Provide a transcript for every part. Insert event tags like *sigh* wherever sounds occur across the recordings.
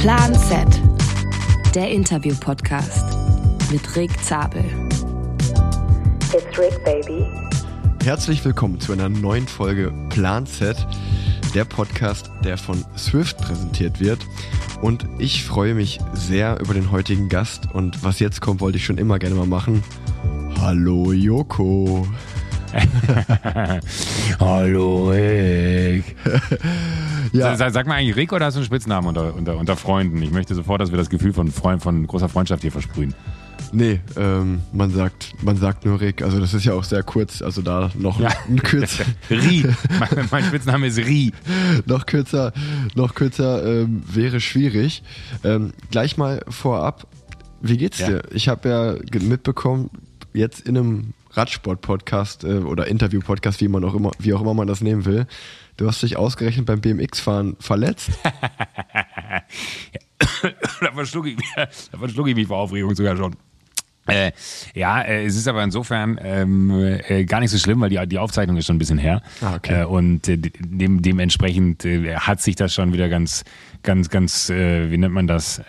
Plan Z, der Interview-Podcast mit Rick Zabel. It's Rick, baby. Herzlich willkommen zu einer neuen Folge Plan Z, der Podcast, der von Swift präsentiert wird. Und ich freue mich sehr über den heutigen Gast. Und was jetzt kommt, wollte ich schon immer gerne mal machen. Hallo Joko. *laughs* Hallo Rick. *laughs* Ja. Sag, sag mal eigentlich Rick oder hast du einen Spitznamen unter, unter, unter Freunden? Ich möchte sofort, dass wir das Gefühl von, Freund, von großer Freundschaft hier versprühen. Nee, ähm, man sagt, man sagt nur Rick. Also das ist ja auch sehr kurz. Also da noch Ja. ein kürzer, *laughs* Ri. mein, mein Spitzname ist Ri. noch kürzer, noch kürzer ähm, wäre schwierig. Ähm, gleich mal vorab, wie geht's Ja. dir? Ich habe ja mitbekommen, jetzt in einem Radsport-Podcast äh, oder Interview-Podcast, wie man auch immer, wie auch immer man das nehmen will, du hast dich ausgerechnet beim BMX-Fahren verletzt. *laughs* da, verschluck ich, mich- da verschluck ich mich vor Aufregung sogar schon. Äh, ja, äh, es ist aber insofern ähm, äh, gar nicht so schlimm, weil die, die Aufzeichnung ist schon ein bisschen her. Ah, okay. äh, und äh, dem, dementsprechend äh, hat sich das schon wieder ganz, ganz, ganz, äh, wie nennt man das?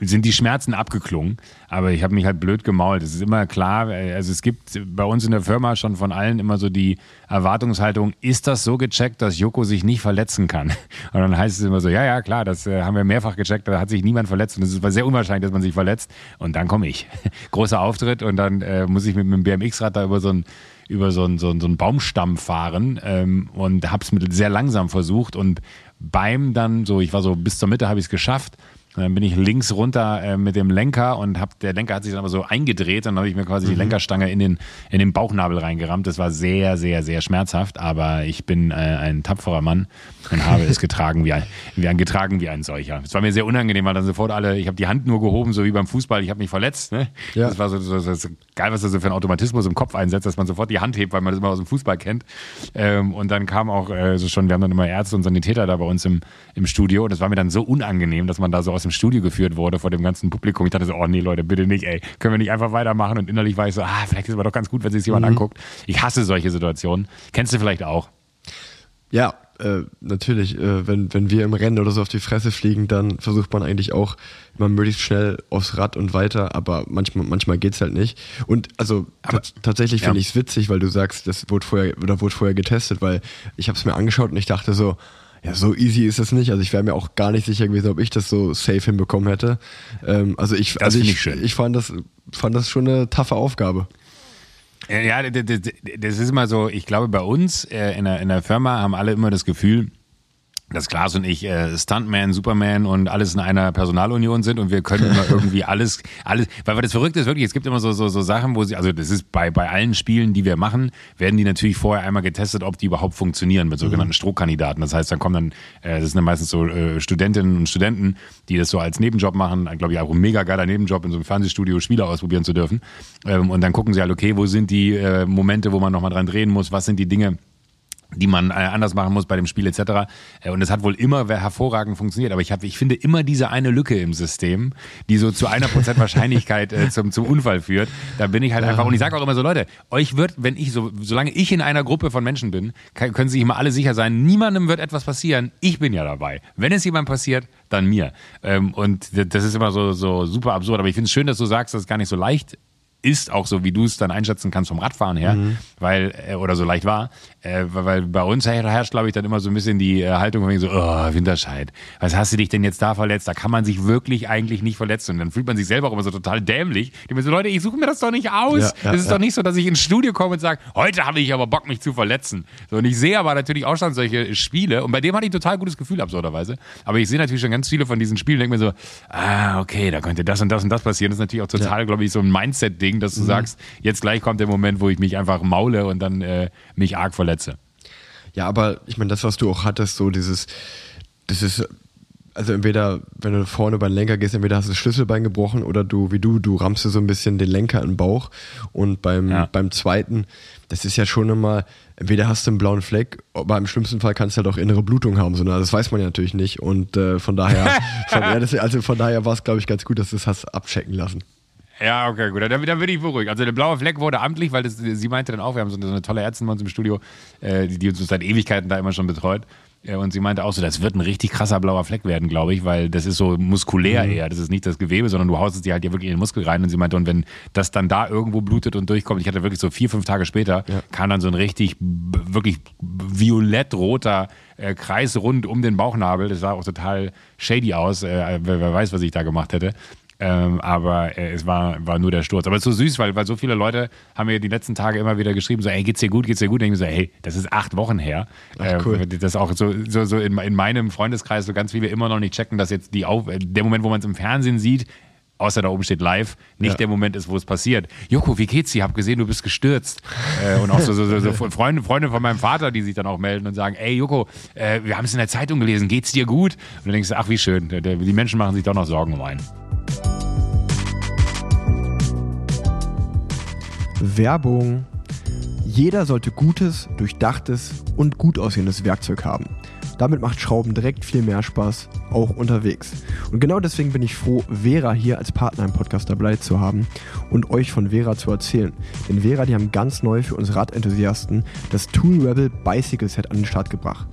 Sind die Schmerzen abgeklungen, aber ich habe mich halt blöd gemault. Es ist immer klar, äh, also es gibt bei uns in der Firma schon von allen immer so die Erwartungshaltung, ist das so gecheckt, dass Joko sich nicht verletzen kann? *laughs* Und dann heißt es immer so, ja, ja, klar, das äh, haben wir mehrfach gecheckt, da hat sich niemand verletzt und es ist sehr unwahrscheinlich, dass man sich verletzt. Und dann komme ich. *laughs* Großer Auftritt und dann äh, muss ich mit einem BMX-Rad da über so ein über so einen, so einen, so einen Baumstamm fahren ähm, und habe es sehr langsam versucht und beim dann so, ich war so bis zur Mitte habe ich es geschafft und dann bin ich links runter äh, mit dem Lenker und hab, der Lenker hat sich dann aber so eingedreht und dann habe ich mir quasi die Lenkerstange in den, in den Bauchnabel reingerammt. Das war sehr, sehr, sehr schmerzhaft, aber ich bin äh, ein tapferer Mann und habe es *laughs* getragen wie ein, wie ein getragen wie ein solcher. Es war mir sehr unangenehm, weil dann sofort alle, ich habe die Hand nur gehoben, so wie beim Fußball, ich habe mich verletzt. Ne? Ja. Das war so, so, so, so geil, was da so für ein Automatismus im Kopf einsetzt, dass man sofort die Hand hebt, weil man das immer aus dem Fußball kennt. Ähm, und dann kam auch äh, so schon, wir haben dann immer Ärzte und Sanitäter da bei uns im, im Studio. Und das war mir dann so unangenehm, dass man da so aus dem Studio geführt wurde vor dem ganzen Publikum. Ich dachte so, oh nee, Leute, bitte nicht, ey. Können wir nicht einfach weitermachen? Und innerlich war ich so, ah, vielleicht ist aber doch ganz gut, wenn sich jemand anguckt. Ich hasse solche Situationen. Kennst du vielleicht auch? Ja, äh, natürlich, äh, wenn, wenn wir im Rennen oder so auf die Fresse fliegen, dann versucht man eigentlich auch immer möglichst schnell aufs Rad und weiter, aber manchmal, manchmal geht's halt nicht. Und also Aber- tats- tatsächlich ja. finde ich es witzig, weil du sagst, das wurde vorher oder wurde vorher getestet, weil ich habe es mir angeschaut und ich dachte so, ja, so easy ist es nicht. Also ich wäre mir auch gar nicht sicher gewesen, ob ich das so safe hinbekommen hätte. Ähm, also ich, Das also ich, ich ich fand das, fand das schon eine taffe Aufgabe. Ja, das ist immer so, ich glaube, bei uns äh, in der, in der Firma haben alle immer das Gefühl, dass Klaas und ich äh, Stuntman, Superman und alles in einer Personalunion sind und wir können immer *laughs* irgendwie alles, alles, weil weil das Verrückte ist wirklich, es gibt immer so, so, so Sachen, wo sie, also das ist bei, bei allen Spielen, die wir machen, werden die natürlich vorher einmal getestet, ob die überhaupt funktionieren mit sogenannten Strohkandidaten. Das heißt, dann kommen dann, äh, das sind dann meistens so äh, Studentinnen und Studenten, die das so als Nebenjob machen, glaube ich auch ein mega geiler Nebenjob in so einem Fernsehstudio Spiele ausprobieren zu dürfen. Ähm, und dann gucken sie halt, okay, wo sind die äh, Momente, wo man nochmal dran drehen muss, was sind die Dinge, die man äh, anders machen muss bei dem Spiel etc. Äh, Und es hat wohl immer hervorragend funktioniert. Aber ich, hab, ich finde immer diese eine Lücke im System, die so zu einer Prozent *laughs* Wahrscheinlichkeit äh, zum, zum Unfall führt. Da bin ich halt einfach. Und ich sage auch immer so, Leute, euch wird, wenn ich so, solange ich in einer Gruppe von Menschen bin, können sich immer alle sicher sein, niemandem wird etwas passieren. Ich bin ja dabei. Wenn es jemand passiert, dann mir. Ähm, und das ist immer so, so super absurd. Aber ich finde es schön, dass du sagst, dass es gar nicht so leicht ist, auch so wie du es dann einschätzen kannst vom Radfahren her, weil, äh, oder so leicht war, äh, weil bei uns her- herrscht, glaube ich, dann immer so ein bisschen die äh, Haltung von wegen so, oh, Winterscheid, was hast du dich denn jetzt da verletzt? Da kann man sich wirklich eigentlich nicht verletzen. Und dann fühlt man sich selber auch immer so total dämlich. Die mir so, Leute, ich suche mir das doch nicht aus. Ja, ja, das ist ja. doch nicht so, dass ich ins Studio komme und sage, heute habe ich aber Bock, mich zu verletzen. So, und ich sehe aber natürlich auch schon solche Spiele und bei dem hatte ich total gutes Gefühl, absurderweise. Aber ich sehe natürlich schon ganz viele von diesen Spielen und denke mir so, ah, okay, da könnte das und das und das passieren. Das ist natürlich auch total, glaube ich, so ein Mindset-Ding, dass du sagst, jetzt gleich kommt der Moment, wo ich mich einfach maule und dann äh, mich arg verletze. Ja, aber ich meine, das, was du auch hattest, so dieses, das ist, also entweder, wenn du vorne über den Lenker gehst, entweder hast du das Schlüsselbein gebrochen oder du, wie du, du rammst dir so ein bisschen den Lenker in den Bauch und beim, Ja. beim zweiten, das ist ja schon immer, entweder hast du einen blauen Fleck, aber im schlimmsten Fall kannst du halt auch innere Blutung haben, so, na, das weiß man ja natürlich nicht und äh, von daher, *laughs* von, ja, das, also von daher war es, glaube ich, ganz gut, dass du es hast abchecken lassen. Ja, okay, gut. Dann, dann bin ich beruhigt. Also der blaue Fleck wurde amtlich, weil das, sie meinte dann auch, wir haben so eine, so eine tolle Ärztin bei uns im Studio, äh, die, die uns seit Ewigkeiten da immer schon betreut. Äh, Und sie meinte auch so, das wird ein richtig krasser blauer Fleck werden, glaube ich, weil das ist so muskulär Mhm. eher. Das ist nicht das Gewebe, sondern du haust es dir halt ja wirklich in den Muskel rein. Und sie meinte, und wenn das dann da irgendwo blutet und durchkommt, ich hatte wirklich so vier, fünf Tage später, Ja. kam dann so ein richtig, wirklich violett-roter äh, Kreis rund um den Bauchnabel. Das sah auch total shady aus. Äh, wer, wer weiß, was ich da gemacht hätte. Ähm, aber äh, es war, war nur der Sturz. Aber es ist so süß, weil, weil so viele Leute haben mir die letzten Tage immer wieder geschrieben, so, ey, geht's dir gut, geht's dir gut? Und ich mir so, hey, das ist acht Wochen her. Ach, cool. Äh, das auch so, so, so in, in meinem Freundeskreis so ganz viele immer noch nicht checken, dass jetzt die Auf der Moment, wo man es im Fernsehen sieht, außer da oben steht live, nicht Ja. der Moment ist, wo es passiert. Joko, wie geht's dir? Hab gesehen, du bist gestürzt. äh, und auch so, so, so, so Freunde, Freunde von meinem Vater, die sich dann auch melden und sagen, ey Joko, äh, wir haben es in der Zeitung gelesen, geht's dir gut? Und dann denkst du, ach wie schön, die Menschen machen sich doch noch Sorgen um einen. Werbung. Jeder sollte gutes, durchdachtes und gut aussehendes Werkzeug haben. Damit macht Schrauben direkt viel mehr Spaß, auch unterwegs. Und genau deswegen bin ich froh, Vera hier als Partner im Podcast dabei zu haben und euch von Vera zu erzählen. Denn Vera, die haben ganz neu für uns Radenthusiasten das Tool Rebel Bicycle Set an den Start gebracht.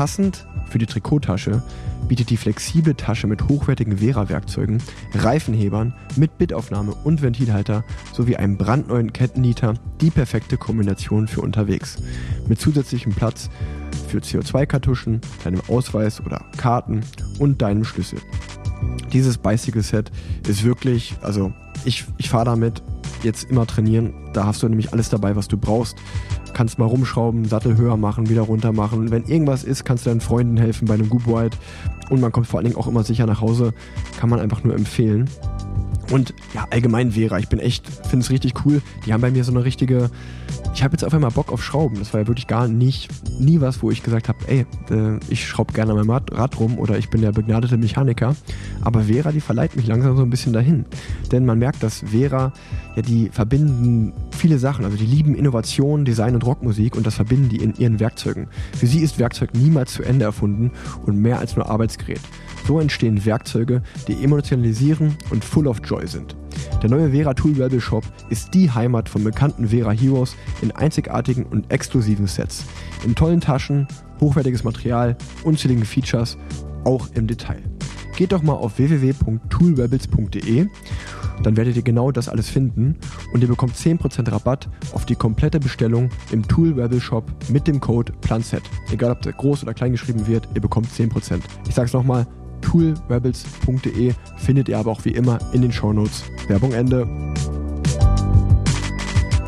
Passend für die Trikottasche bietet die flexible Tasche mit hochwertigen Vera-Werkzeugen, Reifenhebern, mit Bitaufnahme und Ventilhalter sowie einem brandneuen Kettennieter die perfekte Kombination für unterwegs. Mit zusätzlichem Platz für CO2-Kartuschen, deinem Ausweis oder Karten und deinem Schlüssel. Dieses Bicycle Set ist wirklich, also ich, ich fahre damit jetzt immer trainieren. Da hast du nämlich alles dabei, was du brauchst. Kannst mal rumschrauben, Sattel höher machen, wieder runter machen. Wenn irgendwas ist, kannst du deinen Freunden helfen bei einem Goop Ride. Und man kommt vor allen Dingen auch immer sicher nach Hause. Kann man einfach nur empfehlen. Und ja, allgemein Vera, ich bin echt, finde es richtig cool. Die haben bei mir so eine richtige. Ich habe jetzt auf einmal Bock auf Schrauben. Das war ja wirklich gar nicht, nie was, wo ich gesagt habe, ey, äh, ich schraube gerne an meinem Rad, Rad rum oder ich bin der begnadete Mechaniker. Aber Vera, die verleiht mich langsam so ein bisschen dahin. Denn man merkt, dass Vera, ja, die verbinden viele Sachen. Also die lieben Innovation, Design und Rockmusik und das verbinden die in ihren Werkzeugen. Für sie ist Werkzeug niemals zu Ende erfunden und mehr als nur Arbeitsgerät. So entstehen Werkzeuge, die emotionalisieren und full of joy sind. Der neue Vera Tool Rebel Shop ist die Heimat von bekannten Vera Heroes in einzigartigen und exklusiven Sets. In tollen Taschen, hochwertiges Material, unzähligen Features, auch im Detail. Geht doch mal auf www.toolrebels.de, dann werdet ihr genau das alles finden und ihr bekommt 10% Rabatt auf die komplette Bestellung im Tool Rebel Shop mit dem Code PLANZET. Egal ob der groß oder klein geschrieben wird, ihr bekommt 10%. Ich sag's nochmal, toolrebels.de findet ihr aber auch wie immer in den Shownotes. Werbung Ende.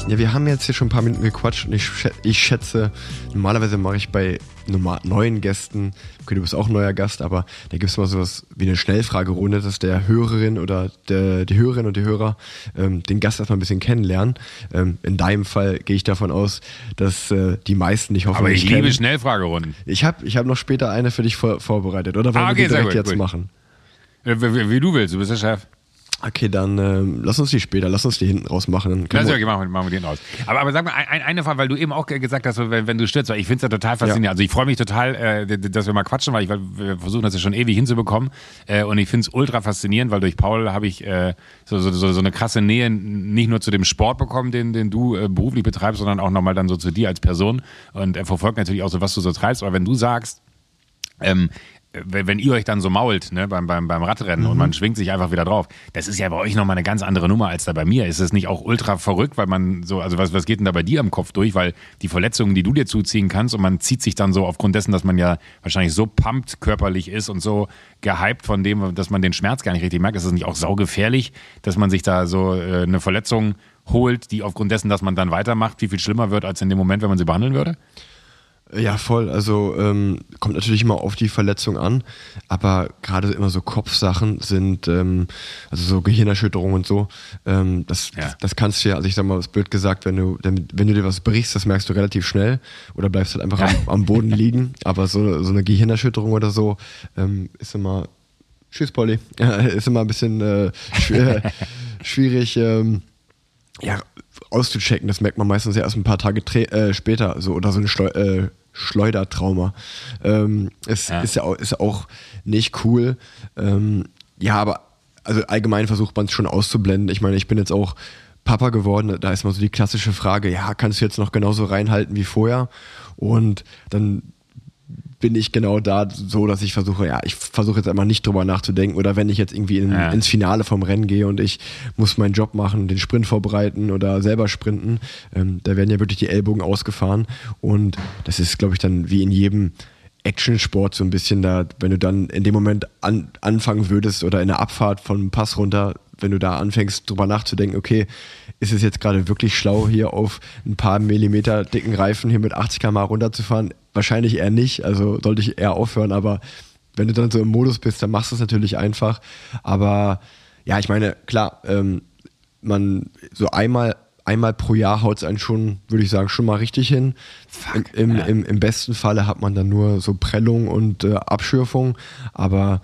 Ja, wir haben jetzt hier schon ein paar Minuten gequatscht und ich, ich schätze, normalerweise mache ich bei normal neuen Gästen, okay, du bist auch ein neuer Gast, aber da gibt es mal sowas wie eine Schnellfragerunde, dass der Hörerin oder der, die Hörerin und die Hörer ähm, den Gast erstmal ein bisschen kennenlernen. Ähm, in deinem Fall gehe ich davon aus, dass äh, die meisten dich Aber hoffentlich ich liebe kennen. Schnellfragerunden. Ich habe ich hab noch später eine für dich vor, vorbereitet, oder wollen Ah, wir okay, die sehr direkt gut, jetzt gut. machen? Äh, Wie, wie, wie du willst, du bist der Chef. Okay, dann ähm, lass uns die später, lass uns die hinten raus machen. Dann Ja, wir- okay, machen wir, machen wir den raus. Aber, aber sag mal, ein, ein- eine Frage, weil du eben auch gesagt hast, wenn, wenn du stürzt, weil ich finde es ja total faszinierend. Also ich freue mich total, äh, dass wir mal quatschen, weil ich, weil wir versuchen das ja schon ewig hinzubekommen. Äh, und ich finde es ultra faszinierend, weil durch Paul habe ich äh, so, so, so, so eine krasse Nähe nicht nur zu dem Sport bekommen, den, den du äh, beruflich betreibst, sondern auch nochmal dann so zu dir als Person. Und er verfolgt natürlich auch so, was du so treibst. Aber wenn du sagst, ähm, wenn, wenn ihr euch dann so mault ne, beim, beim, beim Radrennen und man schwingt sich einfach wieder drauf, das ist ja bei euch nochmal eine ganz andere Nummer als da bei mir. Ist es nicht auch ultra verrückt, weil man so, also was, was geht denn da bei dir am Kopf durch? Weil die Verletzungen, die du dir zuziehen kannst und man zieht sich dann so aufgrund dessen, dass man ja wahrscheinlich so pumpt körperlich ist und so gehypt von dem, dass man den Schmerz gar nicht richtig merkt, ist es nicht auch saugefährlich, dass man sich da so äh, eine Verletzung holt, die aufgrund dessen, dass man dann weitermacht, viel, viel schlimmer wird als in dem Moment, wenn man sie behandeln würde? Ja, voll. Also ähm, kommt natürlich immer auf die Verletzung an, aber gerade immer so Kopfsachen sind, ähm, also so Gehirnerschütterung und so, ähm, das, Ja. das, das kannst du ja, also ich sag mal, blöd gesagt, wenn du, wenn du dir was brichst, das merkst du relativ schnell oder bleibst halt einfach am, am Boden *laughs* liegen. Aber so, so eine Gehirnerschütterung oder so ähm, ist immer, tschüss Polly, *laughs* ist immer ein bisschen äh, schwer, *laughs* schwierig. Ähm, ja, auszuchecken. Das merkt man meistens ja erst ein paar Tage äh, später, so oder so ein Schleu äh, Schleudertrauma. Ähm, es Ja. ist ja auch, ist auch nicht cool. Ähm, ja, aber also allgemein versucht man es schon auszublenden. Ich meine, ich bin jetzt auch Papa geworden, da ist mal so die klassische Frage, ja, kannst du jetzt noch genauso reinhalten wie vorher? Und dann bin ich genau da so, dass ich versuche, ja, ich versuche jetzt einmal nicht drüber nachzudenken oder wenn ich jetzt irgendwie in, Ja. ins Finale vom Rennen gehe und ich muss meinen Job machen, den Sprint vorbereiten oder selber sprinten, ähm, da werden ja wirklich die Ellbogen ausgefahren und das ist, glaube ich, dann wie in jedem Actionsport so ein bisschen da, wenn du dann in dem Moment an, anfangen würdest oder in der Abfahrt von einem Pass runter, wenn du da anfängst drüber nachzudenken, okay, ist es jetzt gerade wirklich schlau, hier auf ein paar Millimeter dicken Reifen hier mit 80 km runterzufahren? Wahrscheinlich eher nicht, also sollte ich eher aufhören, aber wenn du dann so im Modus bist, dann machst du es natürlich einfach. Aber ja, ich meine, klar, ähm, man so einmal, einmal pro Jahr haut es einen schon, würde ich sagen, schon mal richtig hin. Fuck, Im, im, im, Im besten Falle hat man dann nur so Prellung und äh, Abschürfung. Aber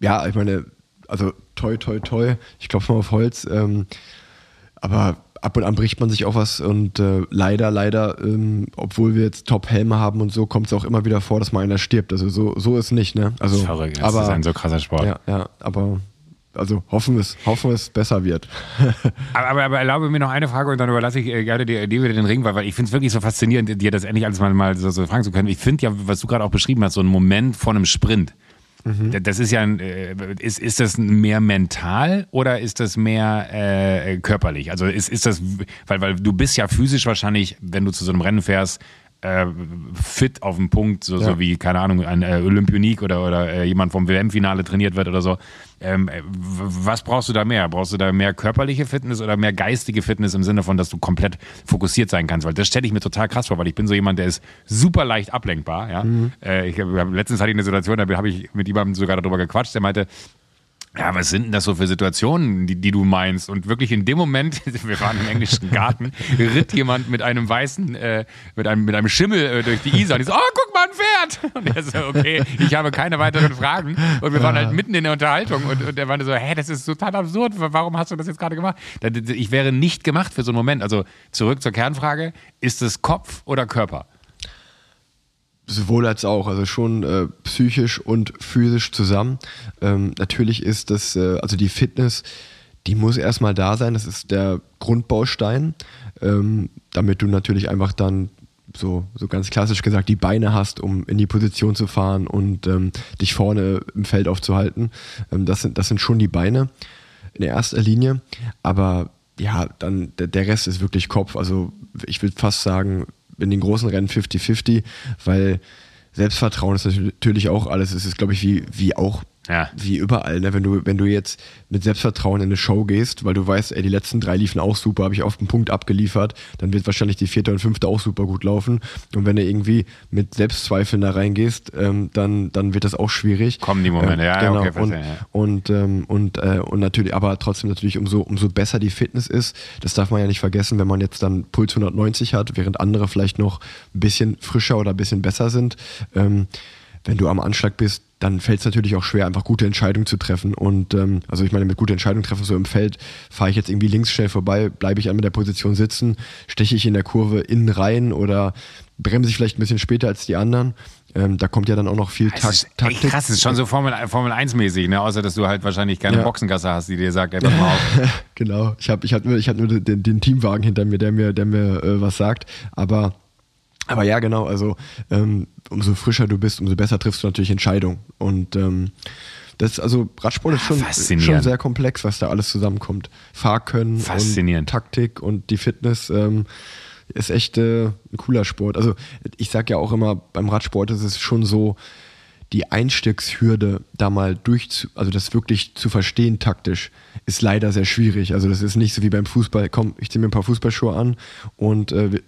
ja, ich meine, also toi, toi, toi, ich klopfe mal auf Holz. Ähm, aber ab und an bricht man sich auch was und äh, leider, leider, ähm, obwohl wir jetzt Top-Helme haben und so, kommt es auch immer wieder vor, dass mal einer stirbt. Also so, so ist nicht, ne? Also, Das ist verrückt. Das aber, ist ein so krasser Sport. ja, ja, aber also hoffen wir es, hoffen wir es besser wird. *laughs* Aber, aber, aber erlaube mir noch eine Frage und dann überlasse ich äh, gerne dir, dir wieder den Ring, weil, weil ich finde es wirklich so faszinierend, dir das endlich alles mal, mal so, so fragen zu können. Ich finde ja, was du gerade auch beschrieben hast, so ein Moment vor einem Sprint. Mhm. Da- Das ist ja ein, äh, ist, ist das mehr mental oder ist das mehr äh, körperlich? Also ist, ist das, weil, weil du bist ja physisch wahrscheinlich, wenn du zu so einem Rennen fährst, äh, fit auf dem Punkt, so, Ja. so wie, keine Ahnung, ein äh, Olympionik oder, oder äh, jemand vom WM-Finale trainiert wird oder so. Ähm, äh, was brauchst du da mehr? Brauchst du da mehr körperliche Fitness oder mehr geistige Fitness im Sinne von, dass du komplett fokussiert sein kannst? Weil das stelle ich mir total krass vor, weil ich bin so jemand, der ist super leicht ablenkbar. Ja? Äh, ich letztens hatte ich eine Situation, da habe ich mit jemandem sogar darüber gequatscht, der meinte, ja, was sind denn das so für Situationen, die, die du meinst? Und wirklich in dem Moment, *laughs* wir waren im englischen Garten, ritt jemand mit einem weißen, äh, mit einem, mit einem Schimmel äh, durch die Isar und ich so, oh, guck mal, ein Pferd! *laughs* Und er so, okay, ich habe keine weiteren Fragen. Und wir waren halt mitten in der Unterhaltung und, und er meinte so, hä, das ist total absurd, warum hast du das jetzt gerade gemacht? Ich wäre nicht gemacht für so einen Moment. Also zurück zur Kernfrage, ist es Kopf oder Körper? Sowohl als auch, also schon äh, psychisch und physisch zusammen. Ähm, natürlich ist das, äh, also die Fitness, die muss erstmal da sein, das ist der Grundbaustein, ähm, damit du natürlich einfach dann so, so ganz klassisch gesagt die Beine hast, um in die Position zu fahren und ähm, dich vorne im Feld aufzuhalten. Ähm, das, sind, das sind schon die Beine in erster Linie, aber ja, dann der, der Rest ist wirklich Kopf. Also ich würde fast sagen, in den großen Rennen 50-50, weil Selbstvertrauen ist natürlich auch alles. Es ist, glaube ich, wie, wie auch Ja. wie überall. Ne? Wenn, du, wenn du jetzt mit Selbstvertrauen in eine Show gehst, weil du weißt, ey, die letzten drei liefen auch super, habe ich auf den Punkt abgeliefert, dann wird wahrscheinlich die vierte und fünfte auch super gut laufen. Und wenn du irgendwie mit Selbstzweifeln da reingehst, ähm, dann, dann wird das auch schwierig. Kommen die Momente, ja, ja, genau. okay, und, ja. und, ähm, und, äh, und natürlich, aber trotzdem natürlich, umso, umso besser die Fitness ist, das darf man ja nicht vergessen, wenn man jetzt dann Puls 190 hat, während andere vielleicht noch ein bisschen frischer oder ein bisschen besser sind. Ähm, wenn du am Anschlag bist, dann fällt es natürlich auch schwer, einfach gute Entscheidungen zu treffen. Und ähm, also ich meine, mit gute Entscheidungen treffen, so im Feld, fahre ich jetzt irgendwie links schnell vorbei, bleibe ich an der Position sitzen, steche ich in der Kurve innen rein oder bremse ich vielleicht ein bisschen später als die anderen. Ähm, da kommt ja dann auch noch viel Das Tak ist Taktik. krass, das ist schon so Formel, Formel 1 mäßig, ne? außer dass du halt wahrscheinlich keine Ja. Boxengasse hast, die dir sagt, ey, *laughs* pass mal auf. genau. Ich habe ich hab nur, ich hab nur den, den Teamwagen hinter mir, der mir, der mir äh, was sagt. Aber, aber ja, genau. Also ähm, umso frischer du bist, umso besser triffst du natürlich Entscheidungen. Und ähm, das, also Radsport ist schon, Faszinierend. schon sehr komplex, was da alles zusammenkommt. Fahrkönnen und. Taktik und die Fitness ähm, ist echt äh, ein cooler Sport. Also ich sag ja auch immer, beim Radsport ist es schon so, die Einstiegshürde da mal durch, also das wirklich zu verstehen taktisch, ist leider sehr schwierig. Also das ist nicht so wie beim Fußball, komm, ich ziehe mir ein paar Fußballschuhe an und äh,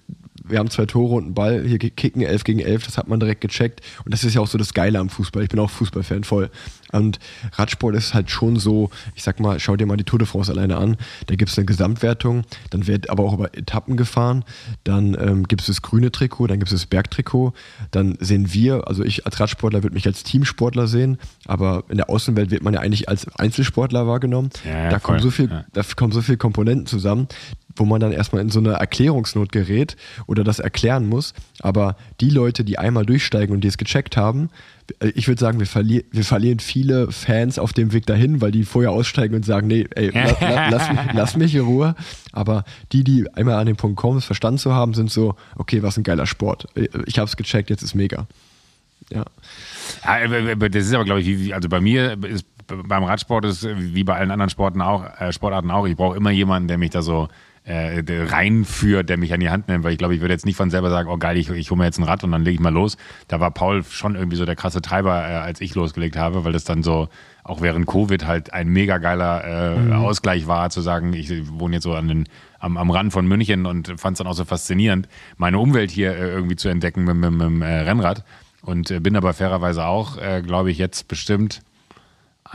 wir, haben zwei Tore und einen Ball, hier kicken 11 gegen 11, das hat man direkt gecheckt. Und das ist ja auch so das Geile am Fußball. Ich bin auch Fußballfan voll. Und Radsport ist halt schon so, ich sag mal, schau dir mal die Tour de France alleine an. Da gibt es eine Gesamtwertung, dann wird aber auch über Etappen gefahren. Dann ähm, gibt es das grüne Trikot, dann gibt es das Bergtrikot. Dann sehen wir, also ich als Radsportler würde mich als Teamsportler sehen, aber in der Außenwelt wird man ja eigentlich als Einzelsportler wahrgenommen. Ja, ja, da, kommen so viel, Ja. da kommen so viele Komponenten zusammen, wo man dann erstmal in so eine Erklärungsnot gerät oder das erklären muss. Aber die Leute, die einmal durchsteigen und die es gecheckt haben, äh, ich würde sagen, wir, verli wir verlieren viele Fans auf dem Weg dahin, weil die vorher aussteigen und sagen, nee, ey, la la *laughs* lass, mich- lass mich in Ruhe. Aber die, die einmal an den Punkt kommen, es verstanden zu haben, sind so, okay, was ein geiler Sport. Ich habe es gecheckt, jetzt ist mega. Ja. das ist aber, glaube ich, also bei mir ist beim Radsport ist wie bei allen anderen Sporten auch, äh, Sportarten auch, ich brauche immer jemanden, der mich da so äh, reinführt, der mich an die Hand nimmt, weil ich glaube, ich würde jetzt nicht von selber sagen, oh geil, ich, ich hole mir jetzt ein Rad und dann lege ich mal los. Da war Paul schon irgendwie so der krasse Treiber, äh, als ich losgelegt habe, weil das dann so auch während Covid halt ein mega geiler äh, mhm. Ausgleich war, zu sagen, ich wohne jetzt so an den, am, am Rand von München und fand es dann auch so faszinierend, meine Umwelt hier äh, irgendwie zu entdecken mit, mit, mit dem äh, Rennrad. Und äh, bin aber fairerweise auch, äh, glaube ich, jetzt bestimmt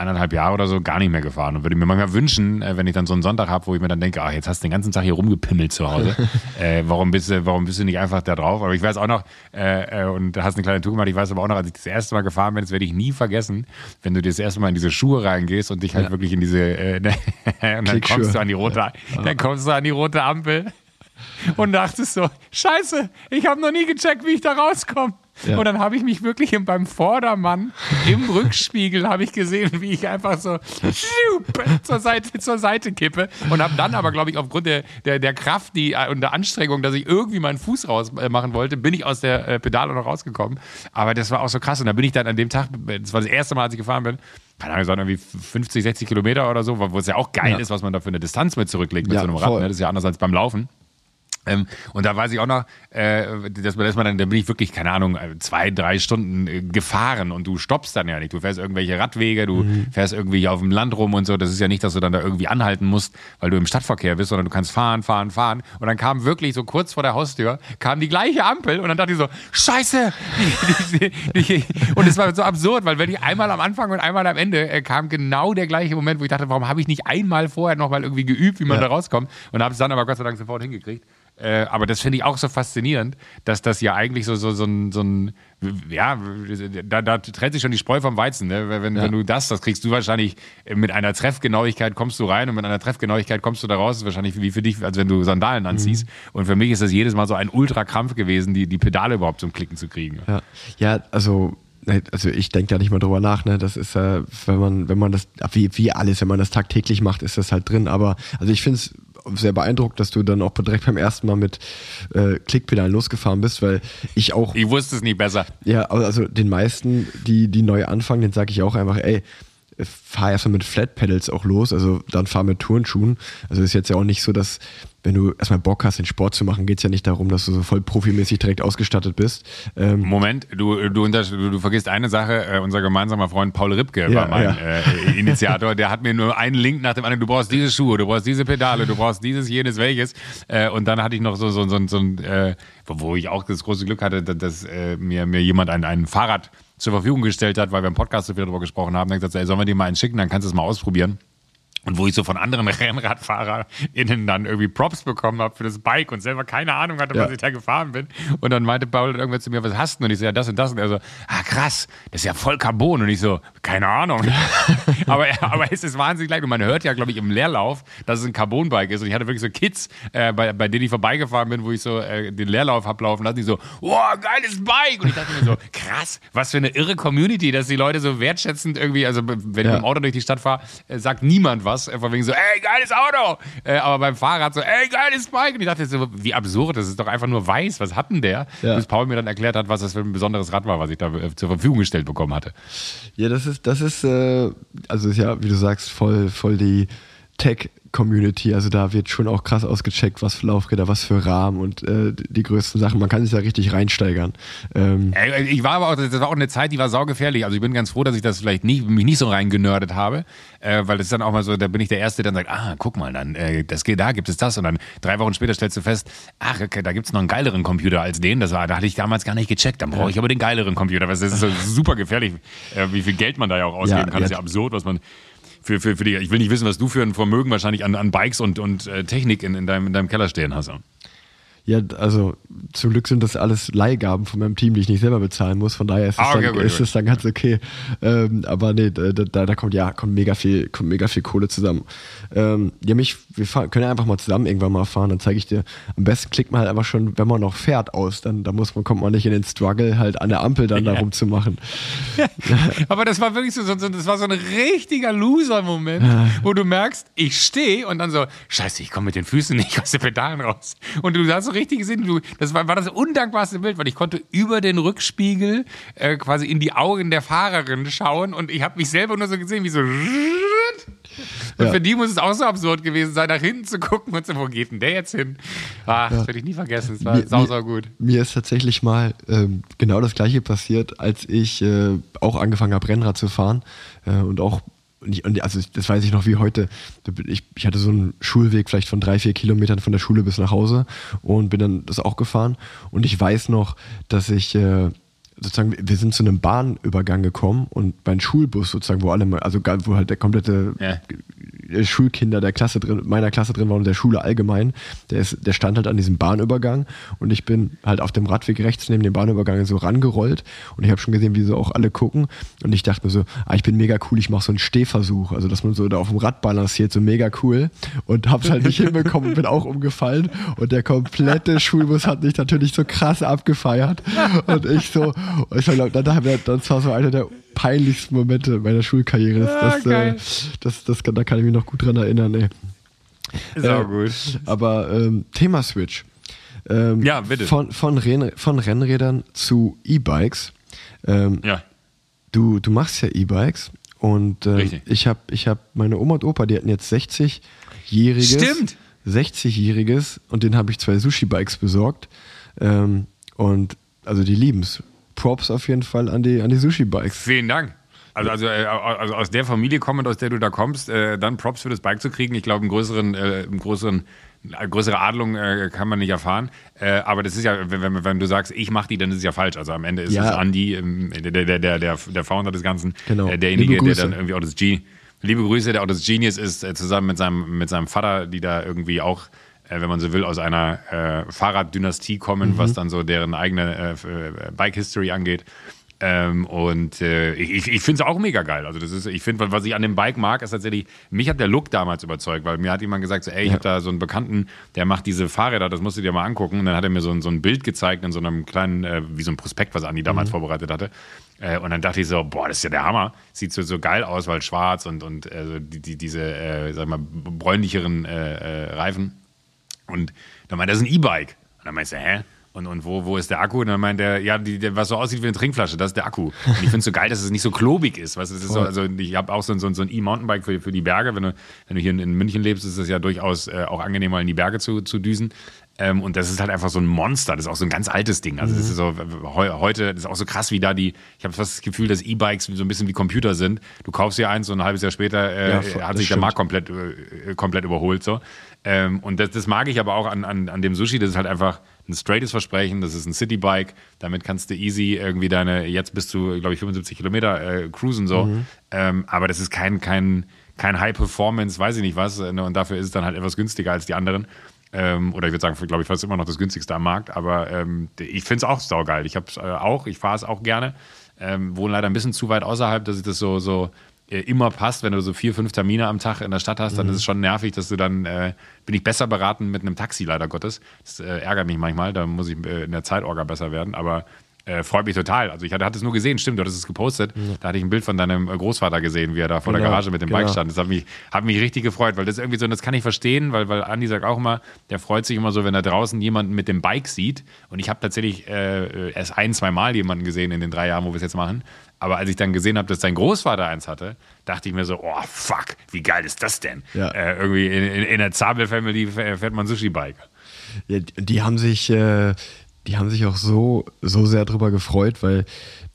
eineinhalb Jahre oder so gar nicht mehr gefahren und würde mir manchmal wünschen, äh, wenn ich dann so einen Sonntag habe, wo ich mir dann denke, ach, jetzt hast du den ganzen Tag hier rumgepimmelt zu Hause. *laughs* äh, warum, bist du, warum bist du nicht einfach da drauf? Aber ich weiß auch noch, äh, äh und hast eine kleine Tour gemacht, ich weiß aber auch noch, als ich das erste Mal gefahren bin, das werde ich nie vergessen, wenn du das erste Mal in diese Schuhe reingehst und dich halt ja. wirklich in diese, äh, *laughs* und dann kommst du an die rote, ja. dann kommst du an die rote Ampel und dachtest so, scheiße, ich habe noch nie gecheckt, wie ich da rauskomme. Ja. Und dann habe ich mich wirklich beim Vordermann im Rückspiegel habe ich gesehen, wie ich einfach so zur Seite, zur Seite kippe und habe dann aber, glaube ich, aufgrund der, der, der Kraft die, äh, und der Anstrengung, dass ich irgendwie meinen Fuß rausmachen wollte, bin ich aus der äh, Pedale noch rausgekommen. Aber das war auch so krass. Und da bin ich dann an dem Tag, das war das erste Mal, als ich gefahren bin, keine Ahnung, irgendwie 50, 60 Kilometer oder so, wo es ja auch geil ja. ist, was man da für eine Distanz mit zurücklegt mit ja, so einem Rad. Ne? Das ist ja anders als beim Laufen. Ähm, und da weiß ich auch noch, äh, dass, dass man dann, da bin ich wirklich, keine Ahnung, zwei, drei Stunden äh, gefahren und du stoppst dann ja nicht. Du fährst irgendwelche Radwege, du mhm. fährst irgendwie auf dem Land rum und so. Das ist ja nicht, dass du dann da irgendwie anhalten musst, weil du im Stadtverkehr bist, sondern du kannst fahren, fahren, fahren. Und dann kam wirklich so kurz vor der Haustür, kam die gleiche Ampel und dann dachte ich so, Scheiße! *laughs* und es war so absurd, weil wenn ich einmal am Anfang und einmal am Ende äh, kam genau der gleiche Moment, wo ich dachte, warum habe ich nicht einmal vorher nochmal irgendwie geübt, wie man ja. da rauskommt und habe es dann aber Gott sei Dank sofort hingekriegt. Äh, aber das finde ich auch so faszinierend, dass das ja eigentlich so, so, so, ein, so ein, ja, da, da trennt sich schon die Spreu vom Weizen. Ne? Wenn, ja. wenn du das, das kriegst du wahrscheinlich mit einer Treffgenauigkeit kommst du rein und mit einer Treffgenauigkeit kommst du da raus. Das ist wahrscheinlich wie für dich, als wenn du Sandalen anziehst. Mhm. Und für mich ist das jedes Mal so ein Ultrakrampf gewesen, die, die Pedale überhaupt zum Klicken zu kriegen. Ja, ja also also ich denke da nicht mal drüber nach, ne? Das ist, äh, wenn man, wenn man das, wie, wie alles, wenn man das tagtäglich macht, ist das halt drin. Aber also ich finde es sehr beeindruckt, dass du dann auch direkt beim ersten Mal mit äh, Klickpedalen losgefahren bist, weil ich auch. Ich wusste es nie besser. Ja, also den meisten, die, die neu anfangen, den sage ich auch einfach, ey, fahr erstmal mit Flat Pedals auch los, also dann fahr mit Turnschuhen. Also ist jetzt ja auch nicht so, dass wenn du erstmal Bock hast, den Sport zu machen, geht es ja nicht darum, dass du so voll profimäßig direkt ausgestattet bist. Ähm Moment, du, du, du, vergisst eine Sache. Äh, unser gemeinsamer Freund Paul Ripke ja, war mein ja. äh, Initiator. Der hat mir nur einen Link nach dem anderen. Du brauchst diese Schuhe, du brauchst diese Pedale, du brauchst dieses, jenes, welches. Äh, und dann hatte ich noch so, so, so, so ein, äh, wo ich auch das große Glück hatte, dass, dass äh, mir, mir jemand ein, ein Fahrrad zur Verfügung gestellt hat, weil wir im Podcast so viel darüber gesprochen haben. Dann gesagt, ey, sollen wir dir mal einen schicken, dann kannst du es mal ausprobieren. Und wo ich so von anderen *laughs* RennradfahrerInnen dann irgendwie Props bekommen habe für das Bike und selber keine Ahnung hatte, ja. was ich da gefahren bin. Und dann meinte Paul dann irgendwann zu mir, was hast du? Und ich so, ja, das und das. Und er so, ah krass, das ist ja voll Carbon. Und ich so, keine Ahnung. *laughs* aber, aber es ist wahnsinnig leicht. Und man hört ja, glaube ich, im Leerlauf, dass es ein Carbon-Bike ist. Und ich hatte wirklich so Kids, äh, bei, bei denen ich vorbeigefahren bin, wo ich so äh, den Leerlauf ablaufen lasse, die so, oh, geiles Bike. Und ich dachte mir so, *laughs* krass, was für eine irre Community, dass die Leute so wertschätzend irgendwie, also wenn ja. ich mit dem Auto durch die Stadt fahre, äh, sagt niemand was was, von wegen so, ey, geiles Auto. Äh, aber beim Fahrrad so, ey, geiles Bike. Und ich dachte so, wie absurd, das ist doch einfach nur weiß. Was hat denn der? Ja. Bis Paul mir dann erklärt hat, was das für ein besonderes Rad war, was ich da äh, zur Verfügung gestellt bekommen hatte. Ja, das ist, das ist, äh, also ist ja, wie du sagst, voll, voll die Tech- Community. Also da wird schon auch krass ausgecheckt, was für Laufräder, was für Rahmen und äh, die größten Sachen. Man kann sich da richtig reinsteigern. Ähm ich war aber auch, das war auch eine Zeit, die war saugefährlich. Also ich bin ganz froh, dass ich das vielleicht nicht, mich nicht so reingenördet habe, äh, weil das ist dann auch mal so, da bin ich der Erste, der dann sagt, ah, guck mal, dann, äh, das geht, da gibt es das. Und dann drei Wochen später stellst du fest, ach, okay, da gibt es noch einen geileren Computer als den. Das war, da hatte ich damals gar nicht gecheckt. Dann brauche ich aber den geileren Computer. Das ist so *laughs* super gefährlich, äh, wie viel Geld man da ja auch ausgeben ja, kann. Das ist ja absurd, was man für, für, für die, ich will nicht wissen, was du für ein Vermögen wahrscheinlich an, an Bikes und, und äh, Technik in, in, deinem, in deinem Keller stehen hast. Ja, also zum Glück sind das alles Leihgaben von meinem Team, die ich nicht selber bezahlen muss. Von daher ist es, ah, okay, dann, gut, ist gut. es dann ganz okay. Ähm, aber nee, da, da, da, kommt ja kommt mega viel, kommt mega viel Kohle zusammen. Ähm, ja, mich, wir fahren, können ja einfach mal zusammen irgendwann mal fahren. Dann zeige ich dir. Am besten klickt man halt einfach schon, wenn man noch fährt, aus. Dann da muss man, kommt man nicht in den Struggle, halt an der Ampel dann ja. da rumzumachen. *laughs* aber das war wirklich so, so, das war so ein richtiger Loser-Moment, wo du merkst, ich stehe und dann so, scheiße, ich komme mit den Füßen nicht aus den Pedalen raus. Und du hast so richtig gesehen. Das war, war das undankbarste Bild, weil ich konnte über den Rückspiegel äh, quasi in die Augen der Fahrerin schauen und ich habe mich selber nur so gesehen, wie so. Und Ja. für die muss es auch so absurd gewesen sein, nach hinten zu gucken und so, wo geht denn der jetzt hin? Ach, das werde ich nie vergessen. Das war Mir- sau, sau gut. Mir ist tatsächlich mal ähm, genau das gleiche passiert, als ich äh, auch angefangen habe, Rennrad zu fahren. Äh, und auch, und ich- und also das weiß ich noch wie heute. Ich, ich hatte so einen Schulweg vielleicht von drei, vier Kilometern von der Schule bis nach Hause und bin dann das auch gefahren. Und ich weiß noch, dass ich äh, sozusagen, wir sind zu einem Bahnübergang gekommen und mein Schulbus sozusagen, wo alle, also wo halt der komplette Ja. Äh, Schulkinder der Klasse drin, meiner Klasse drin waren und der Schule allgemein, der, ist, der stand halt an diesem Bahnübergang und ich bin halt auf dem Radweg rechts neben dem Bahnübergang so rangerollt und ich habe schon gesehen, wie so auch alle gucken und ich dachte mir so, ah, ich bin mega cool, ich mache so einen Stehversuch, also dass man so da auf dem Rad balanciert, so mega cool und hab's halt nicht *laughs* hinbekommen und bin auch umgefallen und der komplette Schulbus hat mich natürlich so krass abgefeiert und ich so, und ich glaub, dann, dann, das war so einer der peinlichsten Momente meiner Schulkarriere. Das, das, das, das, kann- da kann ich mich noch gut dran erinnern. Ey. Sau Äh, gut. Aber ähm, Thema Switch. Ähm, Ja, bitte. Von, von, Renn, von Rennrädern zu E-Bikes. Ähm, Ja. du, du machst ja E-Bikes und äh, ich habe ich hab meine Oma und Opa, die hatten jetzt 60-jähriges. Stimmt. 60-jähriges und den habe ich zwei Sushi-Bikes besorgt. Ähm, und also die lieben's. Props auf jeden Fall an die, an die Sushi-Bikes. Vielen Dank. Also, also, äh, also aus der Familie kommend, aus der du da kommst, äh, dann Props für das Bike zu kriegen. Ich glaube, einen größeren, äh, einen größeren, eine größere Adlung äh, kann man nicht erfahren. Äh, aber das ist ja, wenn, wenn, du sagst, ich mache die, dann ist es ja falsch. Also am Ende ist Ja. es Andy, ähm, der, der, der, der, der Founder des Ganzen, Genau. äh, derjenige, der dann irgendwie auch das G, liebe Grüße, der auch das Genius ist, äh, zusammen mit seinem, mit seinem Vater, die da irgendwie auch äh, wenn man so will, aus einer Fahrraddynastie kommen, was dann so deren eigene äh, Bike-History angeht. Ähm, und äh, ich, ich finde es auch mega geil. Also das ist, ich finde, was ich an dem Bike mag, ist tatsächlich, mich hat der Look damals überzeugt, weil mir hat jemand gesagt, so, ey, ich Ja. habe da so einen Bekannten, der macht diese Fahrräder, das musst du dir mal angucken. Und dann hat er mir so, ein- so ein Bild gezeigt in so einem kleinen, äh, wie so ein Prospekt, was Andi damals vorbereitet hatte. Äh, und dann dachte ich so, boah, das ist ja der Hammer. Sieht so, so geil aus, weil schwarz und, und äh, die, die, diese, äh, sag mal, bräunlicheren äh, äh, Reifen. Und dann meinte er, das ist ein E-Bike. Und dann meinte ich, hä? Und, und wo, wo ist der Akku? Und dann meint er, ja, die, der, was so aussieht wie eine Trinkflasche, das ist der Akku. Und ich finde es so geil, dass es nicht so klobig ist. Weißt, ist so, also ich habe auch so, ein- so, so ein E-Mountainbike für, für die Berge. Wenn du, wenn du hier in, in München lebst, ist es ja durchaus äh, auch angenehm, mal in die Berge zu, zu düsen. Ähm, und das ist halt einfach so ein Monster. Das ist auch so ein ganz altes Ding. Also das ist so heu, heute, das ist auch so krass, wie da die, ich habe fast das Gefühl, dass E-Bikes so ein bisschen wie Computer sind. Du kaufst dir eins und ein halbes Jahr später äh, Ja, hat sich der stimmt. Markt komplett, äh, komplett überholt. So. Ähm, und das, das mag ich aber auch an, an, an dem Sushi. Das ist halt einfach ein straightes Versprechen. Das ist ein Citybike. Damit kannst du easy irgendwie deine, jetzt bist du, glaube ich, 75 Kilometer äh, cruisen so. Ähm, aber das ist kein, kein, kein High Performance, weiß ich nicht was. äh, Und dafür ist es dann halt etwas günstiger als die anderen. Ähm, oder ich würde sagen, glaube ich, fast immer noch das günstigste am Markt. Aber ähm, ich finde es auch saugeil. Ich habe es äh, auch, ich fahre es auch gerne. Ähm, wohne leider ein bisschen zu weit außerhalb, dass ich das so, so immer passt. Wenn du so vier, fünf Termine am Tag in der Stadt hast, dann ist es schon nervig, dass du dann, äh, bin ich besser beraten mit einem Taxi, leider Gottes. Das äh, ärgert mich manchmal, da muss ich äh, in der Zeitorga besser werden, aber äh, freut mich total. Also ich hatte, hatte es nur gesehen, stimmt, du hattest es gepostet. Da hatte ich ein Bild von deinem äh, Großvater gesehen, wie er da vor der Genau, Garage mit dem genau. Bike stand. Das hat mich, hat mich richtig gefreut, weil das irgendwie so, das kann ich verstehen, weil, weil Andi sagt auch immer, der freut sich immer so, wenn er draußen jemanden mit dem Bike sieht. Und ich habe tatsächlich äh, erst ein, zwei Mal jemanden gesehen in den drei Jahren, wo wir es jetzt machen. Aber als ich dann gesehen habe, dass sein Großvater eins hatte, dachte ich mir so, oh fuck, wie geil ist das denn? Ja. Äh, irgendwie in, in, in der Zabel-Family fährt man Sushi-Bike. Ja, die- die haben sich, äh, die haben sich auch so, so sehr drüber gefreut, weil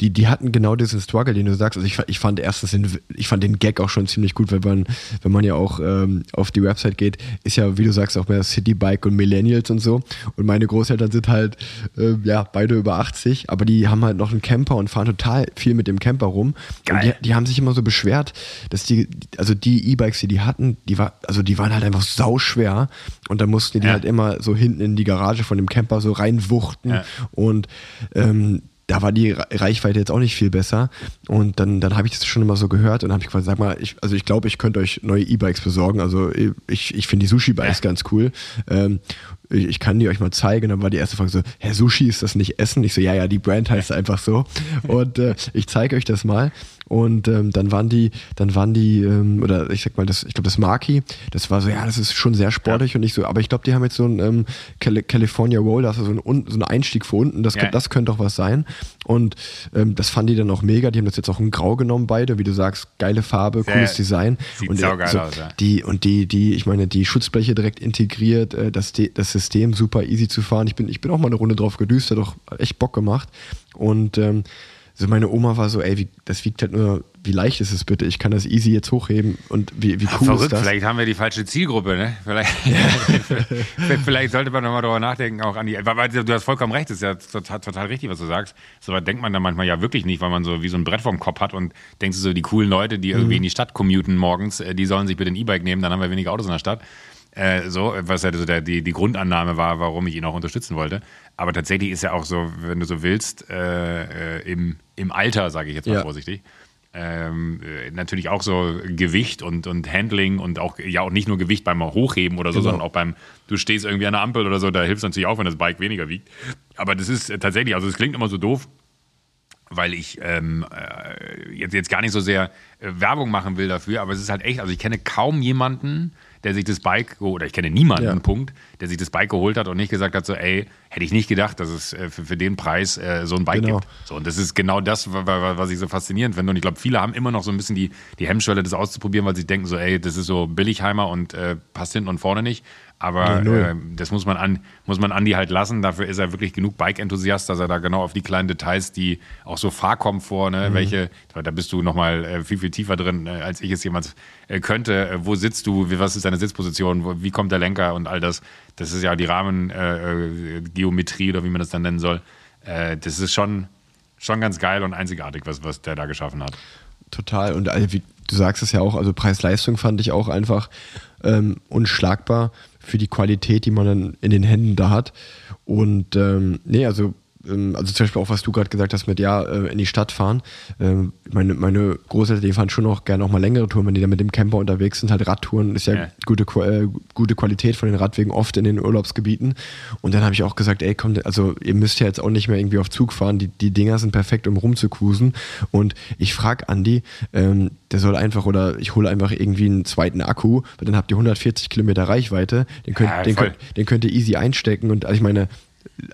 die, die hatten genau diesen Struggle, den du sagst. Also ich, ich fand erstens den, ich fand den Gag auch schon ziemlich gut, weil man, wenn man ja auch ähm, auf die Website geht, ist ja, wie du sagst, auch mehr Citybike und Millennials und so. Und meine Großeltern sind halt, äh, ja, beide über 80, aber die haben halt noch einen Camper und fahren total viel mit dem Camper rum. Und die, Geil. die haben sich immer so beschwert, dass die, also die E-Bikes, die die hatten, die war, also die waren halt einfach sauschwer und da mussten die Ja. halt immer so hinten in die Garage von dem Camper so reinwuchten Ja. und ähm, da war die Re- Reichweite jetzt auch nicht viel besser und dann, dann habe ich das schon immer so gehört und habe ich quasi, sag mal, ich, also ich glaube, ich könnte euch neue E-Bikes besorgen, also ich, ich finde die Sushi-Bikes Ja. ganz cool. Ähm, ich, ich kann die euch mal zeigen. Dann war die erste Frage so, Herr Sushi, ist das nicht Essen? Ich so, ja, ja, die Brand heißt einfach so. *laughs* Und äh, ich zeige euch das mal. Und ähm, dann waren die, dann waren die, ähm, oder ich sag mal, das, ich glaube, das Marquis, das war so, ja, das ist schon sehr sportlich ja. und nicht so, aber ich glaube, die haben jetzt so ein ähm, California Roll, also so ein, so ein Einstieg für unten, das, ja. das könnte doch was sein. Und ähm, das fanden die dann auch mega. Die haben das jetzt auch in Grau genommen, beide, wie du sagst, geile Farbe, sehr, cooles Design. Sieht und saugeil so, aus, ja. die und die, die, ich meine, die Schutzbleche direkt integriert, äh, das, das System super easy zu fahren. Ich bin, ich bin auch mal eine Runde drauf gedüst, hat doch echt Bock gemacht. Und ähm, so meine Oma war so, ey, wie, das wiegt halt nur, wie leicht ist es bitte? Ich kann das easy jetzt hochheben und wie, wie cool verrückt, ist das? vielleicht haben wir die falsche Zielgruppe, ne? Vielleicht, *laughs* *laughs* vielleicht sollte man nochmal darüber nachdenken, auch an die. Weil, du hast vollkommen recht, das ist ja total, total richtig, was du sagst. So weit denkt man dann manchmal ja wirklich nicht, weil man so wie so ein Brett vorm Kopf hat und denkst du so, die coolen Leute, die irgendwie Mhm. in die Stadt commuten morgens, äh, die sollen sich bitte ein E-Bike nehmen, dann haben wir weniger Autos in der Stadt. Äh, so, was ja so der, die, die Grundannahme war, warum ich ihn auch unterstützen wollte. Aber tatsächlich ist ja auch so, wenn du so willst, äh, äh, im, im Alter, sage ich jetzt mal Ja. vorsichtig, ähm, äh, natürlich auch so Gewicht und, und Handling und auch ja auch nicht nur Gewicht beim Hochheben oder so, Genau. sondern auch beim, du stehst irgendwie an der Ampel oder so, da hilft es natürlich auch, wenn das Bike weniger wiegt. Aber das ist tatsächlich, also es klingt immer so doof, weil ich ähm, äh, jetzt, jetzt gar nicht so sehr Werbung machen will dafür, aber es ist halt echt, also ich kenne kaum jemanden, der sich das Bike, oder ich kenne niemanden, Ja. Punkt, der sich das Bike geholt hat und nicht gesagt hat, so, ey, hätte ich nicht gedacht, dass es äh, für, für den Preis äh, so ein Bike Genau. gibt. So, und das ist genau das, wa- wa- was ich so faszinierend finde. Und ich glaube, viele haben immer noch so ein bisschen die, die Hemmschwelle, das auszuprobieren, weil sie denken so, ey, das ist so Billigheimer und äh, passt hinten und vorne nicht. Aber äh, das muss man, an, muss man Andi halt lassen. Dafür ist er wirklich genug Bike-Enthusiast, dass er da genau auf die kleinen Details, die auch so Fahrkomfort, ne, welche, da bist du nochmal äh, viel, viel tiefer drin, äh, als ich es jemals äh, könnte. Äh, wo sitzt du? Was ist deine Sitzposition? Wo, wie kommt der Lenker und all das? Das ist ja die Rahmengeometrie äh, Geometrie oder wie man das dann nennen soll. Äh, das ist schon, schon ganz geil und einzigartig, was, was der da geschaffen hat. Total. Und also, wie du sagst es ja auch, also Preis-Leistung fand ich auch einfach ähm, unschlagbar für die Qualität, die man dann in den Händen da hat. Und ähm, nee, also also zum Beispiel auch, was du gerade gesagt hast mit, ja, äh, in die Stadt fahren. Ähm, meine, meine Großeltern, die fahren schon auch gerne auch mal längere Touren, wenn die dann mit dem Camper unterwegs sind, halt Radtouren, ist ja, Ja. Gute, äh, gute Qualität von den Radwegen oft in den Urlaubsgebieten. Und dann habe ich auch gesagt, ey, komm, also ihr müsst ja jetzt auch nicht mehr irgendwie auf Zug fahren, die, die Dinger sind perfekt, um rumzucruisen. Und ich frage Andi, ähm, der soll einfach, oder ich hole einfach irgendwie einen zweiten Akku, weil dann habt ihr 140 Kilometer Reichweite, den könnt, Ja, den könnt, den könnt ihr easy einstecken. Und also ich meine,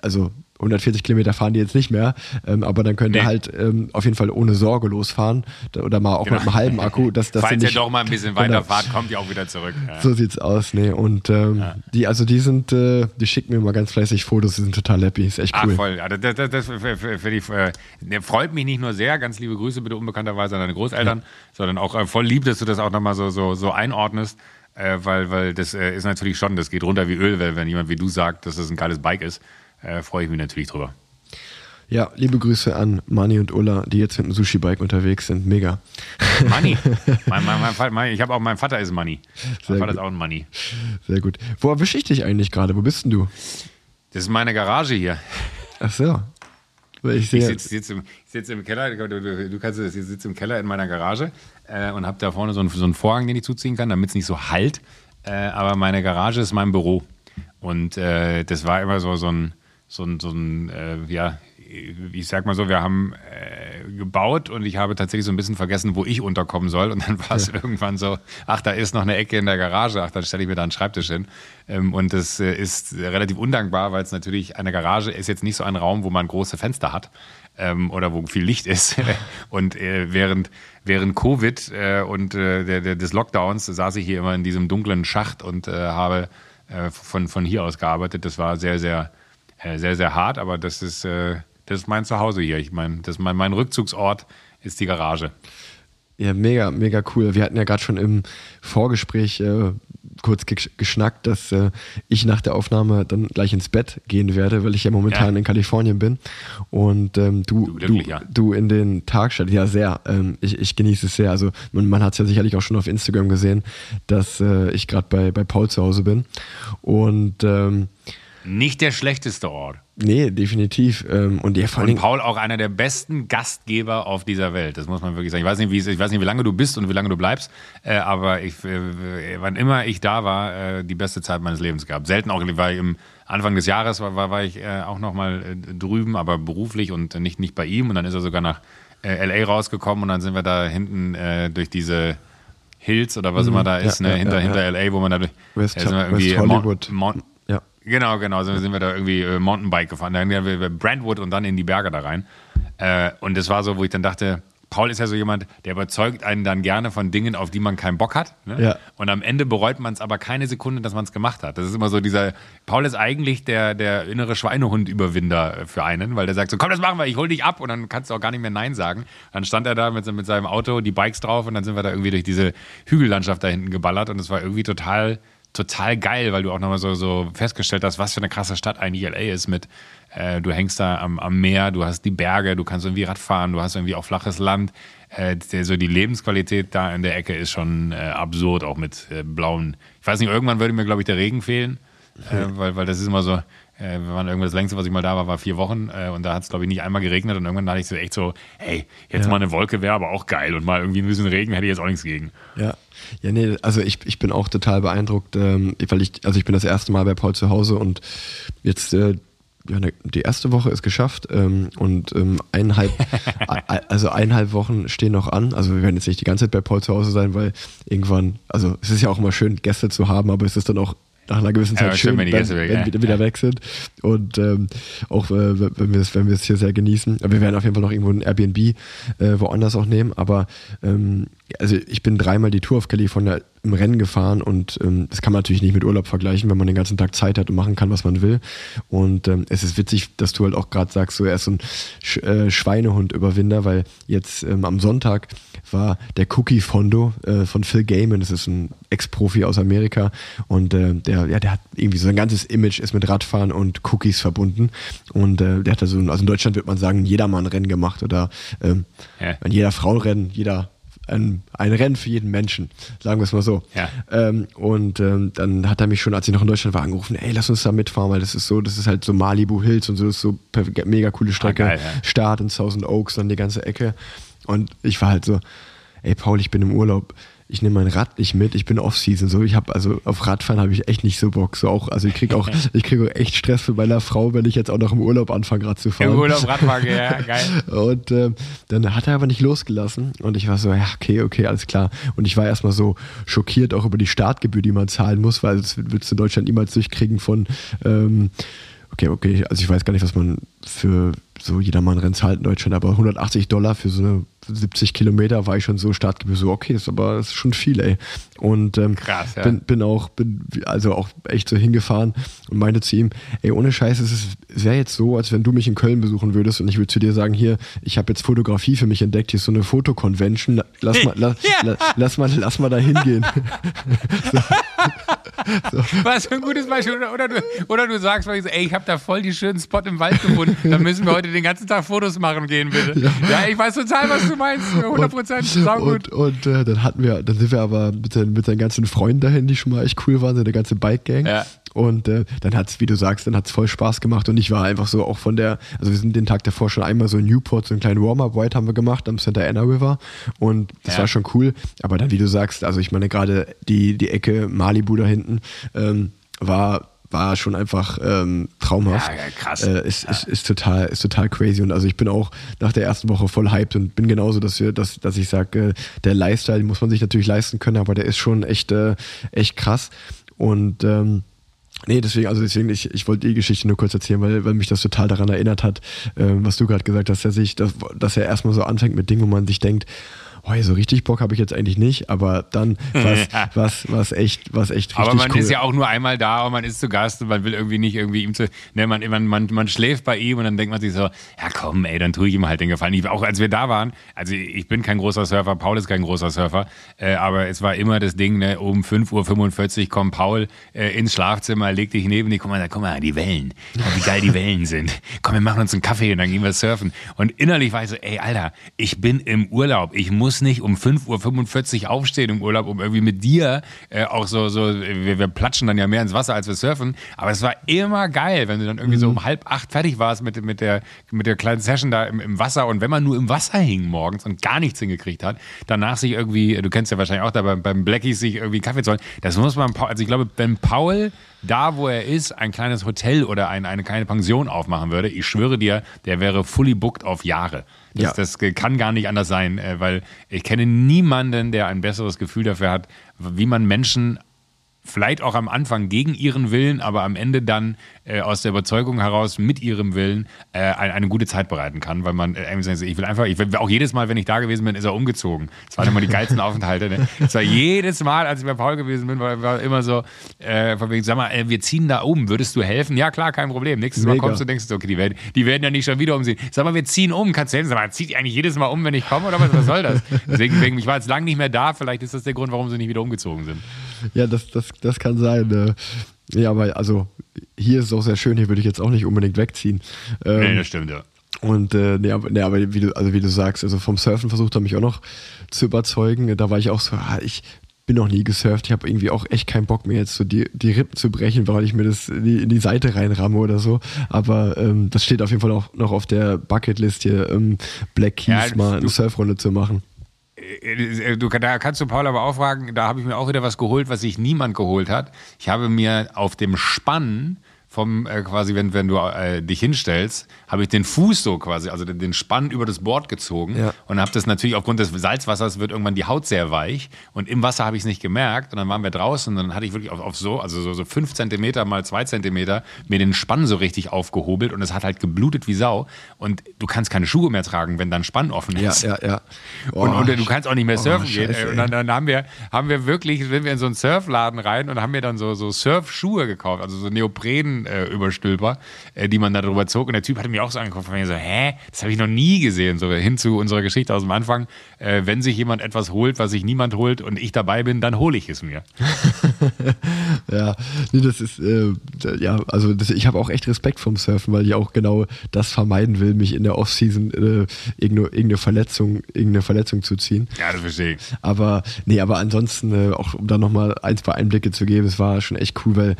also 140 Kilometer fahren die jetzt nicht mehr, ähm, aber dann könnt ihr Nee. halt ähm, auf jeden Fall ohne Sorge losfahren oder mal auch Genau. mit einem halben Akku. Dass, dass Falls ihr doch mal ein bisschen Genau. weiter fahrt, kommt ihr auch wieder zurück. Ja. So sieht's aus, nee. Und ähm, die, also die sind, äh, die schicken mir mal ganz fleißig Fotos, die sind total happy, ist echt Ach, cool. voll. Ja, das, das, das für, für, für die, äh, der freut mich nicht nur sehr, ganz liebe Grüße bitte unbekannterweise an deine Großeltern, sondern auch äh, voll lieb, dass du das auch nochmal so, so, so einordnest, äh, weil, weil das äh, ist natürlich schon, das geht runter wie Öl, weil wenn jemand wie du sagt, dass das ein geiles Bike ist, äh, freue ich mich natürlich drüber. Ja, liebe Grüße an Mani und Ulla, die jetzt mit dem Sushi-Bike unterwegs sind. Mega. Money. *laughs* mein, mein, mein, Vater- mein, ich habe auch, mein Vater ist. Sehr Mein Vater gut. ist auch ein Money. Sehr gut. Wo erwische ich dich eigentlich gerade? Wo bist denn du? Das ist meine Garage hier. Ach so. Ich Ich sitze sitz im, sitz im Keller, du, du, du kannst es, ich sitze im Keller in meiner Garage äh, und habe da vorne so einen, so einen Vorhang, den ich zuziehen kann, damit es nicht so halt. Äh, aber meine Garage ist mein Büro. Und äh, das war immer so, so ein, so ein, so ein äh, ja, ich sag mal so, wir haben äh, gebaut und ich habe tatsächlich so ein bisschen vergessen, wo ich unterkommen soll. Und dann war es *laughs* irgendwann so, ach, da ist noch eine Ecke in der Garage, ach, dann stelle ich mir da einen Schreibtisch hin. Ähm, und das äh, ist relativ undankbar, weil es natürlich eine Garage ist jetzt nicht so ein Raum, wo man große Fenster hat ähm, oder wo viel Licht ist. *laughs* und äh, während, während Covid äh, und äh, der, der, des Lockdowns saß ich hier immer in diesem dunklen Schacht und äh, habe von, von hier aus gearbeitet. Das war sehr, sehr, sehr, sehr hart, aber das ist, äh, das ist mein Zuhause hier. Ich meine, das ist mein, mein Rückzugsort ist die Garage. Ja, mega, mega cool. Wir hatten ja gerade schon im Vorgespräch äh, kurz gesch- geschnackt, dass äh, ich nach der Aufnahme dann gleich ins Bett gehen werde, weil ich ja momentan Ja. in Kalifornien bin. Und ähm, du, Du du, du in den Tag statt. Ja, sehr. Ähm, ich, ich genieße es sehr. Also man, man hat es ja sicherlich auch schon auf Instagram gesehen, dass äh, ich gerade bei, bei Paul zu Hause bin. Und ähm, Nicht der schlechteste Ort. nee, definitiv. Ähm, und vor allen Und. Paul auch einer der besten Gastgeber auf dieser Welt. Das muss man wirklich sagen. Ich weiß nicht, wie, ich weiß nicht, wie lange du bist und wie lange du bleibst, äh, aber ich, äh, wann immer ich da war, äh, die beste Zeit meines Lebens gehabt. Selten auch, weil im Anfang des Jahres war, war, war ich auch nochmal drüben, aber beruflich und nicht, nicht bei ihm. Und dann ist er sogar nach LA rausgekommen und dann sind wir da hinten durch diese Hills oder was mhm, immer da ist, ja, ne, ja, hinter, ja, hinter LA, wo man da durch. West, West Hollywood. Mount, Mount. Genau, genau. Sind, sind wir da irgendwie äh, Mountainbike gefahren. Dann sind wir Brentwood und dann in die Berge da rein. Äh, und das war so, wo ich dann dachte, Paul ist ja so jemand, der überzeugt einen dann gerne von Dingen, auf die man keinen Bock hat. Ne? Ja. Und am Ende bereut man es aber keine Sekunde, dass man es gemacht hat. Das ist immer so dieser, Paul ist eigentlich der, der innere Schweinehund-Überwinder für einen, weil der sagt so, komm, das machen wir, ich hol dich ab und dann kannst du auch gar nicht mehr Nein sagen. Dann stand er da mit, mit seinem Auto, die Bikes drauf und dann sind wir da irgendwie durch diese Hügellandschaft da hinten geballert und es war irgendwie total total geil, weil du auch nochmal so, so festgestellt hast, was für eine krasse Stadt eigentlich LA ist mit, äh, du hängst da am, am Meer, du hast die Berge, du kannst irgendwie Radfahren, du hast irgendwie auch flaches Land. Äh, der, so die Lebensqualität da in der Ecke ist schon äh, absurd, auch mit äh, blauen. Ich weiß nicht, irgendwann würde mir, glaube ich, der Regen fehlen, äh, *laughs* weil, weil das ist immer so, äh, wir waren irgendwas das längste, was ich mal da war, war vier Wochen äh, und da hat es, glaube ich, nicht einmal geregnet und irgendwann dachte ich so echt so, hey, jetzt ja. mal eine Wolke wäre aber auch geil und mal irgendwie ein bisschen Regen hätte ich jetzt auch nichts gegen. Ja. Ja, nee, also ich, ich bin auch total beeindruckt, ähm, weil ich, also ich bin das erste Mal bei Paul zu Hause und jetzt äh, ja, ne, die erste Woche ist geschafft ähm, und ähm, eineinhalb, *laughs* also eineinhalb Wochen stehen noch an. Also wir werden jetzt nicht die ganze Zeit bei Paul zu Hause sein, weil irgendwann, also es ist ja auch immer schön, Gäste zu haben, aber es ist dann auch nach einer gewissen Zeit ja, schön, wenn, wenn, weg, wenn ja. wieder weg sind. Und ähm, auch äh, wenn wir es wenn hier sehr genießen. Aber wir werden auf jeden Fall noch irgendwo ein Airbnb äh, woanders auch nehmen. Aber ähm, also ich bin dreimal die Tour auf California im Rennen gefahren und ähm, das kann man natürlich nicht mit Urlaub vergleichen, wenn man den ganzen Tag Zeit hat und machen kann, was man will. Und ähm, es ist witzig, dass du halt auch gerade sagst, so er ist so ein Sch äh, Schweinehund-Überwinder, weil jetzt ähm, am Sonntag war der Cookie Fondo äh, von Phil Gaiman, das ist ein Ex-Profi aus Amerika und äh, der, ja, der hat irgendwie so ein ganzes Image ist mit Radfahren und Cookies verbunden und äh, der hat da so, also in Deutschland wird man sagen, ein Jedermann-Rennen gemacht oder ähm, ja. jeder Frau-Rennen, jeder ein, ein Rennen für jeden Menschen, sagen wir es mal so. Ja. Ähm, und ähm, dann hat er mich schon, als ich noch in Deutschland war, angerufen, ey, lass uns da mitfahren, weil das ist so, das ist halt so Malibu Hills und so, das ist so mega coole Strecke. Ah, geil, ja. Start in Thousand Oaks, dann die ganze Ecke. Und ich war halt so, ey Paul, ich bin im Urlaub, ich nehme mein Rad nicht mit, ich bin Off-Season. So, ich habe also auf Radfahren habe ich echt nicht so Bock. So auch, also ich kriege auch, *laughs* ich kriege auch echt Stress für meiner Frau, wenn ich jetzt auch noch im Urlaub anfange, Rad zu fahren. Im Urlaub Radfahren, ja, *laughs* geil. Und äh, dann hat er aber nicht losgelassen und ich war so, ja, okay, okay, alles klar. Und ich war erstmal so schockiert auch über die Startgebühr, die man zahlen muss, weil das willst du in Deutschland niemals durchkriegen von ähm, okay, okay, also ich weiß gar nicht, was man für so jedermann rennt zahlt in Deutschland, aber 180 Dollar für so eine 70 Kilometer war ich schon so Startgebühr so, okay, ist aber ist schon viel, ey. Und ähm, Krass, ja. bin, bin auch, bin also auch echt so hingefahren und meinte zu ihm, ey, ohne Scheiß, es wäre jetzt so, als wenn du mich in Köln besuchen würdest und ich würde zu dir sagen, hier, ich habe jetzt Fotografie für mich entdeckt, hier ist so eine Fotoconvention, lass mal, la, la, lass mal, lass mal da hingehen. *laughs* so. so. Was für ein gutes Beispiel. Oder, oder, du, oder du sagst, ey, ich habe da voll die schönen Spot im Wald gefunden, da müssen wir heute den ganzen Tag Fotos machen gehen, bitte. Ja, ja ich weiß total, was du meinst, 100 Prozent, saugut. Und, und äh, dann hatten wir, dann sind wir aber mit den, mit seinen ganzen Freunden dahin, die schon mal echt cool waren, seine ganze Bike-Gang. Ja. Und äh, dann hat es, wie du sagst, dann hat es voll Spaß gemacht. Und ich war einfach so auch von der, also wir sind den Tag davor schon einmal so in Newport, so einen kleinen Warm-Up-White haben wir gemacht am Santa Ana River. Und das ja. war schon cool. Aber dann, wie du sagst, also ich meine gerade die, die Ecke Malibu da hinten ähm, war war schon einfach ähm, traumhaft. Ja, krass. Äh, ist, ja. ist, ist, total, ist total crazy. Und also ich bin auch nach der ersten Woche voll hyped und bin genauso, dass wir, dass, dass ich sage, äh, der Lifestyle muss man sich natürlich leisten können, aber der ist schon echt, äh, echt krass. Und ähm, Nee, deswegen, also deswegen, ich, ich wollte die Geschichte nur kurz erzählen, weil, weil mich das total daran erinnert hat, ähm, was du gerade gesagt hast, dass, ich, dass, dass er erstmal so anfängt mit Dingen, wo man sich denkt, oh, so richtig Bock habe ich jetzt eigentlich nicht, aber dann was, was, was echt, was echt richtig Aber man cool. ist ja auch nur einmal da und man ist zu Gast und man will irgendwie nicht irgendwie ihm zu, ne, man, man, man, man schläft bei ihm und dann denkt man sich so, ja komm, ey, dann tue ich ihm halt den Gefallen. Ich, auch als wir da waren, also ich bin kein großer Surfer, Paul ist kein großer Surfer, äh, aber es war immer das Ding, ne, um 5.45 Uhr kommt Paul äh, ins Schlafzimmer, legt dich neben dich, guck mal, guck mal, die Wellen, wie geil die *laughs* Wellen sind. Komm, wir machen uns einen Kaffee und dann gehen wir surfen. Und innerlich war ich so, ey, Alter, ich bin im Urlaub, ich muss muss nicht um 5.45 Uhr aufstehen im Urlaub, um irgendwie mit dir äh, auch so, so wir, wir, platschen dann ja mehr ins Wasser, als wir surfen. Aber es war immer geil, wenn du dann irgendwie mhm. so um halb acht fertig warst mit, mit, der, mit der kleinen Session da im, im Wasser. Und wenn man nur im Wasser hing morgens und gar nichts hingekriegt hat, danach sich irgendwie, du kennst ja wahrscheinlich auch da beim, beim Blackies sich irgendwie Kaffee zu holen. Das muss man, also ich glaube, wenn Paul da, wo er ist, ein kleines Hotel oder ein, eine kleine Pension aufmachen würde, ich schwöre dir, der wäre fully booked auf Jahre. Das, Ja. das kann gar nicht anders sein, äh, weil ich kenne niemanden, der ein besseres Gefühl dafür hat, wie man Menschen vielleicht auch am Anfang gegen ihren Willen, aber am Ende dann äh, aus der Überzeugung heraus mit ihrem Willen äh, eine, eine gute Zeit bereiten kann, weil man äh, ich will einfach, ich will auch jedes Mal, wenn ich da gewesen bin, ist er umgezogen. Das waren immer die geilsten *laughs* Aufenthalte. Ne? Das war jedes Mal, als ich bei Paul gewesen bin, war, war immer so, äh, von wegen, sag mal, äh, wir ziehen da um, würdest du helfen? Ja klar, kein Problem. Nächstes Mal Mega. kommst du, denkst du, okay, die werden, die werden ja nicht schon wieder umziehen. Sag mal, wir ziehen um, kannst du helfen? Sag mal, zieht ihr eigentlich jedes Mal um, wenn ich komme oder was, was soll das? Deswegen, deswegen, ich war jetzt lange nicht mehr da, vielleicht ist das der Grund, warum sie nicht wieder umgezogen sind. Ja, das, das, das kann sein. Äh, ja, aber also hier ist es auch sehr schön, hier würde ich jetzt auch nicht unbedingt wegziehen. Ähm, Nee, das stimmt, ja. Und äh, nee, aber, nee, aber wie du, also wie du sagst, also vom Surfen versucht er mich auch noch zu überzeugen. Da war ich auch so, ah, ich bin noch nie gesurft, ich habe irgendwie auch echt keinen Bock mehr jetzt so die, die Rippen zu brechen, weil ich mir das in die, in die Seite reinramme oder so. Aber ähm, das steht auf jeden Fall auch noch auf der Bucketlist hier, ähm, Black Keys Ja, mal eine Surfrunde zu machen. Äh, Du, da kannst du Paul aber auch fragen, da habe ich mir auch wieder was geholt, was sich niemand geholt hat. Ich habe mir auf dem Spann vom äh, quasi, wenn, wenn du äh, dich hinstellst, habe ich den Fuß so quasi, also den, den Spann über das Board gezogen Ja. und habe das natürlich aufgrund des Salzwassers wird irgendwann die Haut sehr weich und im Wasser habe ich es nicht gemerkt und dann waren wir draußen und dann hatte ich wirklich auf, auf so, also so, so fünf Zentimeter mal zwei Zentimeter mir den Spann so richtig aufgehobelt und es hat halt geblutet wie Sau und du kannst keine Schuhe mehr tragen, wenn dein Spann offen Ja, ist. ja, ja. Und, Oh, und du kannst auch nicht mehr oh, surfen gehen. Scheiße, Und dann, dann haben wir, haben wir wirklich, sind wir in so einen Surfladen rein und haben mir dann so, so Surfschuhe gekauft, also so Neopren-Überstülper, äh, die man da drüber zog. Und der Typ hatte mir auch so angeguckt von mir so, hä, das habe ich noch nie gesehen. So hin zu unserer Geschichte aus dem Anfang. Äh, wenn sich jemand etwas holt, was sich niemand holt und ich dabei bin, dann hole ich es mir. *laughs* Ja, nee, das ist, äh, ja, also das, ich habe auch echt Respekt vom Surfen, weil ich auch genau das vermeiden will, mich in der Offseason äh, irgendeine, irgendeine Verletzung, irgendeine Verletzung zu ziehen. Ja, das verstehe ich. Aber nee, aber ansonsten, äh, auch um da nochmal ein, zwei Einblicke zu geben, es war schon echt cool, weil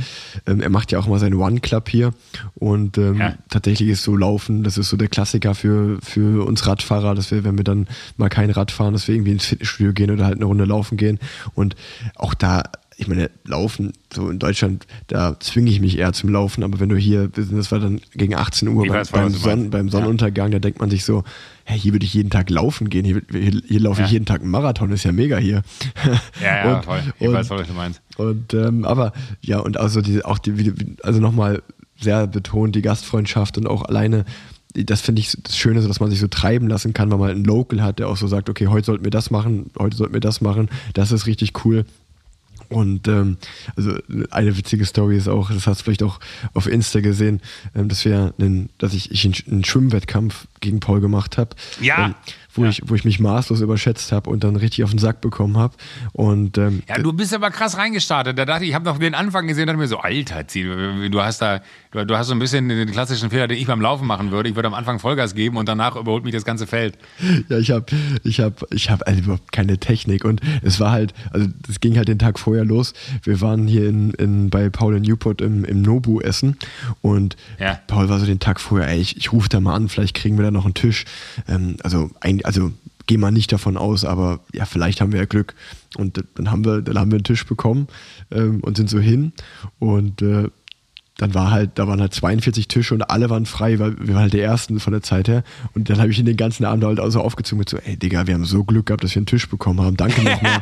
ähm, er macht ja auch mal seinen One Club hier und ähm, Ja. tatsächlich ist so Laufen, das ist so der Klassiker für, für uns Radfahrer, dass wir, wenn wir dann mal kein Rad fahren, dass wir irgendwie ins Fitnessstudio gehen oder halt eine Runde laufen gehen und auch da ich meine, Laufen, so in Deutschland, da zwinge ich mich eher zum Laufen, aber wenn du hier, das war dann gegen 18 Uhr Ich beim, weiß beim, was du Sonn, meinst. beim Sonnenuntergang, da denkt man sich so, hä, hier würde ich jeden Tag laufen gehen, hier, hier, hier laufe ich Ja. jeden Tag einen Marathon, ist ja mega hier. Ja, ja, *laughs* Und- voll. Ich und- weiß was du meinst. Und ähm, aber ja, und also die, auch die, also nochmal sehr betont die Gastfreundschaft und auch alleine, das finde ich das Schöne, dass man sich so treiben lassen kann, weil man einen Local hat, der auch so sagt, okay, heute sollten wir das machen, heute sollten wir das machen, das ist richtig cool. Und ähm, also eine witzige Story ist auch, das hast du vielleicht auch auf Insta gesehen, ähm, dass wir einen, dass ich, ich einen, Schwimmwettkampf gegen Paul gemacht habe. Ja. Ähm, wo, Ja. ich, wo ich mich maßlos überschätzt habe und dann richtig auf den Sack bekommen habe. Und ähm, Ja, du bist aber krass reingestartet. Da dachte ich, ich habe noch den Anfang gesehen und dachte mir so, Alter, du hast da, du, du hast so ein bisschen den klassischen Fehler, den ich beim Laufen machen würde. Ich würde am Anfang Vollgas geben und danach überholt mich das ganze Feld. Ja, ich habe ich hab, ich hab also überhaupt keine Technik und es war halt, also es ging halt den Tag vorher los. Wir waren hier in, in, bei Paul in Newport im, im Nobu essen und Ja. Paul war so den Tag vorher, ey, ich, ich rufe da mal an, vielleicht kriegen wir da noch einen Tisch. Ähm, also, ein, also geh mal nicht davon aus, aber ja, vielleicht haben wir ja Glück. Und dann haben wir, dann haben wir einen Tisch bekommen ähm, und sind so hin und äh, dann war halt, da waren halt 42 Tische und alle waren frei, weil wir waren halt die ersten von der Zeit her. Und dann habe ich ihn den ganzen Abend halt also aufgezogen mit so, ey Digga, wir haben so Glück gehabt, dass wir einen Tisch bekommen haben. Danke *laughs* nochmal.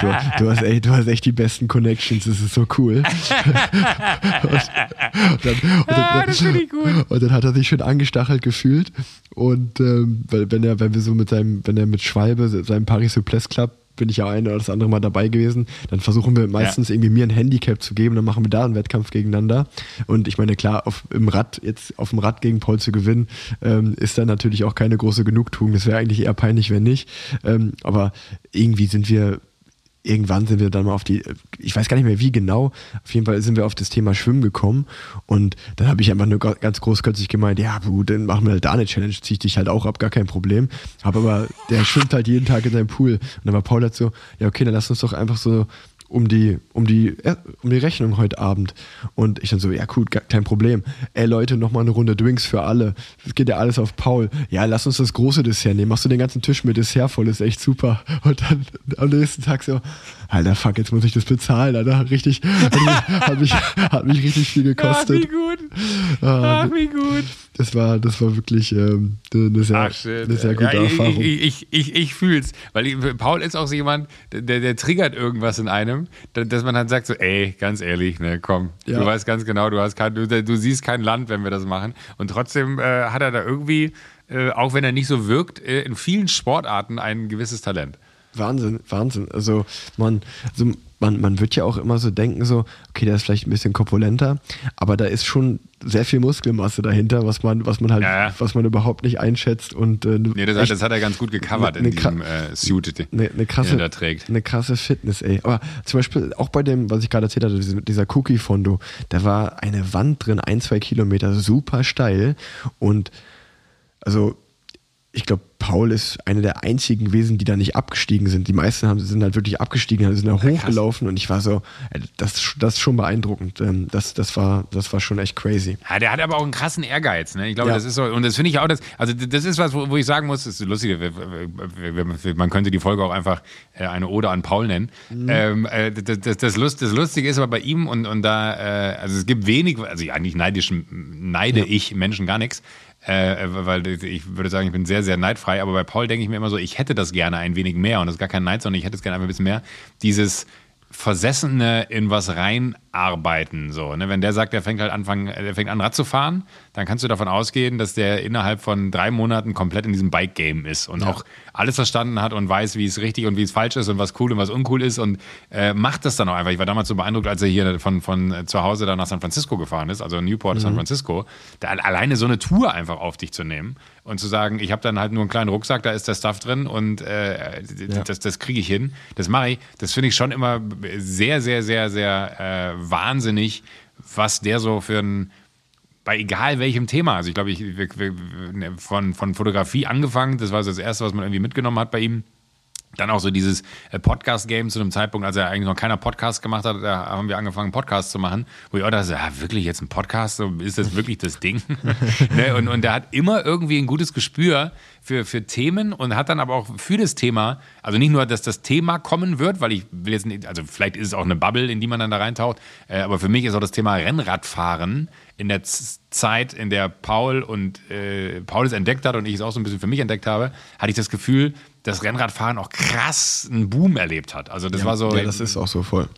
Du, du, hast, ey, du hast echt die besten Connections, das ist so cool. und, *laughs* *laughs* und dann, und dann, Ah, das finde ich gut. Und dann hat er sich schön angestachelt gefühlt. Und ähm, wenn er, wenn wir so mit seinem, wenn er mit Schwalbe, seinem Paris Souplesse Club, bin ich ja ein oder das andere Mal dabei gewesen, dann versuchen wir meistens irgendwie mir ein Handicap zu geben, dann machen wir da einen Wettkampf gegeneinander. Und ich meine, klar, auf, im Rad, jetzt auf dem Rad gegen Paul zu gewinnen, ähm, ist dann natürlich auch keine große Genugtuung. Das wäre eigentlich eher peinlich, wenn nicht. Ähm, aber irgendwie sind wir irgendwann sind wir dann mal auf die, ich weiß gar nicht mehr wie genau, auf jeden Fall sind wir auf das Thema Schwimmen gekommen. Und dann habe ich einfach nur ga- ganz großkötzig gemeint, ja gut, dann machen wir halt da eine Challenge, zieh ich dich halt auch ab, gar kein Problem. Habe aber, der schwimmt halt jeden Tag in seinem Pool. Und dann war Paul halt so, ja okay, dann lass uns doch einfach so um die, um die, äh, um die Rechnung heute Abend. Und ich dann so, ja gut, kein Problem. Ey Leute, nochmal eine Runde Drinks für alle. Es geht ja alles auf Paul. Ja, lass uns das große Dessert nehmen. Machst du den ganzen Tisch mit Dessert voll, ist echt super. Und dann am nächsten Tag so, Alter, fuck, jetzt muss ich das bezahlen, Alter. Richtig, hat mich, hat mich richtig viel gekostet. Ach, wie gut. Ach, wie gut. Das war, das war wirklich ähm, eine, sehr, Ach, eine sehr gute ja, Erfahrung. Ich, ich, ich, ich fühl's. Weil ich, Paul ist auch so jemand, der, der triggert irgendwas in einem, dass man dann sagt so, ey, ganz ehrlich, ne, komm, Ja. du weißt ganz genau, du hast kein, du, du siehst kein Land, wenn wir das machen. Und trotzdem äh, hat er da irgendwie, äh, auch wenn er nicht so wirkt, äh, in vielen Sportarten ein gewisses Talent. Wahnsinn, Wahnsinn. Also man, also man, man wird ja auch immer so denken, so, okay, der ist vielleicht ein bisschen korpulenter, aber da ist schon sehr viel Muskelmasse dahinter, was man, was man halt, Ja, was man überhaupt nicht einschätzt und äh, Nee, das, hat- das hat er ganz gut gecovert Ne- ne in diesem äh, Suit, den eine, eine krasse, den er da trägt. eine krasse Fitness, ey. Aber zum Beispiel auch bei dem, was ich gerade erzählt hatte, diese- dieser Cookie-Fondo, da war eine Wand drin, ein, zwei Kilometer, super steil und also ich glaube, Paul ist einer der einzigen gewesen, die da nicht abgestiegen sind. Die meisten haben, sind halt wirklich abgestiegen, also sind da hochgelaufen und ich war so, ey, das, das ist schon beeindruckend. Ähm, Das, das, war, das war schon echt crazy. Ja, der hat aber auch einen krassen Ehrgeiz. Ne? Ich glaube, Ja. das ist so, und das finde ich auch, das, also das ist was, wo, wo ich sagen muss, das ist lustig, man könnte die Folge auch einfach äh, eine Ode an Paul nennen. Ähm, äh, das, das, das, Lust, das Lustige ist aber bei ihm und, und da, äh, also es gibt wenig, also ja, nicht neidisch, neide ich Menschen gar nichts. Äh, weil ich würde sagen, ich bin sehr, sehr neidfrei, aber bei Paul denke ich mir immer so, ich hätte das gerne ein wenig mehr und das ist gar kein Neid, sondern ich hätte es gerne ein bisschen mehr. Dieses Versessene in was reinarbeiten. So, ne? Wenn der sagt, er fängt halt anfangen, er fängt an Rad zu fahren, dann kannst du davon ausgehen, dass der innerhalb von drei Monaten komplett in diesem Bike-Game ist und auch alles verstanden hat und weiß, wie es richtig und wie es falsch ist und was cool und was uncool ist und äh, macht das dann auch einfach. Ich war damals so beeindruckt, als er hier von, von äh, zu Hause dann nach San Francisco gefahren ist, also Newport, San Francisco, da alleine so eine Tour einfach auf dich zu nehmen und zu sagen, ich habe dann halt nur einen kleinen Rucksack, da ist der Stuff drin und äh, das, das kriege ich hin, das mache ich. Das finde ich schon immer sehr, sehr, sehr, sehr äh, wahnsinnig, was der so für ein bei egal welchem Thema. Also ich glaube, ich wir- von, von Fotografie angefangen, das war so das Erste, was man irgendwie mitgenommen hat bei ihm. Dann auch so dieses äh, Podcast-Game zu einem Zeitpunkt, als er eigentlich noch keiner Podcast gemacht hat, da haben wir angefangen, Podcasts zu machen, wo ich auch dachte, ja, wirklich jetzt ein Podcast, ist das wirklich das Ding? *laughs* *laughs* ne? und, und er hat immer irgendwie ein gutes Gespür für, für Themen und hat dann aber auch für das Thema, also nicht nur, dass das Thema kommen wird, weil ich will jetzt nicht, also vielleicht ist es auch eine Bubble, in die man dann da reintaucht, äh, aber für mich ist auch das Thema Rennradfahren in der Z Zeit, in der Paul und äh, Paul es entdeckt hat und ich es auch so ein bisschen für mich entdeckt habe, hatte ich das Gefühl, dass Rennradfahren auch krass einen Boom erlebt hat. Also das war so. Ja, das ist auch so voll.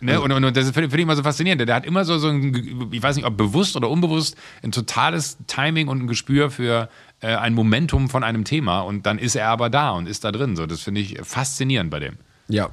Ne? Und, und, und das finde find ich immer so faszinierend. Der hat immer so, so ein, ich weiß nicht, ob bewusst oder unbewusst, ein totales Timing und ein Gespür für äh, ein Momentum von einem Thema. Und dann ist er aber da und ist da drin. So, das finde ich faszinierend bei dem. Ja,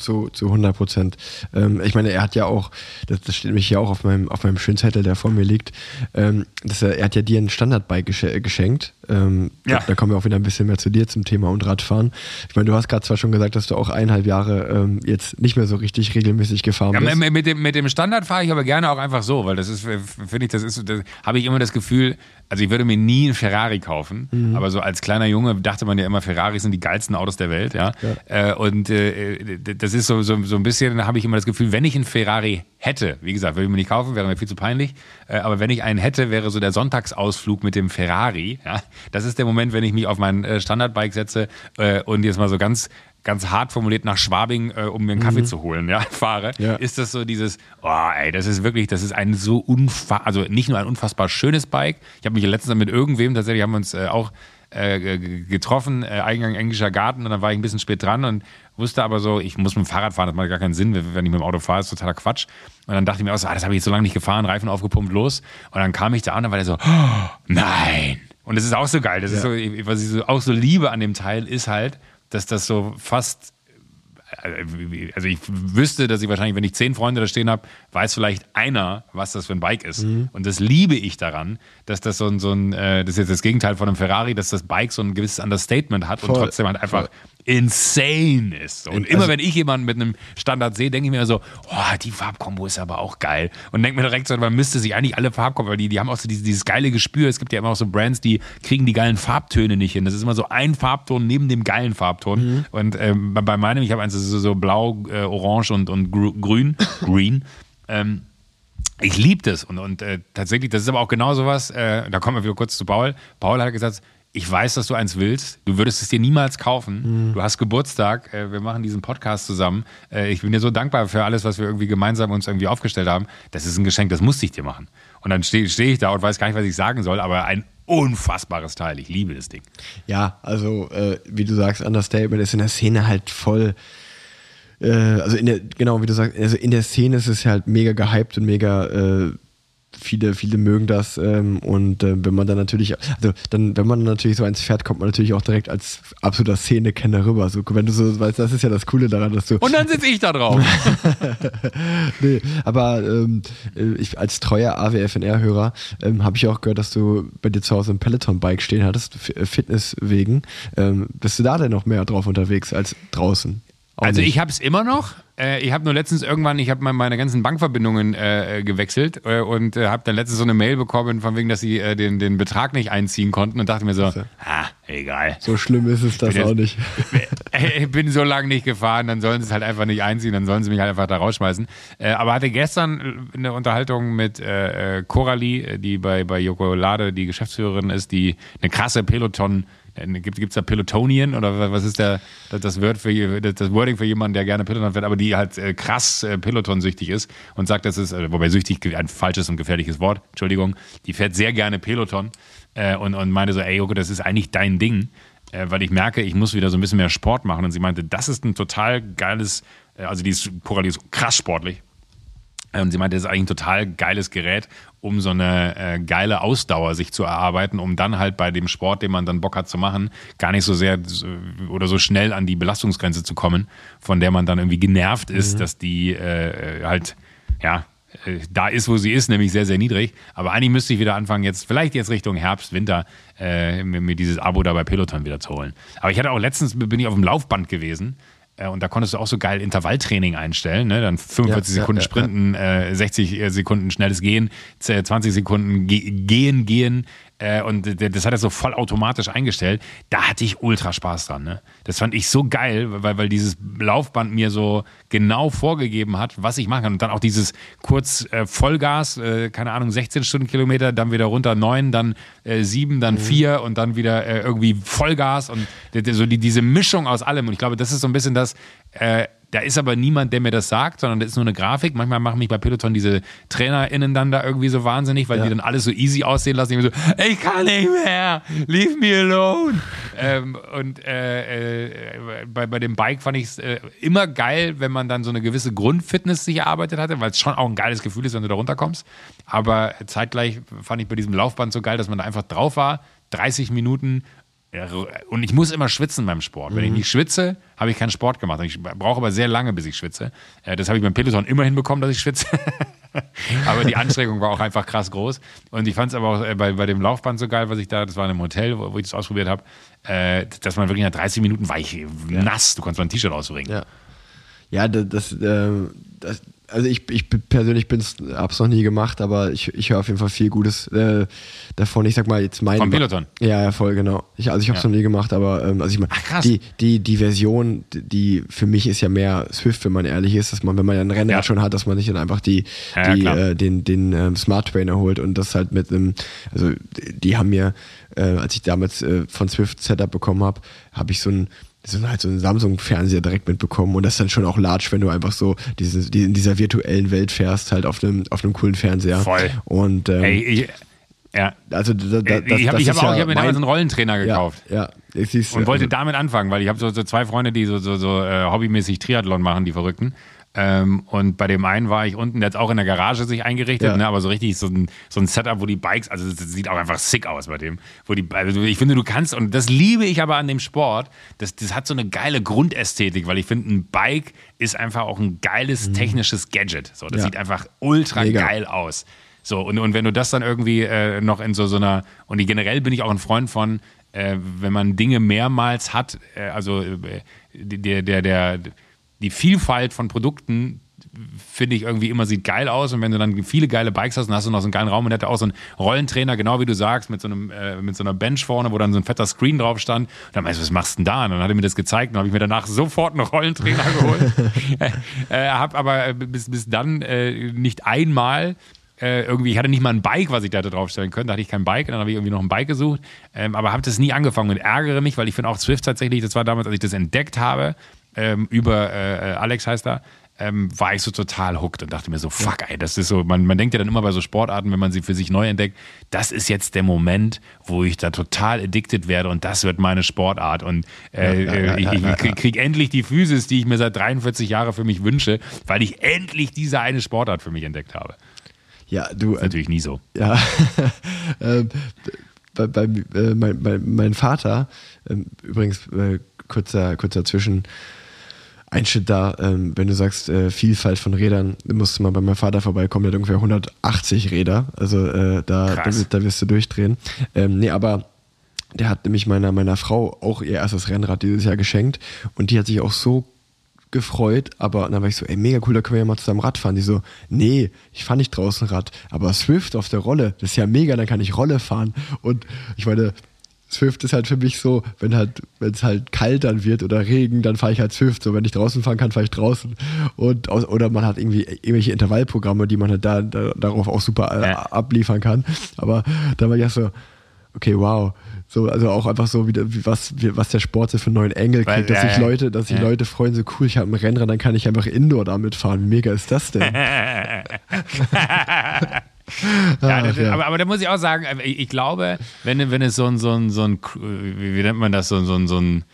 zu, zu 100 Prozent. Ähm, ich meine, er hat ja auch, das, das steht mich hier auch auf meinem, auf meinem schönen Zettel, der vor mir liegt, ähm, dass er, er hat ja dir ein Standardbike gesche geschenkt. Ähm, Ja. da, da kommen wir auch wieder ein bisschen mehr zu dir zum Thema und Radfahren. Ich meine, du hast gerade zwar schon gesagt, dass du auch eineinhalb Jahre ähm, jetzt nicht mehr so richtig regelmäßig gefahren Ja, bist. mit, dem, mit dem Standard fahre ich aber gerne auch einfach so, weil das ist, finde ich, das ist, das habe ich immer das Gefühl, also ich würde mir nie einen Ferrari kaufen, Mhm. aber so als kleiner Junge dachte man ja immer, Ferraris sind die geilsten Autos der Welt, ja. Äh, und äh, das ist so, so, so ein bisschen, da habe ich immer das Gefühl, wenn ich einen Ferrari hätte, wie gesagt, würde ich mir nicht kaufen, wäre mir viel zu peinlich, äh, aber wenn ich einen hätte, wäre so der Sonntagsausflug mit dem Ferrari, ja. Das ist der Moment, wenn ich mich auf mein äh, Standardbike setze äh, und jetzt mal so ganz ganz hart formuliert nach Schwabing, äh, um mir einen Kaffee zu holen, ja, *laughs* fahre, Ja. ist das so dieses, oh ey, das ist wirklich, das ist ein so unfassbar, also nicht nur ein unfassbar schönes Bike. Ich habe mich letztens mit irgendwem, tatsächlich haben wir uns äh, auch äh, getroffen, äh, Eingang englischer Garten und dann war ich ein bisschen spät dran und wusste aber so, ich muss mit dem Fahrrad fahren, das macht gar keinen Sinn, wenn ich mit dem Auto fahre, ist totaler Quatsch. Und dann dachte ich mir auch so, ah, das habe ich jetzt so lange nicht gefahren, Reifen aufgepumpt, los. Und dann kam ich da an und dann war der so, oh, nein. Und das ist auch so geil, das ist so, was ich so, auch so liebe an dem Teil, ist halt, dass das so fast also ich wüsste, dass ich wahrscheinlich, wenn ich zehn Freunde da stehen habe, weiß vielleicht einer, was das für ein Bike ist. Mhm. Und das liebe ich daran, dass das so ein, so ein äh, das ist jetzt das Gegenteil von einem Ferrari, dass das Bike so ein gewisses Understatement hat und Voll, trotzdem halt einfach insane ist. Und Also- immer wenn ich jemanden mit einem Standard sehe, denke ich mir so, oh, die Farbkombo ist aber auch geil. Und denke mir direkt so, man müsste sich eigentlich alle Farbkombo, weil die, die haben auch so dieses, dieses geile Gespür. Es gibt ja immer auch so Brands, die kriegen die geilen Farbtöne nicht hin. Das ist immer so ein Farbton neben dem geilen Farbton. Und ähm, bei- meinem, ich habe eins, das ist so blau, äh, orange und, und grü- grün, *laughs* green. Ähm, ich liebe das und, und äh, tatsächlich, das ist aber auch genau sowas, äh, da kommen wir wieder kurz zu Paul. Paul hat gesagt, ich weiß, dass du eins willst, du würdest es dir niemals kaufen, du hast Geburtstag, äh, wir machen diesen Podcast zusammen, äh, ich bin dir so dankbar für alles, was wir irgendwie gemeinsam uns irgendwie aufgestellt haben, das ist ein Geschenk, das musste ich dir machen. Und dann stehe steh ich da und weiß gar nicht, was ich sagen soll, aber ein unfassbares Teil, ich liebe das Ding. Ja, also äh, wie du sagst, Understatement ist in der Szene halt voll. Äh, also in der, genau wie du sagst, also in der Szene ist es halt mega gehypt und mega äh, viele, viele mögen das ähm, und äh, wenn man dann natürlich, also dann, wenn man natürlich so eins fährt, kommt man natürlich auch direkt als absoluter Szenekenner rüber. So, wenn du so weißt, das ist ja das Coole daran, dass du. Und dann sitze ich da drauf. *laughs* nee, aber ähm, äh, ich als treuer AWFNR-Hörer ähm, habe ich auch gehört, dass du bei dir zu Hause ein Peloton-Bike stehen hattest, äh, Fitness wegen. Ähm, bist du da denn noch mehr drauf unterwegs als draußen? Auch Also nicht. ich habe es immer noch. Äh, ich habe nur letztens irgendwann, ich habe meine ganzen Bankverbindungen äh, gewechselt äh, und äh, habe dann letztens so eine Mail bekommen, von wegen, dass sie äh, den, den Betrag nicht einziehen konnten und dachte mir so, ah, egal. so schlimm ist es das bin auch jetzt- nicht. *laughs* Ich bin so lange nicht gefahren, dann sollen sie es halt einfach nicht einziehen, dann sollen sie mich halt einfach da rausschmeißen. Äh, aber hatte gestern eine Unterhaltung mit äh, äh, Coralie, äh, die bei, bei Joko Lade die Geschäftsführerin ist, die eine krasse Peloton, äh, gibt es da Pelotonien oder was ist der, das- Word für das Wording für jemanden, der gerne Peloton fährt, aber die halt äh, krass äh, Peloton-süchtig ist und sagt, das ist, äh, wobei süchtig ein falsches und gefährliches Wort, Entschuldigung, die fährt sehr gerne Peloton äh, und, und meinte so, ey Joko, das ist eigentlich dein Ding äh, weil ich merke, ich muss wieder so ein bisschen mehr Sport machen. Und sie meinte, das ist ein total geiles, äh, also die ist, Coralie ist krass sportlich. Äh, Und sie meinte, das ist eigentlich ein total geiles Gerät, um so eine äh, geile Ausdauer sich zu erarbeiten, um dann halt bei dem Sport, den man dann Bock hat zu machen, gar nicht so sehr oder so schnell an die Belastungsgrenze zu kommen, von der man dann irgendwie genervt ist, dass die äh, äh, halt, ja, äh, da ist, wo sie ist, nämlich sehr, sehr niedrig. Aber eigentlich müsste ich wieder anfangen, jetzt vielleicht jetzt Richtung Herbst, Winter, äh, mir, mir dieses Abo da bei Peloton wieder zu holen. Aber ich hatte auch letztens, bin ich auf dem Laufband gewesen und da konntest du auch so geil Intervalltraining einstellen, ne? dann 45 Ja, ja, Sekunden ja, Sprinten, äh, 60 Sekunden schnelles Gehen, z- 20 Sekunden ge Gehen, Gehen. Äh, und das hat er so vollautomatisch eingestellt. Da hatte ich ultra Spaß dran. Ne? Das fand ich so geil, weil, weil dieses Laufband mir so genau vorgegeben hat, was ich machen kann. Und dann auch dieses kurz äh, Vollgas, äh, keine Ahnung, 16 Stundenkilometer, dann wieder runter 9, dann äh, 7, dann 4 und dann wieder äh, irgendwie Vollgas und so die, diese Mischung aus allem. Und ich glaube, das ist so ein bisschen das, äh, da ist aber niemand, der mir das sagt, sondern das ist nur eine Grafik. Manchmal machen mich bei Peloton diese TrainerInnen dann da irgendwie so wahnsinnig, weil die dann alles so easy aussehen lassen. Ich so, ich kann nicht mehr, leave me alone. ähm, und äh, äh, bei, bei dem Bike fand ich es äh, immer geil, wenn man dann so eine gewisse Grundfitness sich erarbeitet hatte, weil es schon auch ein geiles Gefühl ist, wenn du da runterkommst. Aber zeitgleich fand ich bei diesem Laufband so geil, dass man da einfach drauf war, 30 Minuten ja, Und ich muss immer schwitzen beim Sport. Wenn ich nicht schwitze, habe ich keinen Sport gemacht. Ich brauche aber sehr lange, bis ich schwitze. Äh, Das habe ich beim Peloton immer hinbekommen, dass ich schwitze. *laughs* aber die Anstrengung war auch einfach krass groß. Und ich fand es aber auch äh, bei, bei dem Laufband so geil, was ich da, das war in einem Hotel, wo, wo ich das ausprobiert habe, äh, dass man wirklich nach 30 Minuten war ich nass. Du konntest mal ein T-Shirt ausbringen. Ja. Ja, das, das, das also ich, ich persönlich bin's, hab's noch nie gemacht, aber ich, ich höre auf jeden Fall viel Gutes äh, davon. Ich sag mal jetzt mein Vom Peloton? Ja, ja, voll genau. Ich, also ich habe es Ja. noch nie gemacht, aber ähm, also ich meine, die, die, die Version, die für mich ist ja mehr Swift, wenn man ehrlich ist, dass man, wenn man ja ein Rennrad Ja. schon hat, dass man sich dann einfach die, die äh, den, den ähm, Smart Trainer holt und das halt mit einem, also die haben mir, äh, als ich damals äh, von Swift Setup bekommen habe, habe ich so ein so halt so einen Samsung-Fernseher direkt mitbekommen und das ist dann schon auch large, wenn du einfach so diese, die, in dieser virtuellen Welt fährst, halt auf einem, auf einem coolen Fernseher. Voll. Und ähm, Ey, ich, ja. also da, da, das, ich habe hab auch, ja ich hab mir damals einen Rollentrainer gekauft. Ja, ja. Ich Und wollte damit anfangen, weil ich habe so, so zwei Freunde, die so, so, so äh, hobbymäßig Triathlon machen, die Verrückten. Ähm, und bei dem einen war ich unten, der hat auch in der Garage sich eingerichtet, Ja. ne, aber so richtig so ein, so ein Setup, wo die Bikes, also das sieht auch einfach sick aus bei dem. Wo die, also ich finde, du kannst, und das liebe ich aber an dem Sport, das, das hat so eine geile Grundästhetik, weil ich finde, ein Bike ist einfach auch ein geiles technisches Gadget. So, das Mhm. Ja. sieht einfach ultra Mega. geil aus. So, und, und wenn du das dann irgendwie äh, noch in so, so einer, und generell bin ich auch ein Freund von, äh, wenn man Dinge mehrmals hat, äh, also äh, der, der, der, die Vielfalt von Produkten finde ich irgendwie immer sieht geil aus und wenn du dann viele geile Bikes hast, dann hast du noch so einen geilen Raum und der hatte auch so einen Rollentrainer, genau wie du sagst, mit so einem äh, mit so einer Bench vorne, wo dann so ein fetter Screen drauf stand. Und dann meinst du, was machst du denn da? Und dann hat er mir das gezeigt und habe ich mir danach sofort einen Rollentrainer *laughs* geholt. äh, hab aber bis, bis dann äh, nicht einmal äh, irgendwie, ich hatte nicht mal ein Bike, was ich da hätte draufstellen können. Da hatte ich kein Bike, dann habe ich irgendwie noch ein Bike gesucht. Ähm, aber habe das nie angefangen und ärgere mich, weil ich finde auch Swift tatsächlich, das war damals, als ich das entdeckt habe, ähm, über äh, Alex heißt er, ähm, war ich so total hooked und dachte mir so, fuck, ey, das ist so, man, man denkt ja dann immer bei so Sportarten, wenn man sie für sich neu entdeckt, das ist jetzt der Moment, wo ich da total addicted werde und das wird meine Sportart und äh, ja, ja, ja, ich, ich krieg, krieg, endlich die Physis, die ich mir seit 43 Jahren für mich wünsche, weil ich endlich diese eine Sportart für mich entdeckt habe. Ja, du. Ist natürlich nie so. Ja. *laughs* ähm, bei, bei, äh, mein, mein, mein, Vater, ähm, übrigens, äh, kurzer, kurzer Zwischen. Einschnitt da, ähm, wenn du sagst, äh, Vielfalt von Rädern, musst du mal bei meinem Vater vorbeikommen, der hat ungefähr 180 Räder. Also äh, da, da, da, wirst du durchdrehen. Ähm, nee, aber der hat nämlich meiner, meiner Frau auch ihr erstes Rennrad dieses Jahr geschenkt und die hat sich auch so gefreut, aber dann war ich so, ey, mega cool, da können wir ja mal zusammen Rad fahren. Die so, nee, ich fahre nicht draußen Rad, aber Swift auf der Rolle, das ist ja mega, dann kann ich Rolle fahren. Und ich meine, Swift ist halt für mich so, wenn halt, wenn es halt kalt dann wird oder Regen, dann fahre ich halt Swift. So, wenn ich draußen fahren kann, fahre ich draußen. Und, oder man hat irgendwie irgendwelche Intervallprogramme, die man halt da, da darauf auch super äh, ja. abliefern kann. Aber da war ich ja so, okay, wow. So, also auch einfach so, wie, was, wie, was der Sport so für einen neuen Engel kriegt, dass sich Leute, dass sich ja. Leute freuen, so cool, ich habe ein Rennrad, dann kann ich einfach Indoor damit fahren. Wie mega ist das denn? *laughs* ja, das, ja. Aber, aber da muss ich auch sagen, äh, ich, ich, glaube, wenn, wenn es so ein, so ein, so ein, wie nennt man das, so, so, so ein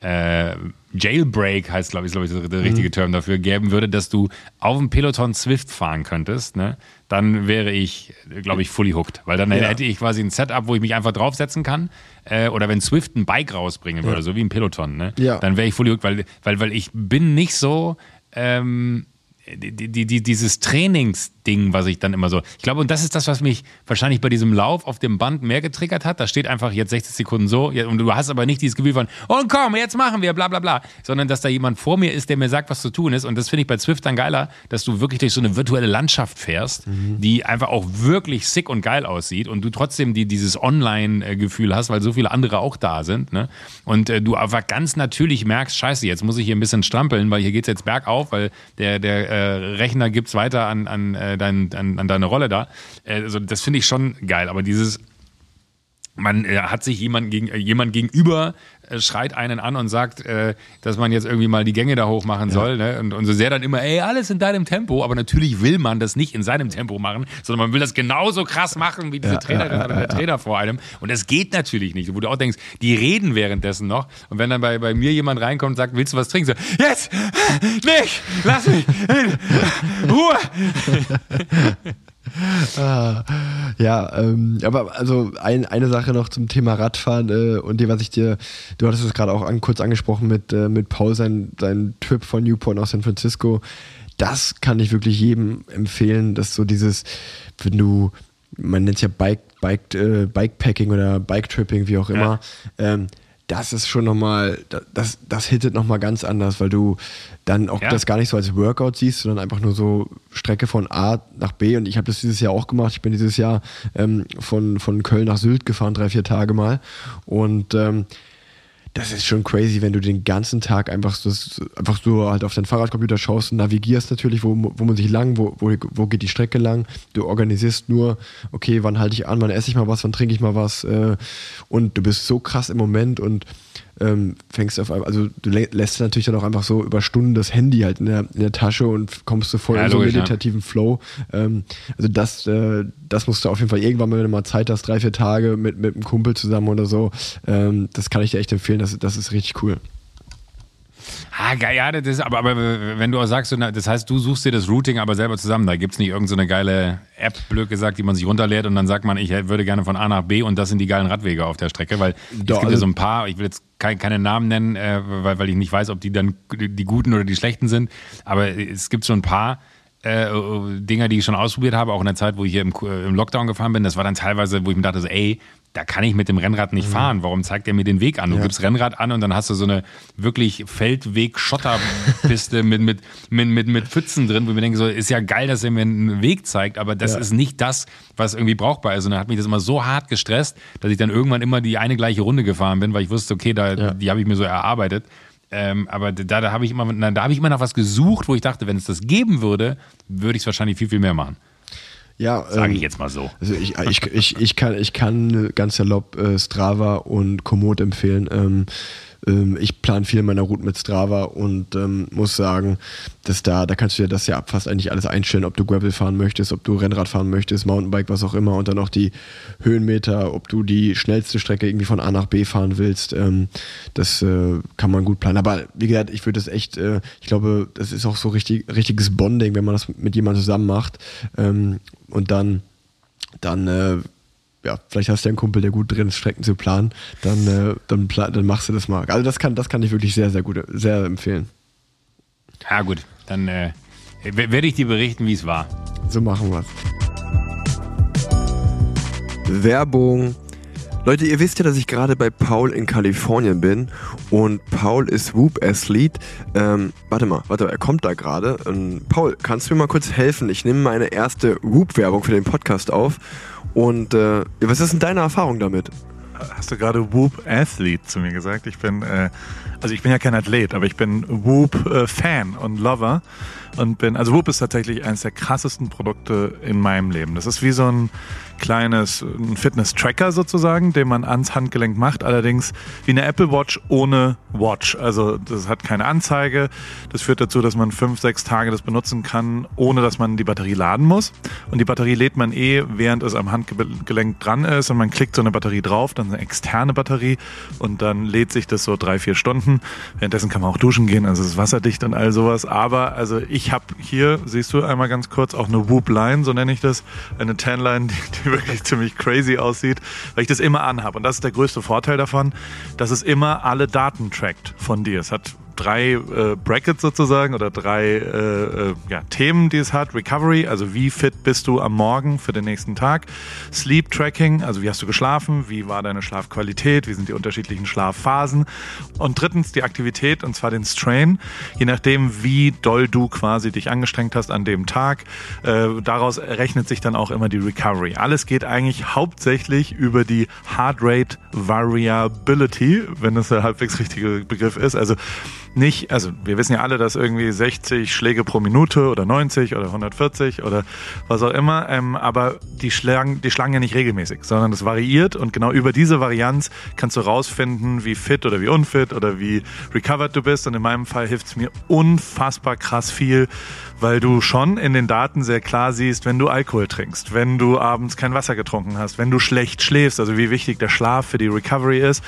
äh, Jailbreak heißt, glaube ich, glaube ich, der richtige mhm. Term dafür, geben würde, dass du auf dem Peloton Swift fahren könntest, ne? dann wäre ich, glaube ich, fully hooked. Weil dann ja. hätte ich quasi ein Setup, wo ich mich einfach draufsetzen kann. Äh, oder wenn Swift ein Bike rausbringen würde, ja. so wie ein Peloton, ne? ja. dann wäre ich fully hooked, weil, weil, weil ich bin nicht so. Ähm, die, die, die, dieses Trainingsding, was ich dann immer so. Ich glaube, und das ist das, was mich wahrscheinlich bei diesem Lauf auf dem Band mehr getriggert hat. Da steht einfach jetzt 60 Sekunden so, und du hast aber nicht dieses Gefühl von, und komm, jetzt machen wir, bla bla bla, sondern dass da jemand vor mir ist, der mir sagt, was zu tun ist. Und das finde ich bei Zwift dann geiler, dass du wirklich durch so eine virtuelle Landschaft fährst, mhm. die einfach auch wirklich sick und geil aussieht und du trotzdem die, dieses Online-Gefühl hast, weil so viele andere auch da sind. Ne? Und äh, du einfach ganz natürlich merkst, scheiße, jetzt muss ich hier ein bisschen strampeln, weil hier geht es jetzt bergauf, weil der, der Rechner gibt es weiter an, an, äh, dein, an, an, deine Rolle da. Äh, also das finde ich schon geil. Aber dieses, man äh, hat sich jemand, gegen, äh, jemand gegenüber äh, schreit einen an und sagt, äh, dass man jetzt irgendwie mal die Gänge da hoch machen soll. Ja. Ne? Und, und so sehr dann immer, ey, alles in deinem Tempo. Aber natürlich will man das nicht in seinem Tempo machen, sondern man will das genauso krass machen wie diese ja, Trainerin oder der Trainer vor einem. Und das geht natürlich nicht. Wo du auch denkst, die reden währenddessen noch. Und wenn dann bei, bei mir jemand reinkommt und sagt, willst du was trinken? So, jetzt! Nicht! Lass mich! Ruhe! *laughs* ah, ja, ähm, aber also ein, eine Sache noch zum Thema Radfahren äh, und dem, was ich dir, du hattest es gerade auch an, kurz angesprochen mit, äh, mit Paul, sein, sein Trip von Newport nach San Francisco. Das kann ich wirklich jedem empfehlen, dass so dieses, wenn du, man nennt es ja Bike, Bike, äh, Bikepacking oder Bike-Tripping, wie auch immer, ja. ähm, das ist schon nochmal, das, das hittet nochmal ganz anders, weil du dann auch ja. das gar nicht so als Workout siehst, sondern einfach nur so Strecke von A nach B. Und ich habe das dieses Jahr auch gemacht. Ich bin dieses Jahr ähm, von, von Köln nach Sylt gefahren, drei, vier Tage mal. Und ähm, das ist schon crazy, wenn du den ganzen Tag einfach so, einfach so halt auf deinen Fahrradcomputer schaust und navigierst natürlich, wo, wo man sich lang, wo, wo, wo geht die Strecke lang. Du organisierst nur, okay, wann halte ich an, wann esse ich mal was, wann trinke ich mal was. Äh, und du bist so krass im Moment und ähm, fängst auf also du lässt natürlich dann auch einfach so über Stunden das Handy halt in der, in der Tasche und kommst du voll ja, in so einen meditativen ja. Flow. Ähm, also das, äh, das musst du auf jeden Fall irgendwann, wenn du mal Zeit hast, drei, vier Tage mit, mit einem Kumpel zusammen oder so, ähm, das kann ich dir echt empfehlen, das, das ist richtig cool. Ah, geil, ja, das ist, aber, aber wenn du auch sagst, das heißt, du suchst dir das Routing aber selber zusammen. Da gibt es nicht irgendeine so geile App, blöd gesagt, die man sich runterlädt und dann sagt man, ich würde gerne von A nach B und das sind die geilen Radwege auf der Strecke, weil Doch, es gibt also, ja so ein paar, ich will jetzt kein, keine Namen nennen, äh, weil, weil ich nicht weiß, ob die dann die guten oder die schlechten sind, aber es gibt so ein paar, äh, Dinger, die ich schon ausprobiert habe, auch in der Zeit, wo ich hier im, im Lockdown gefahren bin. Das war dann teilweise, wo ich mir dachte, so, ey, da kann ich mit dem Rennrad nicht mhm. fahren. Warum zeigt er mir den Weg an? Du ja. gibst Rennrad an und dann hast du so eine wirklich Feldweg-Schotterpiste *laughs* mit, mit, mit, mit, mit Pfützen drin, wo ich mir denke, so, ist ja geil, dass er mir einen Weg zeigt, aber das ja. ist nicht das, was irgendwie brauchbar ist. Und dann hat mich das immer so hart gestresst, dass ich dann irgendwann immer die eine gleiche Runde gefahren bin, weil ich wusste, okay, da, ja. die habe ich mir so erarbeitet. Ähm, aber da, da habe ich immer, da habe ich immer nach was gesucht, wo ich dachte, wenn es das geben würde, würde ich es wahrscheinlich viel, viel mehr machen. Ja, sage ich ähm, jetzt mal so. Also ich, ich, ich, ich, kann, ich kann ganz salopp äh, Strava und Komoot empfehlen. Ähm, ähm, ich plane viel meiner Route mit Strava und ähm, muss sagen, dass da, da kannst du ja das ja fast eigentlich alles einstellen, ob du Gravel fahren möchtest, ob du Rennrad fahren möchtest, Mountainbike, was auch immer und dann auch die Höhenmeter, ob du die schnellste Strecke irgendwie von A nach B fahren willst. Ähm, das äh, kann man gut planen. Aber wie gesagt, ich würde das echt, äh, ich glaube, das ist auch so richtig, richtiges Bonding, wenn man das mit jemandem zusammen macht ähm, und dann dann äh, ja, vielleicht hast du ja einen Kumpel, der gut drin ist, Strecken zu planen, dann, äh, dann, dann machst du das mal. Also das kann, das kann ich wirklich sehr, sehr gut, sehr empfehlen. Ja gut, dann äh, werde ich dir berichten, wie es war. So machen wir es. Werbung. Leute, ihr wisst ja, dass ich gerade bei Paul in Kalifornien bin und Paul ist Whoop-Athlete. Ähm, warte mal, warte mal, er kommt da gerade. Ähm, Paul, kannst du mir mal kurz helfen? Ich nehme meine erste Whoop-Werbung für den Podcast auf und äh, was ist denn deine Erfahrung damit? Hast du gerade Whoop Athlete zu mir gesagt? Ich bin, äh, also ich bin ja kein Athlet, aber ich bin Whoop äh, Fan und Lover und bin, also Whoop ist tatsächlich eines der krassesten Produkte in meinem Leben. Das ist wie so ein kleines Fitness-Tracker sozusagen, den man ans Handgelenk macht, allerdings wie eine Apple Watch ohne Watch. Also das hat keine Anzeige. Das führt dazu, dass man fünf, sechs Tage das benutzen kann, ohne dass man die Batterie laden muss. Und die Batterie lädt man eh, während es am Handgelenk dran ist und man klickt so eine Batterie drauf, dann eine externe Batterie und dann lädt sich das so drei, vier Stunden. Währenddessen kann man auch duschen gehen, also es ist wasserdicht und all sowas. Aber also ich habe hier, siehst du einmal ganz kurz, auch eine Whoop Line, so nenne ich das, eine Tan-Line, die, die *laughs* wirklich ziemlich crazy aussieht, weil ich das immer anhabe. Und das ist der größte Vorteil davon, dass es immer alle Daten trackt von dir. Es hat drei äh, Brackets sozusagen oder drei äh, äh, ja, Themen, die es hat. Recovery, also wie fit bist du am Morgen für den nächsten Tag. Sleep Tracking, also wie hast du geschlafen, wie war deine Schlafqualität, wie sind die unterschiedlichen Schlafphasen. Und drittens die Aktivität, und zwar den Strain, je nachdem, wie doll du quasi dich angestrengt hast an dem Tag. Äh, daraus rechnet sich dann auch immer die Recovery. Alles geht eigentlich hauptsächlich über die Heart Rate Variability, wenn das der halbwegs richtige Begriff ist. Also nicht, also wir wissen ja alle, dass irgendwie 60 Schläge pro Minute oder 90 oder 140 oder was auch immer, ähm, aber die schlagen, die schlagen ja nicht regelmäßig, sondern das variiert und genau über diese Varianz kannst du rausfinden, wie fit oder wie unfit oder wie recovered du bist. Und in meinem Fall hilft es mir unfassbar krass viel, weil du schon in den Daten sehr klar siehst, wenn du Alkohol trinkst, wenn du abends kein Wasser getrunken hast, wenn du schlecht schläfst, also wie wichtig der Schlaf für die Recovery ist.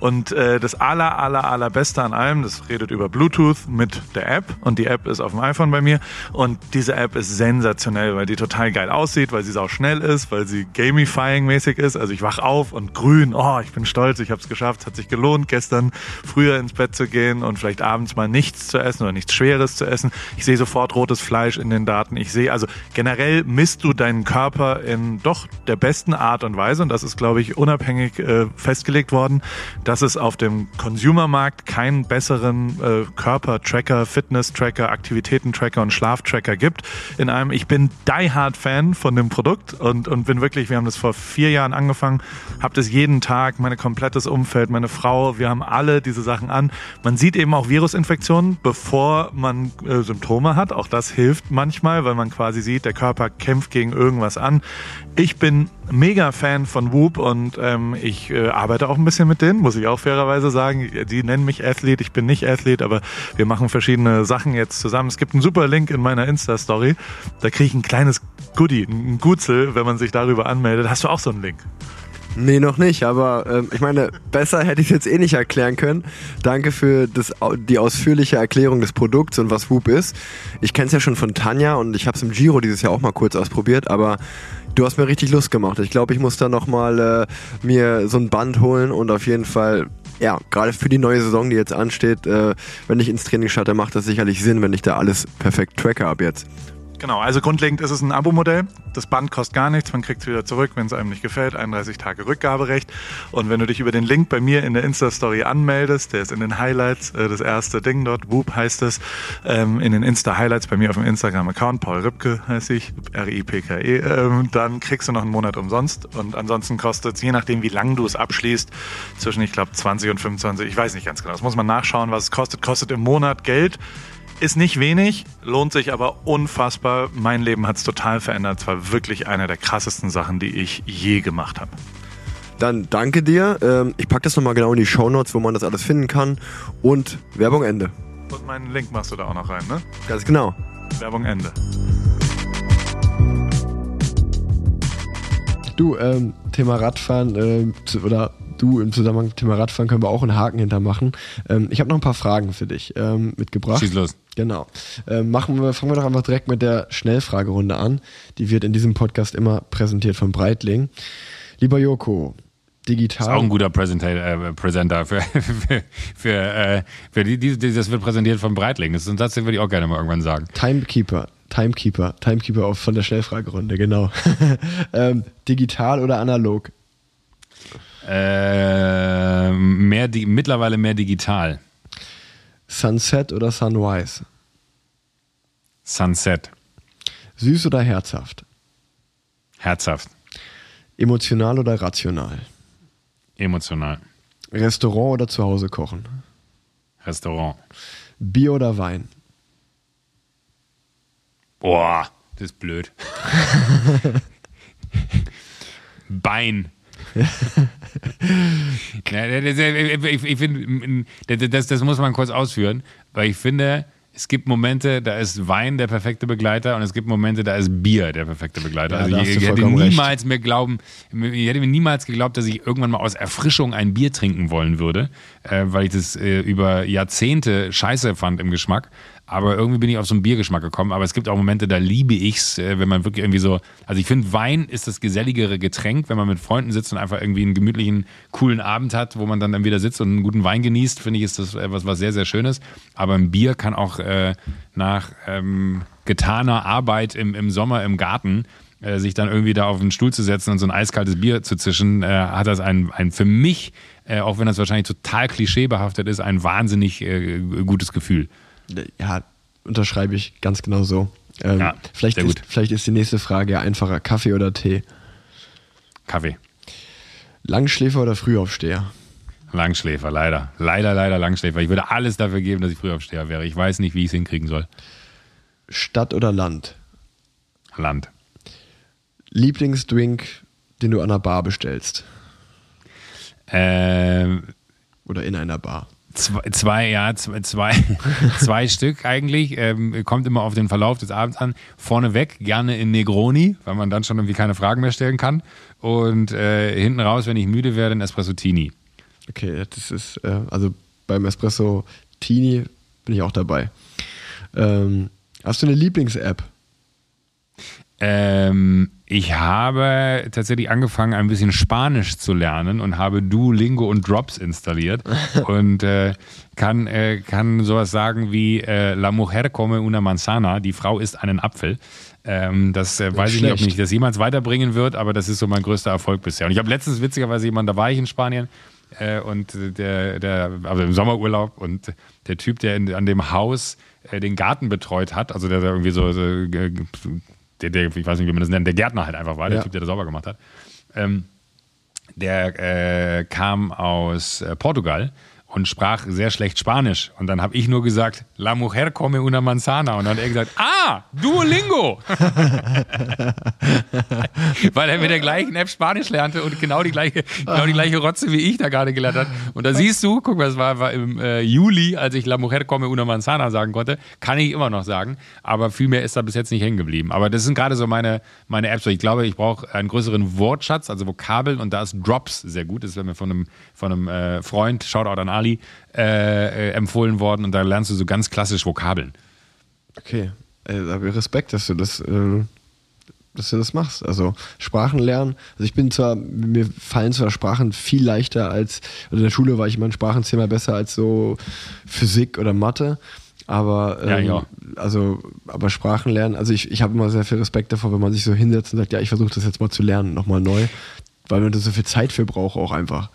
Und äh, das aller, aller, allerbeste an allem, das redet über Bluetooth mit der App und die App ist auf dem iPhone bei mir und diese App ist sensationell, weil die total geil aussieht, weil sie auch schnell ist, weil sie gamifying-mäßig ist. Also ich wach auf und grün, oh, ich bin stolz, ich habe es geschafft, es hat sich gelohnt, gestern früher ins Bett zu gehen und vielleicht abends mal nichts zu essen oder nichts Schweres zu essen. Ich sehe sofort rotes Fleisch in den Daten. Ich sehe, also generell misst du deinen Körper in doch der besten Art und Weise und das ist, glaube ich, unabhängig äh, festgelegt worden, dass es auf dem Consumermarkt keinen besseren äh, Körper-Tracker, Fitness-Tracker, Aktivitäten-Tracker und Schlaf-Tracker gibt. In einem, ich bin die-Hard-Fan von dem Produkt und, und bin wirklich, wir haben das vor vier Jahren angefangen, habe das jeden Tag, mein komplettes Umfeld, meine Frau, wir haben alle diese Sachen an. Man sieht eben auch Virusinfektionen, bevor man äh, Symptome hat. Auch das das hilft manchmal, weil man quasi sieht, der Körper kämpft gegen irgendwas an. Ich bin mega Fan von Whoop und ähm, ich äh, arbeite auch ein bisschen mit denen, muss ich auch fairerweise sagen. Die nennen mich Athlet, ich bin nicht Athlet, aber wir machen verschiedene Sachen jetzt zusammen. Es gibt einen super Link in meiner Insta-Story. Da kriege ich ein kleines Goodie, ein Gutzel, wenn man sich darüber anmeldet. Hast du auch so einen Link? Nee, noch nicht, aber ähm, ich meine, besser hätte ich es jetzt eh nicht erklären können. Danke für das, die ausführliche Erklärung des Produkts und was Whoop ist. Ich kenne es ja schon von Tanja und ich habe es im Giro dieses Jahr auch mal kurz ausprobiert, aber du hast mir richtig Lust gemacht. Ich glaube, ich muss da nochmal äh, mir so ein Band holen und auf jeden Fall ja, gerade für die neue Saison, die jetzt ansteht, äh, wenn ich ins Training starte, macht das sicherlich Sinn, wenn ich da alles perfekt tracke ab jetzt. Genau, also grundlegend ist es ein Abo-Modell. Das Band kostet gar nichts, man kriegt es wieder zurück, wenn es einem nicht gefällt. 31 Tage Rückgaberecht. Und wenn du dich über den Link bei mir in der Insta-Story anmeldest, der ist in den Highlights, äh, das erste Ding dort, Whoop heißt es, ähm, in den Insta-Highlights bei mir auf dem Instagram-Account, Paul Ripke heiße ich, R-I-P-K-E, ähm, dann kriegst du noch einen Monat umsonst. Und ansonsten kostet es, je nachdem wie lang du es abschließt, zwischen, ich glaube, 20 und 25, ich weiß nicht ganz genau. Das muss man nachschauen, was es kostet. Kostet im Monat Geld. Ist nicht wenig, lohnt sich aber unfassbar. Mein Leben hat es total verändert. Es war wirklich eine der krassesten Sachen, die ich je gemacht habe. Dann danke dir. Ähm, ich packe das nochmal genau in die Shownotes, wo man das alles finden kann. Und Werbung Ende. Und meinen Link machst du da auch noch rein, ne? Ganz genau. Werbung Ende. Du, ähm, Thema Radfahren ähm, zu- oder du im Zusammenhang mit Thema Radfahren können wir auch einen Haken hintermachen. Ähm, ich habe noch ein paar Fragen für dich ähm, mitgebracht. Schieß los. Genau. Ähm, machen wir, fangen wir doch einfach direkt mit der Schnellfragerunde an. Die wird in diesem Podcast immer präsentiert von Breitling. Lieber Joko, digital. Ist auch ein guter Präsenta äh, Präsenter für, *laughs* für, für, äh, für die, die, die, das wird präsentiert von Breitling. Das ist ein Satz, den würde ich auch gerne mal irgendwann sagen. Timekeeper, Timekeeper, Timekeeper auf, von der Schnellfragerunde, genau. *laughs* ähm, digital oder analog? Äh, mehr, di mittlerweile mehr digital. Sunset oder Sunrise? Sunset. Süß oder herzhaft? Herzhaft. Emotional oder rational? Emotional. Restaurant oder zu Hause kochen? Restaurant. Bier oder Wein? Boah, das ist blöd. *laughs* Bein. *laughs* Ich finde, das, das muss man kurz ausführen, weil ich finde, es gibt Momente, da ist Wein der perfekte Begleiter und es gibt Momente, da ist Bier der perfekte Begleiter. Ja, also ich, ich hätte recht. niemals mir glauben, ich hätte mir niemals geglaubt, dass ich irgendwann mal aus Erfrischung ein Bier trinken wollen würde, äh, weil ich das äh, über Jahrzehnte scheiße fand im Geschmack. Aber irgendwie bin ich auf so einen Biergeschmack gekommen. Aber es gibt auch Momente, da liebe ich's, äh, wenn man wirklich irgendwie so. Also ich finde, Wein ist das geselligere Getränk, wenn man mit Freunden sitzt und einfach irgendwie einen gemütlichen, coolen Abend hat, wo man dann, dann wieder sitzt und einen guten Wein genießt, finde ich, ist das äh, was, was sehr, sehr Schönes. Aber ein Bier kann auch äh, nach ähm, getaner Arbeit im, im Sommer im Garten äh, sich dann irgendwie da auf den Stuhl zu setzen und so ein eiskaltes Bier zu zischen, äh, hat das ein, ein für mich, äh, auch wenn das wahrscheinlich total klischeebehaftet ist, ein wahnsinnig gutes Gefühl. Ja, unterschreibe ich ganz genau so. Ähm, Ja, vielleicht, ist, vielleicht ist die nächste Frage einfacher. Kaffee oder Tee? Kaffee. Langschläfer oder Frühaufsteher? Langschläfer, leider. Leider, leider Langschläfer. Ich würde alles dafür geben, dass ich Frühaufsteher wäre. Ich weiß nicht, wie ich es hinkriegen soll. Stadt oder Land? Land. Lieblingsdrink, den du an einer Bar bestellst? Ähm, Oder in einer Bar? Zwei, zwei, ja, zwei, zwei, *laughs* zwei Stück eigentlich. Ähm, kommt immer auf den Verlauf des Abends an. Vorneweg gerne in Negroni, weil man dann schon irgendwie keine Fragen mehr stellen kann. Und äh, hinten raus, wenn ich müde werde, ein Espresso-Tini. Okay, das ist, äh, also beim Espresso Tini bin ich auch dabei. Ähm, hast du eine Lieblings-App? Ähm, ich habe tatsächlich angefangen, ein bisschen Spanisch zu lernen und habe Duolingo und Drops installiert *laughs* und äh, kann, äh, kann sowas sagen wie äh, La mujer come una manzana, die Frau isst einen Apfel. Ähm, das äh, weiß ich nicht, ob schlecht. mich das jemals weiterbringen wird, aber das ist so mein größter Erfolg bisher. Und ich habe letztens witzigerweise jemanden, da war ich in Spanien äh, und der, der, also im Sommerurlaub und der Typ, der in, an dem Haus äh, den Garten betreut hat, also der irgendwie so, so äh, der, der, ich weiß nicht, wie man das nennt, der Gärtner halt einfach war, der Ja. Typ, der das sauber gemacht hat. Ähm, der äh, kam aus äh, Portugal und sprach sehr schlecht Spanisch. Und dann habe ich nur gesagt, La mujer come una manzana. Und dann hat er gesagt, ah, Duolingo. *laughs* Weil er mit der gleichen App Spanisch lernte und genau die gleiche, genau die gleiche Rotze wie ich da gerade gelernt hat. Und da siehst du, guck mal, das war, war im äh, Juli, als ich La mujer come una manzana sagen konnte, kann ich immer noch sagen. Aber viel mehr ist da bis jetzt nicht hängen geblieben. Aber das sind gerade so meine, meine Apps. Ich glaube, ich brauche einen größeren Wortschatz, also Vokabeln. Und da ist Drops sehr gut. Das wäre mir von einem, von einem äh, Freund, Shoutout an Ali, äh, äh, empfohlen worden. Und da lernst du so ganz klassisch Vokabeln. Okay, äh, da habe ich Respekt, dass du das, äh, dass du das machst. Also Sprachen lernen. Also ich bin zwar, mir fallen zwar Sprachen viel leichter als, also in der Schule war ich immer ein Sprachenzimmer besser als so Physik oder Mathe. Aber ähm, Ja, also, aber Sprachen lernen, also ich, ich habe immer sehr viel Respekt davor, wenn man sich so hinsetzt und sagt, ja, ich versuche das jetzt mal zu lernen, nochmal neu, weil man da so viel Zeit für braucht auch einfach.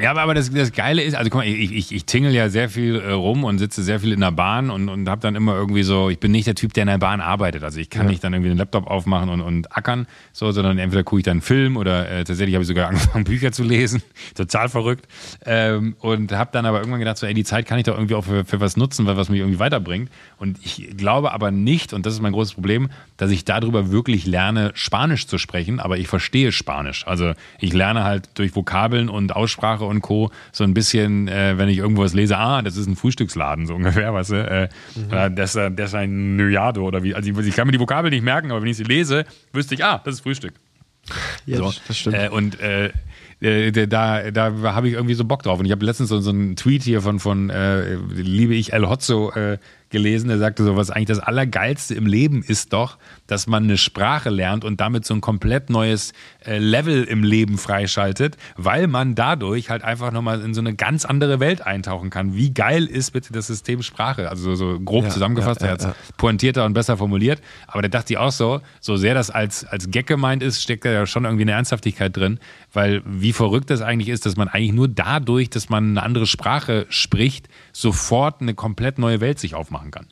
Ja, aber, das, das Geile ist, also guck mal, ich, ich, ich tingel ja sehr viel äh, rum und sitze sehr viel in der Bahn und, und habe dann immer irgendwie so, ich bin nicht der Typ, der in der Bahn arbeitet. Also ich kann Ja. nicht dann irgendwie den Laptop aufmachen und, und ackern, so, sondern entweder gucke ich dann einen Film oder äh, tatsächlich habe ich sogar *laughs* angefangen, Bücher zu lesen. *laughs* Total verrückt. Ähm, und habe dann aber irgendwann gedacht, so, ey, die Zeit kann ich doch irgendwie auch für, für was nutzen, weil was mich irgendwie weiterbringt. Und ich glaube aber nicht, und das ist mein großes Problem, dass ich darüber wirklich lerne, Spanisch zu sprechen, aber ich verstehe Spanisch. Also ich lerne halt durch Vokabeln und Aussprache und Co. so ein bisschen, äh, wenn ich irgendwo was lese, ah, das ist ein Frühstücksladen, so ungefähr, weißt du, äh, oder das, äh, das ist ein Nuyado oder wie. Also ich, ich kann mir die Vokabel nicht merken, aber wenn ich sie lese, wüsste ich, ah, das ist Frühstück. Ja, So. das, das stimmt. Äh, und äh, äh, da, da habe ich irgendwie so Bock drauf. Und ich habe letztens so, so einen Tweet hier von, von äh, liebe ich El Hotzo äh, gelesen, der sagte so, was eigentlich das Allergeilste im Leben ist doch, dass man eine Sprache lernt und damit so ein komplett neues äh, Level im Leben freischaltet, weil man dadurch halt einfach nochmal in so eine ganz andere Welt eintauchen kann. Wie geil ist bitte das System Sprache? Also so, grob Ja, zusammengefasst, ja, er ja, ja. pointierter und besser formuliert. Aber der dachte ich auch so, so sehr das als, als Gag gemeint ist, steckt da ja schon irgendwie eine Ernsthaftigkeit drin, weil wie verrückt das eigentlich ist, dass man eigentlich nur dadurch, dass man eine andere Sprache spricht, sofort eine komplett neue Welt sich aufmachen kann.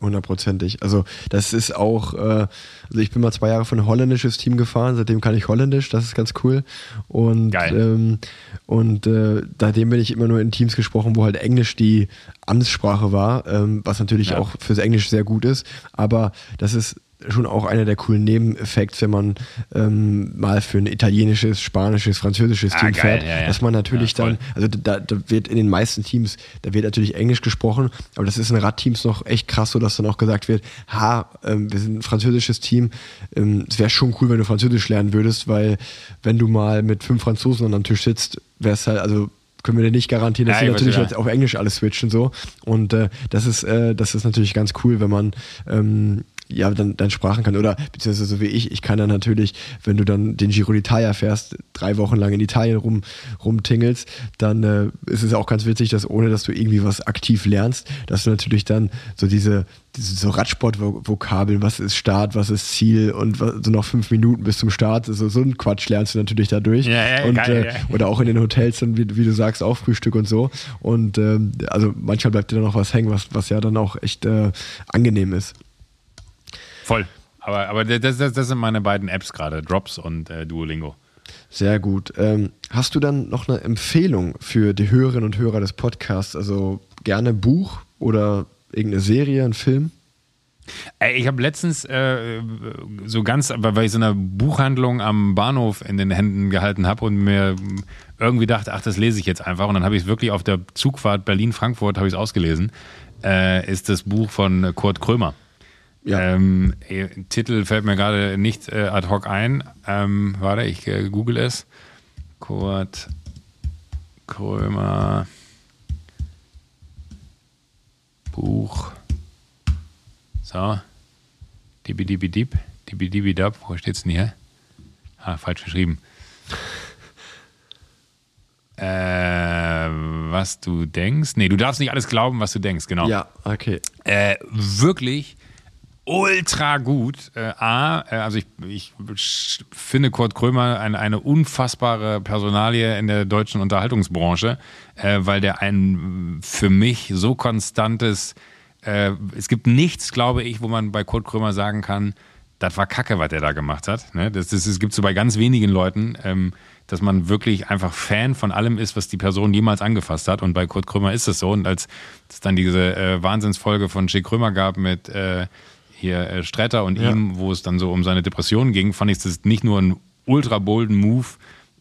Hundertprozentig. Also das ist auch, äh, also ich bin mal zwei Jahre für ein holländisches Team gefahren, seitdem kann ich Holländisch, das ist ganz cool. Und, ähm, und äh, seitdem bin ich immer nur in Teams gesprochen, wo halt Englisch die Amtssprache war, ähm, was natürlich Ja. auch fürs Englisch sehr gut ist. Aber das ist schon auch einer der coolen Nebeneffekte, wenn man ähm, mal für ein italienisches, spanisches, französisches Ah, Team geil, fährt, ja, ja. dass man natürlich Ja, dann also da, da wird in den meisten Teams, da wird natürlich Englisch gesprochen, aber das ist in Radteams noch echt krass, so dass dann auch gesagt wird, ha, ähm, wir sind ein französisches Team, ähm, es wäre schon cool, wenn du Französisch lernen würdest, weil wenn du mal mit fünf Franzosen am Tisch sitzt, wäre es halt, also können wir dir nicht garantieren, dass Ja, sie ich natürlich jetzt auf Englisch alles switchen so. Und äh, das ist äh, das ist natürlich ganz cool, wenn man ähm, ja, dann, dann Sprachen kann. Oder beziehungsweise so wie ich, ich kann dann natürlich, wenn du dann den Giro d'Italia fährst, drei Wochen lang in Italien rum, rumtingelst, dann äh, ist es auch ganz witzig, dass ohne dass du irgendwie was aktiv lernst, dass du natürlich dann so diese, diese so Radsport-Vokabeln, was ist Start, was ist Ziel und was, so noch fünf Minuten bis zum Start, so, so ein Quatsch lernst du natürlich dadurch. Ja, ja, und, geil, äh, ja. Oder auch in den Hotels dann, wie, wie du sagst, auch Frühstück und so. Und ähm, also manchmal bleibt dir dann noch was hängen, was, was ja dann auch echt äh, angenehm ist. Voll. Aber, aber das, das, das sind meine beiden Apps gerade, Drops und äh, Duolingo. Sehr gut. Ähm, hast du dann noch eine Empfehlung für die Hörerinnen und Hörer des Podcasts? Also gerne Buch oder irgendeine Serie, ein Film? Ey, ich habe letztens äh, so ganz, weil ich so eine Buchhandlung am Bahnhof in den Händen gehalten habe und mir irgendwie dachte, ach, das lese ich jetzt einfach. Und dann habe ich es wirklich auf der Zugfahrt Berlin-Frankfurt habe ich es ausgelesen. Äh, ist das Buch von Kurt Krömer. Ja. Ähm, eh, Titel fällt mir gerade nicht äh, ad hoc ein. Ähm, warte, ich äh, google es. Kurt Krömer Buch. So. Dibidibidib. Dibidibidab. Wo steht's denn hier? Ah, falsch geschrieben. äh, was du denkst? Nee, du darfst nicht alles glauben, was du denkst, genau. Ja, okay. Äh, wirklich ultra gut. Äh, A, äh, also ich, ich finde Kurt Krömer ein, eine unfassbare Personalie in der deutschen Unterhaltungsbranche, äh, weil der ein für mich so konstantes, äh, es gibt nichts, glaube ich, wo man bei Kurt Krömer sagen kann, das war Kacke, was der da gemacht hat. Ne? Das, das, das gibt so bei ganz wenigen Leuten, ähm, dass man wirklich einfach Fan von allem ist, was die Person jemals angefasst hat. Und bei Kurt Krömer ist es so. Und als es dann diese äh, Wahnsinnsfolge von Schick Krömer gab mit äh, hier äh, Stretter und Ja. ihm, wo es dann so um seine Depression ging, fand ich das nicht nur ein ultra bolden Move,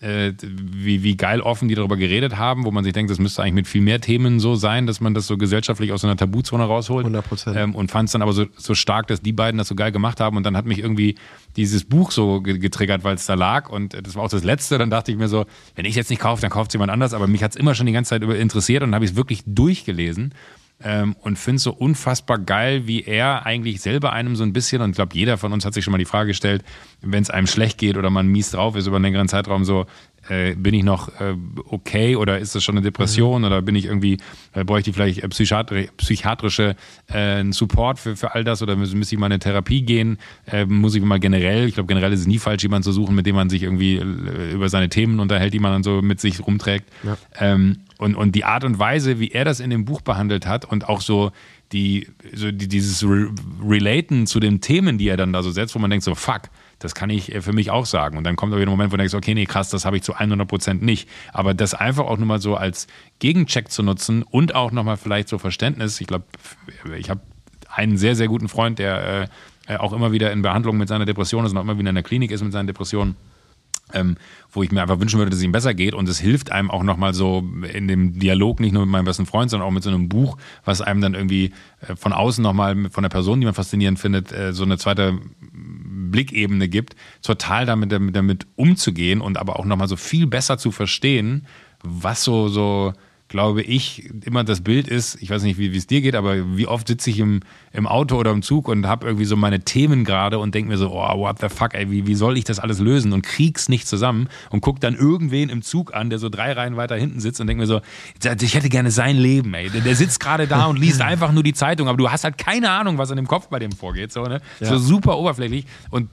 äh, wie, wie geil offen die darüber geredet haben, wo man sich denkt, das müsste eigentlich mit viel mehr Themen so sein, dass man das so gesellschaftlich aus so einer Tabuzone rausholt. 100%. Ähm, und fand es dann aber so, so stark, dass die beiden das so geil gemacht haben. Und dann hat mich irgendwie dieses Buch so ge- getriggert, weil es da lag. Und äh, das war auch das Letzte. Dann dachte ich mir so, wenn ich es jetzt nicht kaufe, dann kauft es jemand anders. Aber mich hat es immer schon die ganze Zeit über interessiert und habe ich es wirklich durchgelesen. Ähm, und finde es so unfassbar geil, wie er eigentlich selber einem so ein bisschen, und ich glaube, jeder von uns hat sich schon mal die Frage gestellt, wenn es einem schlecht geht oder man mies drauf ist über einen längeren Zeitraum, so, äh, bin ich noch äh, okay oder ist das schon eine Depression mhm. oder bin ich irgendwie, äh, bräuchte ich vielleicht äh, psychiatri psychiatrische äh, Support für, für all das oder müsste ich mal in eine Therapie gehen? Äh, muss ich mal generell, ich glaube generell ist es nie falsch, jemanden zu suchen, mit dem man sich irgendwie äh, über seine Themen unterhält, die man dann so mit sich rumträgt. Ja. Ähm, und, und die Art und Weise, wie er das in dem Buch behandelt hat und auch so die, so die, dieses Re Relaten zu den Themen, die er dann da so setzt, wo man denkt so, fuck, das kann ich äh, für mich auch sagen. Und dann kommt aber wieder ein Moment, wo du denkst, okay, nee, krass, das habe ich zu 100 Prozent nicht. Aber das einfach auch nur mal so als Gegencheck zu nutzen und auch nochmal vielleicht so Verständnis. Ich glaube, ich habe einen sehr, sehr guten Freund, der äh, auch immer wieder in Behandlung mit seiner Depression ist und auch immer wieder in der Klinik ist mit seinen Depressionen ähm, wo ich mir einfach wünschen würde, dass es ihm besser geht. Und es hilft einem auch nochmal so in dem Dialog, nicht nur mit meinem besten Freund, sondern auch mit so einem Buch, was einem dann irgendwie äh, von außen nochmal von der Person, die man faszinierend findet, äh, so eine zweite Blickebene gibt, total damit, damit umzugehen und aber auch nochmal so viel besser zu verstehen, was so, so, glaube ich, immer das Bild ist, ich weiß nicht, wie es dir geht, aber wie oft sitze ich im, im Auto oder im Zug und habe irgendwie so meine Themen gerade und denke mir so, oh, what the fuck, ey, wie, wie soll ich das alles lösen und krieg's nicht zusammen und guck dann irgendwen im Zug an, der so drei Reihen weiter hinten sitzt und denke mir so, ich hätte gerne sein Leben, ey. Der, der sitzt gerade da und liest einfach nur die Zeitung, aber du hast halt keine Ahnung, was in dem Kopf bei dem vorgeht, so, ne? Ja. So super oberflächlich und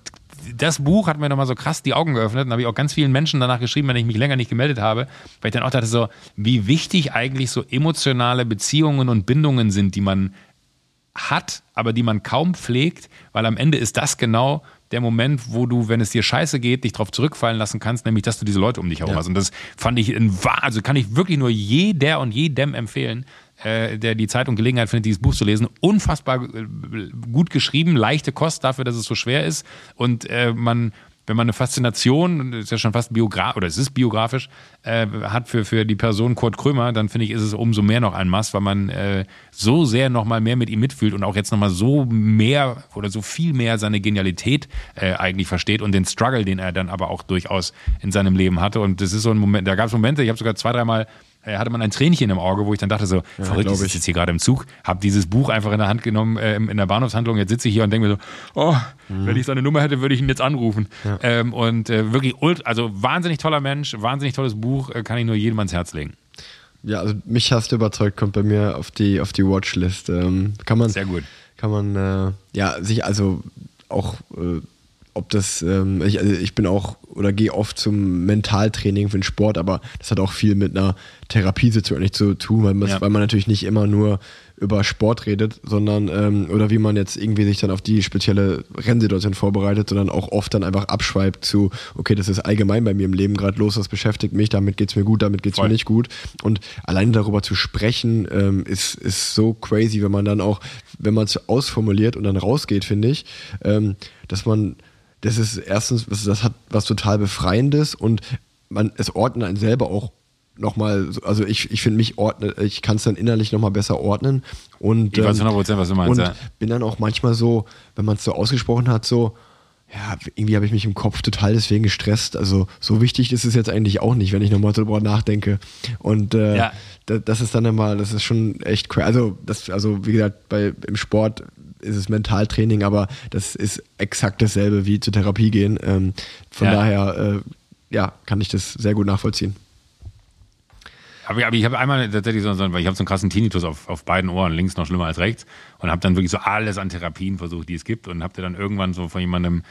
das Buch hat mir nochmal so krass die Augen geöffnet und habe ich auch ganz vielen Menschen danach geschrieben, wenn ich mich länger nicht gemeldet habe, weil ich dann auch dachte so, wie wichtig eigentlich so emotionale Beziehungen und Bindungen sind, die man hat, aber die man kaum pflegt, weil am Ende ist das genau der Moment, wo du, wenn es dir scheiße geht, dich darauf zurückfallen lassen kannst, nämlich, dass du diese Leute um dich herum ja. hast. Und das fand ich, in, also kann ich wirklich nur jeder und jedem empfehlen, äh, der die Zeit und Gelegenheit findet, dieses Buch zu lesen. Unfassbar äh, gut geschrieben, leichte Kost dafür, dass es so schwer ist. Und äh, man, wenn man eine Faszination, ist ja schon fast biografisch, oder es ist biografisch, äh, hat für, für die Person Kurt Krömer, dann finde ich, ist es umso mehr noch ein Mass, weil man äh, so sehr nochmal mehr mit ihm mitfühlt und auch jetzt nochmal so mehr oder so viel mehr seine Genialität äh, eigentlich versteht und den Struggle, den er dann aber auch durchaus in seinem Leben hatte. Und das ist so ein Moment, da gab es Momente, ich habe sogar zwei, dreimal äh, hatte man ein Tränchen im Auge, wo ich dann dachte so, ja, verrückt, ich sitze jetzt hier gerade im Zug, habe dieses Buch einfach in der Hand genommen äh, in der Bahnhofshandlung, jetzt sitze ich hier und denke mir so, oh, mhm. wenn ich seine Nummer hätte, würde ich ihn jetzt anrufen. Ja. Ähm, und äh, wirklich, also wahnsinnig toller Mensch, wahnsinnig tolles Buch, äh, kann ich nur jedem ans Herz legen. Ja, also mich hast du überzeugt, kommt bei mir auf die, auf die Watchlist. Ähm, kann man, Sehr gut. Kann man, äh, ja, sich also auch äh, ob das, ähm, ich, also ich bin auch oder gehe oft zum Mentaltraining für den Sport, aber das hat auch viel mit einer Therapiesitzung nicht zu tun, weil, ja. weil man natürlich nicht immer nur über Sport redet, sondern ähm, oder wie man jetzt irgendwie sich dann auf die spezielle Rennsituation vorbereitet, sondern auch oft dann einfach abschweift zu, okay, das ist allgemein bei mir im Leben gerade los, das beschäftigt mich, damit geht es mir gut, damit geht es mir nicht gut. Und allein darüber zu sprechen, ähm, ist, ist so crazy, wenn man dann auch, wenn man es ausformuliert und dann rausgeht, finde ich, ähm, dass man das ist erstens, das hat was total Befreiendes und man, es ordnet einen selber auch nochmal, also ich, ich finde mich ordne, ich kann es dann innerlich nochmal besser ordnen. Und, ich weiß 100%, ähm, was du meinst. Und ja. bin dann auch manchmal so, wenn man es so ausgesprochen hat, so, ja, irgendwie habe ich mich im Kopf total deswegen gestresst. Also so wichtig ist es jetzt eigentlich auch nicht, wenn ich nochmal darüber nachdenke. Und äh, ja. das ist dann immer, das ist schon echt crazy. Also, das, also wie gesagt, bei, im Sport ist es Mentaltraining, aber das ist exakt dasselbe wie zur Therapie gehen. Ähm, von ja. daher, äh, ja, kann ich das sehr gut nachvollziehen. Aber, aber ich habe einmal tatsächlich so, weil ich habe so einen krassen Tinnitus auf, auf beiden Ohren, links noch schlimmer als rechts, und habe dann wirklich so alles an Therapien versucht, die es gibt, und habe dann irgendwann so von jemandem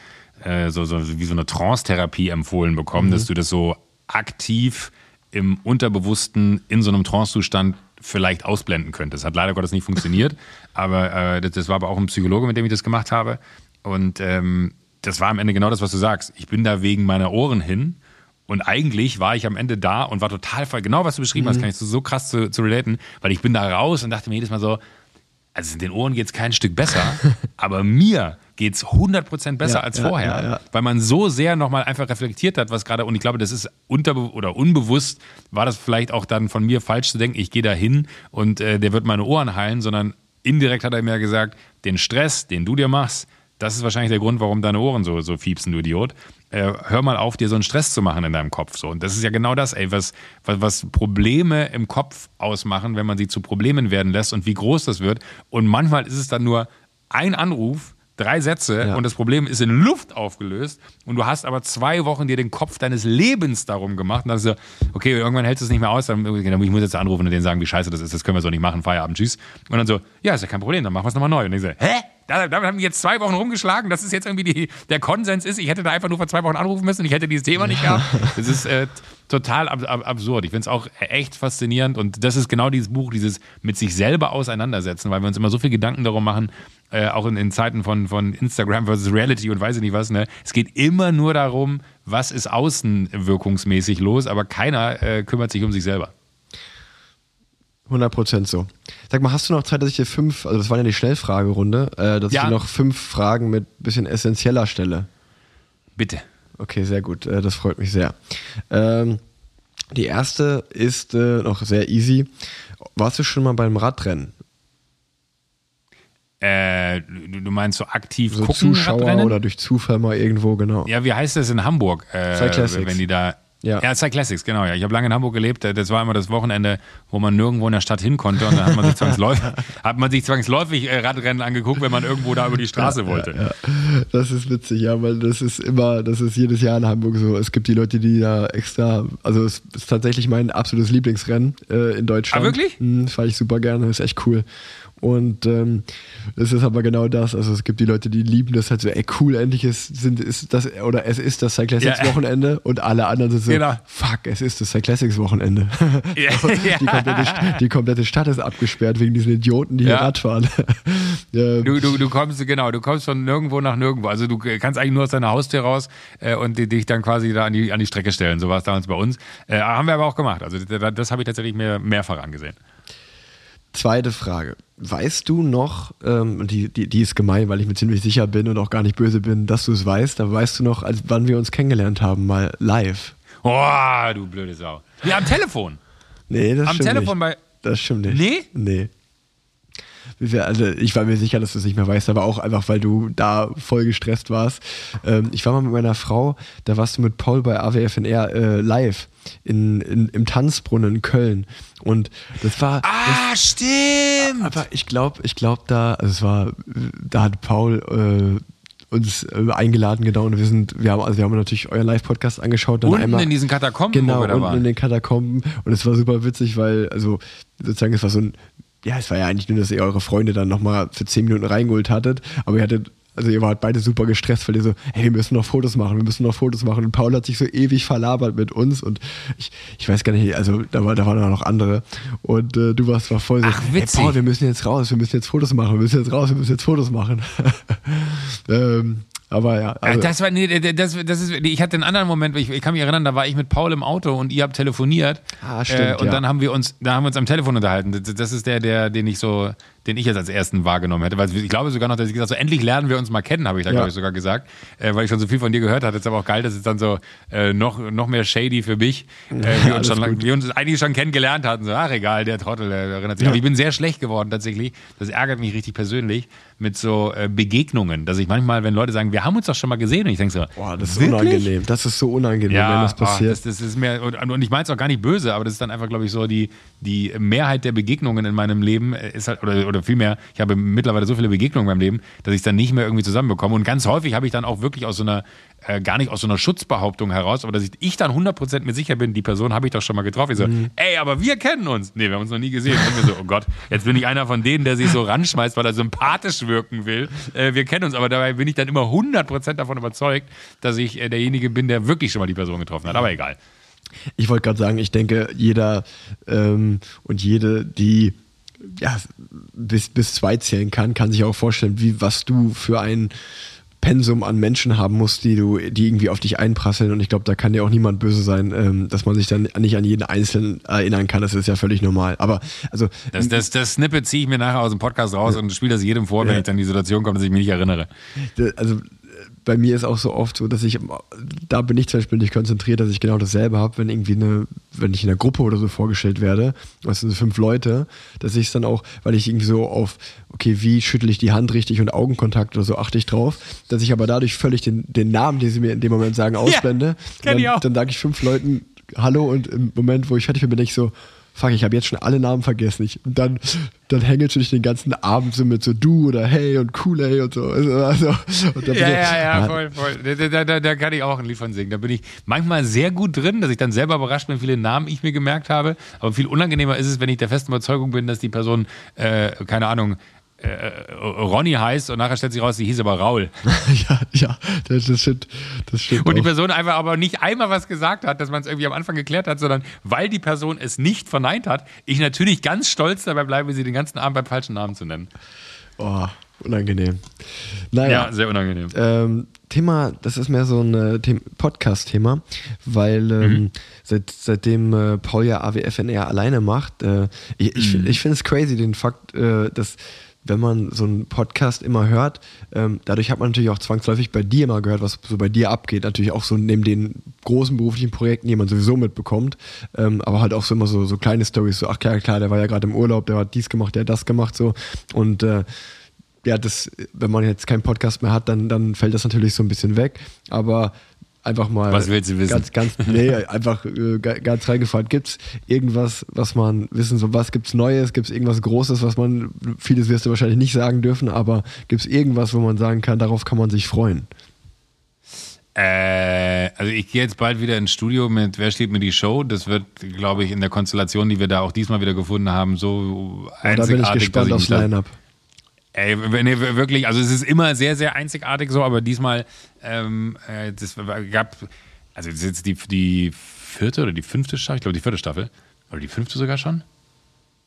äh, so, so wie so eine Trance-Therapie empfohlen bekommen, mhm. dass du das so aktiv im Unterbewussten in so einem Trance-Zustand vielleicht ausblenden könnte. Das hat leider Gottes nicht funktioniert, *laughs* aber äh, das, das, war aber auch ein Psychologe, mit dem ich das gemacht habe. Und ähm, das war am Ende genau das, was du sagst. Ich bin da wegen meiner Ohren hin. Und eigentlich war ich am Ende da und war total voll, genau was du beschrieben mhm. hast, kann ich so, so krass zu, zu relaten, weil ich bin da raus und dachte mir jedes Mal so, also in den Ohren geht es kein Stück besser, *laughs* aber mir geht es 100% besser ja, als ja, vorher, ja, weil man so sehr nochmal einfach reflektiert hat, was gerade, und ich glaube, das ist unter oder unbewusst, war das vielleicht auch dann von mir falsch zu denken, ich gehe da hin und äh, der wird meine Ohren heilen, sondern indirekt hat er mir gesagt, den Stress, den du dir machst, das ist wahrscheinlich der Grund, warum deine Ohren so, so fiepsen, du Idiot. Äh, hör mal auf, dir so einen Stress zu machen in deinem Kopf. So. Und das ist ja genau das, ey, was, was, was Probleme im Kopf ausmachen, wenn man sie zu Problemen werden lässt und wie groß das wird. Und manchmal ist es dann nur ein Anruf, drei Sätze Ja. und das Problem ist in Luft aufgelöst und du hast aber zwei Wochen dir den Kopf deines Lebens darum gemacht und dann so, okay, irgendwann hältst du es nicht mehr aus, dann ich muss jetzt anrufen und denen sagen, wie scheiße das ist, das können wir so nicht machen, Feierabend, tschüss. Und dann so, ja, ist ja kein Problem, dann machen wir es nochmal neu. Und ich so, hä? Da- Damit haben die jetzt zwei Wochen rumgeschlagen, dass es jetzt irgendwie die, der Konsens ist. Ich hätte da einfach nur vor zwei Wochen anrufen müssen und ich hätte dieses Thema nicht gehabt. Das ist äh, total ab, ab, absurd. Ich finde es auch echt faszinierend und das ist genau dieses Buch, dieses mit sich selber auseinandersetzen, weil wir uns immer so viel Gedanken darum machen, äh, auch in, in Zeiten von, von Instagram versus Reality und weiß ich nicht was. Ne? Es geht immer nur darum, was ist außenwirkungsmäßig los, aber keiner äh, kümmert sich um sich selber. 100% so. Sag mal, hast du noch Zeit, dass ich dir fünf, also das war ja die Schnellfragerunde, äh, dass Ja. ich dir noch fünf Fragen mit bisschen essentieller stelle? Bitte. Okay, sehr gut. Äh, das freut mich sehr. Ähm, die erste ist äh, noch sehr easy. Warst du schon mal beim Radrennen? Äh, du, meinst so aktiv So gucken, Zuschauer Radrennen? oder durch Zufall mal irgendwo, genau. Ja, wie heißt das in Hamburg? Äh. Wenn die da. Ja. Ja, Cyclassics, genau. Ja. Ich habe lange in Hamburg gelebt. Das war immer das Wochenende, wo man nirgendwo in der Stadt hin konnte. Und dann hat man sich zwangsläufig, *laughs* hat man sich zwangsläufig äh, Radrennen angeguckt, wenn man irgendwo da über die Straße wollte. Das ist witzig, ja, weil das ist immer, das ist jedes Jahr in Hamburg so. Es gibt die Leute, die da extra, also es ist tatsächlich mein absolutes Lieblingsrennen äh, in Deutschland. Ah, wirklich? Mhm, fahre ich super gerne, ist echt cool. Und ähm, es ist aber genau das. Also es gibt die Leute, die lieben das halt so, ey cool, endlich ist, sind, ist das, oder es ist das Cyclassics Ja. Wochenende und alle anderen sind so, Genau. fuck, es ist das Cyclassics Wochenende. *laughs* *laughs* Ja, die, komplette, die komplette Stadt ist abgesperrt wegen diesen Idioten, die hier Ja. Rad fahren. *laughs* ähm, Du, du, du kommst, genau, du kommst von nirgendwo nach nirgendwo. Also du kannst eigentlich nur aus deiner Haustür raus äh, und die- dich dann quasi da an die, an die Strecke stellen. So war es damals bei uns. Äh, haben wir aber auch gemacht. Also das, das habe ich tatsächlich mir mehrfach angesehen. Zweite Frage. Weißt du noch, ähm, und die, die, die ist gemein, weil ich mir ziemlich sicher bin und auch gar nicht böse bin, dass du es weißt, aber weißt du noch, als wann wir uns kennengelernt haben, mal live? Oh, du blöde Sau. Ja, am Telefon. Nee, das Am stimmt Telefon nicht. bei- Das stimmt nicht. Nee? Nee. Also ich war mir sicher, dass du es nicht mehr weißt, aber auch einfach, weil du da voll gestresst warst. Ähm, ich war mal mit meiner Frau, da warst du mit Paul bei AWFNR äh, live in, in, im Tanzbrunnen in Köln. Und das war. Ah, stimmt. Aber ich glaube, ich glaube da, also es war, da hat Paul äh, uns äh, eingeladen, genau, und wir sind, wir haben, also wir haben natürlich euren Live-Podcast angeschaut, dann Unten einmal. in diesen Katakomben, genau, unten waren. in den Katakomben. Und es war super witzig, weil, also sozusagen, es war so ein, ja, es war ja eigentlich nur, dass ihr eure Freunde dann nochmal für 10 Minuten reingeholt hattet, aber ihr hattet, also ihr wart beide super gestresst, weil ihr so, hey, wir müssen noch Fotos machen, wir müssen noch Fotos machen. Und Paul hat sich so ewig verlabert mit uns und ich, ich weiß gar nicht, also da, war, da waren auch noch andere. Und äh, du warst war voll so, Ach, hey, witzig. Paul, wir müssen jetzt raus, wir müssen jetzt Fotos machen, wir müssen jetzt raus, wir müssen jetzt Fotos machen. *laughs* ähm, aber ja, Ja, also, das war, nee, das, das ist, ich hatte einen anderen Moment, ich, ich kann mich erinnern, da war ich mit Paul im Auto und ihr habt telefoniert. Ah, stimmt, äh, und ja. dann haben wir uns, da haben wir uns am Telefon unterhalten. Das, das ist der, der, den ich so, den ich jetzt als ersten wahrgenommen hätte. Weil ich glaube sogar noch, dass ich gesagt habe, so endlich lernen wir uns mal kennen, habe ich da, Ja. glaube ich, sogar gesagt. Äh, weil ich schon so viel von dir gehört hatte. Jetzt aber auch geil, dass es dann so äh, noch, noch mehr shady für mich, äh, wir, alles uns schon lang, wir uns eigentlich schon kennengelernt hatten. So, ach egal, der Trottel, der erinnert sich. Aber ich bin sehr schlecht geworden tatsächlich. Das ärgert mich richtig persönlich mit so äh, Begegnungen, dass ich manchmal, wenn Leute sagen, wir haben uns doch schon mal gesehen, und ich denke so, boah, das ist wirklich? unangenehm. Das ist so unangenehm, wenn das ah, passiert. das, das ist mir, und, und ich meine es auch gar nicht böse, aber das ist dann einfach, glaube ich, so die, die Mehrheit der Begegnungen in meinem Leben äh, ist halt, oder, oder vielmehr, ich habe mittlerweile so viele Begegnungen in meinem Leben, dass ich es dann nicht mehr irgendwie zusammenbekomme. Und ganz häufig habe ich dann auch wirklich aus so einer, äh, gar nicht aus so einer Schutzbehauptung heraus, aber dass ich, ich dann 100% mir sicher bin, die Person habe ich doch schon mal getroffen. Ich so, Mhm. ey, aber wir kennen uns. Nee, wir haben uns noch nie gesehen. Und mir so, oh Gott, jetzt bin ich einer von denen, der sich so ranschmeißt, weil er sympathisch wirken will. Äh, wir kennen uns, aber dabei bin ich dann immer 100% davon überzeugt, dass ich äh, derjenige bin, der wirklich schon mal die Person getroffen hat. Aber egal. Ich wollte gerade sagen, ich denke, jeder ähm, und jede, die ja, bis, bis zwei zählen kann, kann sich auch vorstellen, wie was du für ein Pensum an Menschen haben musst, die du, die irgendwie auf dich einprasseln. Und ich glaube, da kann dir auch niemand böse sein, ähm, dass man sich dann nicht an jeden Einzelnen erinnern kann. Das ist ja völlig normal. Aber also Das, das, das Snippet ziehe ich mir nachher aus dem Podcast raus und spiele das jedem vor, wenn Ja. ich dann in die Situation komme, dass ich mich nicht erinnere. also bei mir ist auch so oft so, dass ich, da bin ich zum Beispiel nicht konzentriert, dass ich genau dasselbe habe, wenn irgendwie eine, wenn ich in einer Gruppe oder so vorgestellt werde, das sind so fünf Leute, dass ich es dann auch, weil ich irgendwie so auf, okay, wie schüttel ich die Hand richtig und Augenkontakt oder so achte ich drauf, dass ich aber dadurch völlig den, den Namen, den sie mir in dem Moment sagen, ausblende. ich dann, dann sage ich fünf Leuten Hallo und im Moment, wo ich fertig bin, bin ich so, fuck, ich habe jetzt schon alle Namen vergessen. Ich, und dann, dann hängelst du dich den ganzen Abend so mit so du oder hey und cool hey und so. Also, also, und ja, ja, ja, voll, voll. Da, da, da, kann ich auch ein Lied von singen. Da bin ich manchmal sehr gut drin, dass ich dann selber überrascht bin, wie viele Namen ich mir gemerkt habe. Aber viel unangenehmer ist es, wenn ich der festen Überzeugung bin, dass die Person, äh, keine Ahnung, äh, äh, Ronny heißt und nachher stellt sich raus, sie hieß aber Raul. *laughs* ja, ja, das, das stimmt. Das stimmt und die auch. Person einfach aber nicht einmal was gesagt hat, dass man es irgendwie am Anfang geklärt hat, sondern weil die Person es nicht verneint hat, ich natürlich ganz stolz dabei bleibe, sie den ganzen Abend beim falschen Namen zu nennen. Oh, unangenehm. Naja, Ja, sehr unangenehm. ähm, Thema, das ist mehr so ein äh, The- Podcast-Thema, weil ähm, Mhm. seit, seitdem äh, Paul ja AWFNR alleine macht, äh, ich, ich, Mhm. ich finde es crazy, den Fakt, äh, dass wenn man so einen Podcast immer hört, ähm, dadurch hat man natürlich auch zwangsläufig bei dir mal gehört, was so bei dir abgeht. Natürlich auch so neben den großen beruflichen Projekten, die man sowieso mitbekommt, ähm, aber halt auch so immer so, so kleine Stories, so, ach klar, klar, der war ja gerade im Urlaub, der hat dies gemacht, der hat das gemacht, so. Und äh, ja, das, wenn man jetzt keinen Podcast mehr hat, dann, dann fällt das natürlich so ein bisschen weg. Aber einfach mal. Was willst du wissen? Ganz, ganz, nee, einfach äh, ga- ganz reingefragt. Gibt es irgendwas, was man wissen soll? Was gibt's Neues? Gibt es irgendwas Großes, was man, vieles wirst du wahrscheinlich nicht sagen dürfen, aber gibt es irgendwas, wo man sagen kann, darauf kann man sich freuen? Äh, also ich gehe jetzt bald wieder ins Studio mit Wer steht mir die Show? Das wird, glaube ich, in der Konstellation, die wir da auch diesmal wieder gefunden haben, so Aber da bin ich einzigartig, gespannt aufs Line-Up. Ey, wenn ihr wirklich, also es ist immer sehr, sehr einzigartig so, aber diesmal, ähm, äh, das gab, also das ist jetzt die, die vierte oder die fünfte Staffel, ich glaube die vierte Staffel, oder die fünfte sogar schon?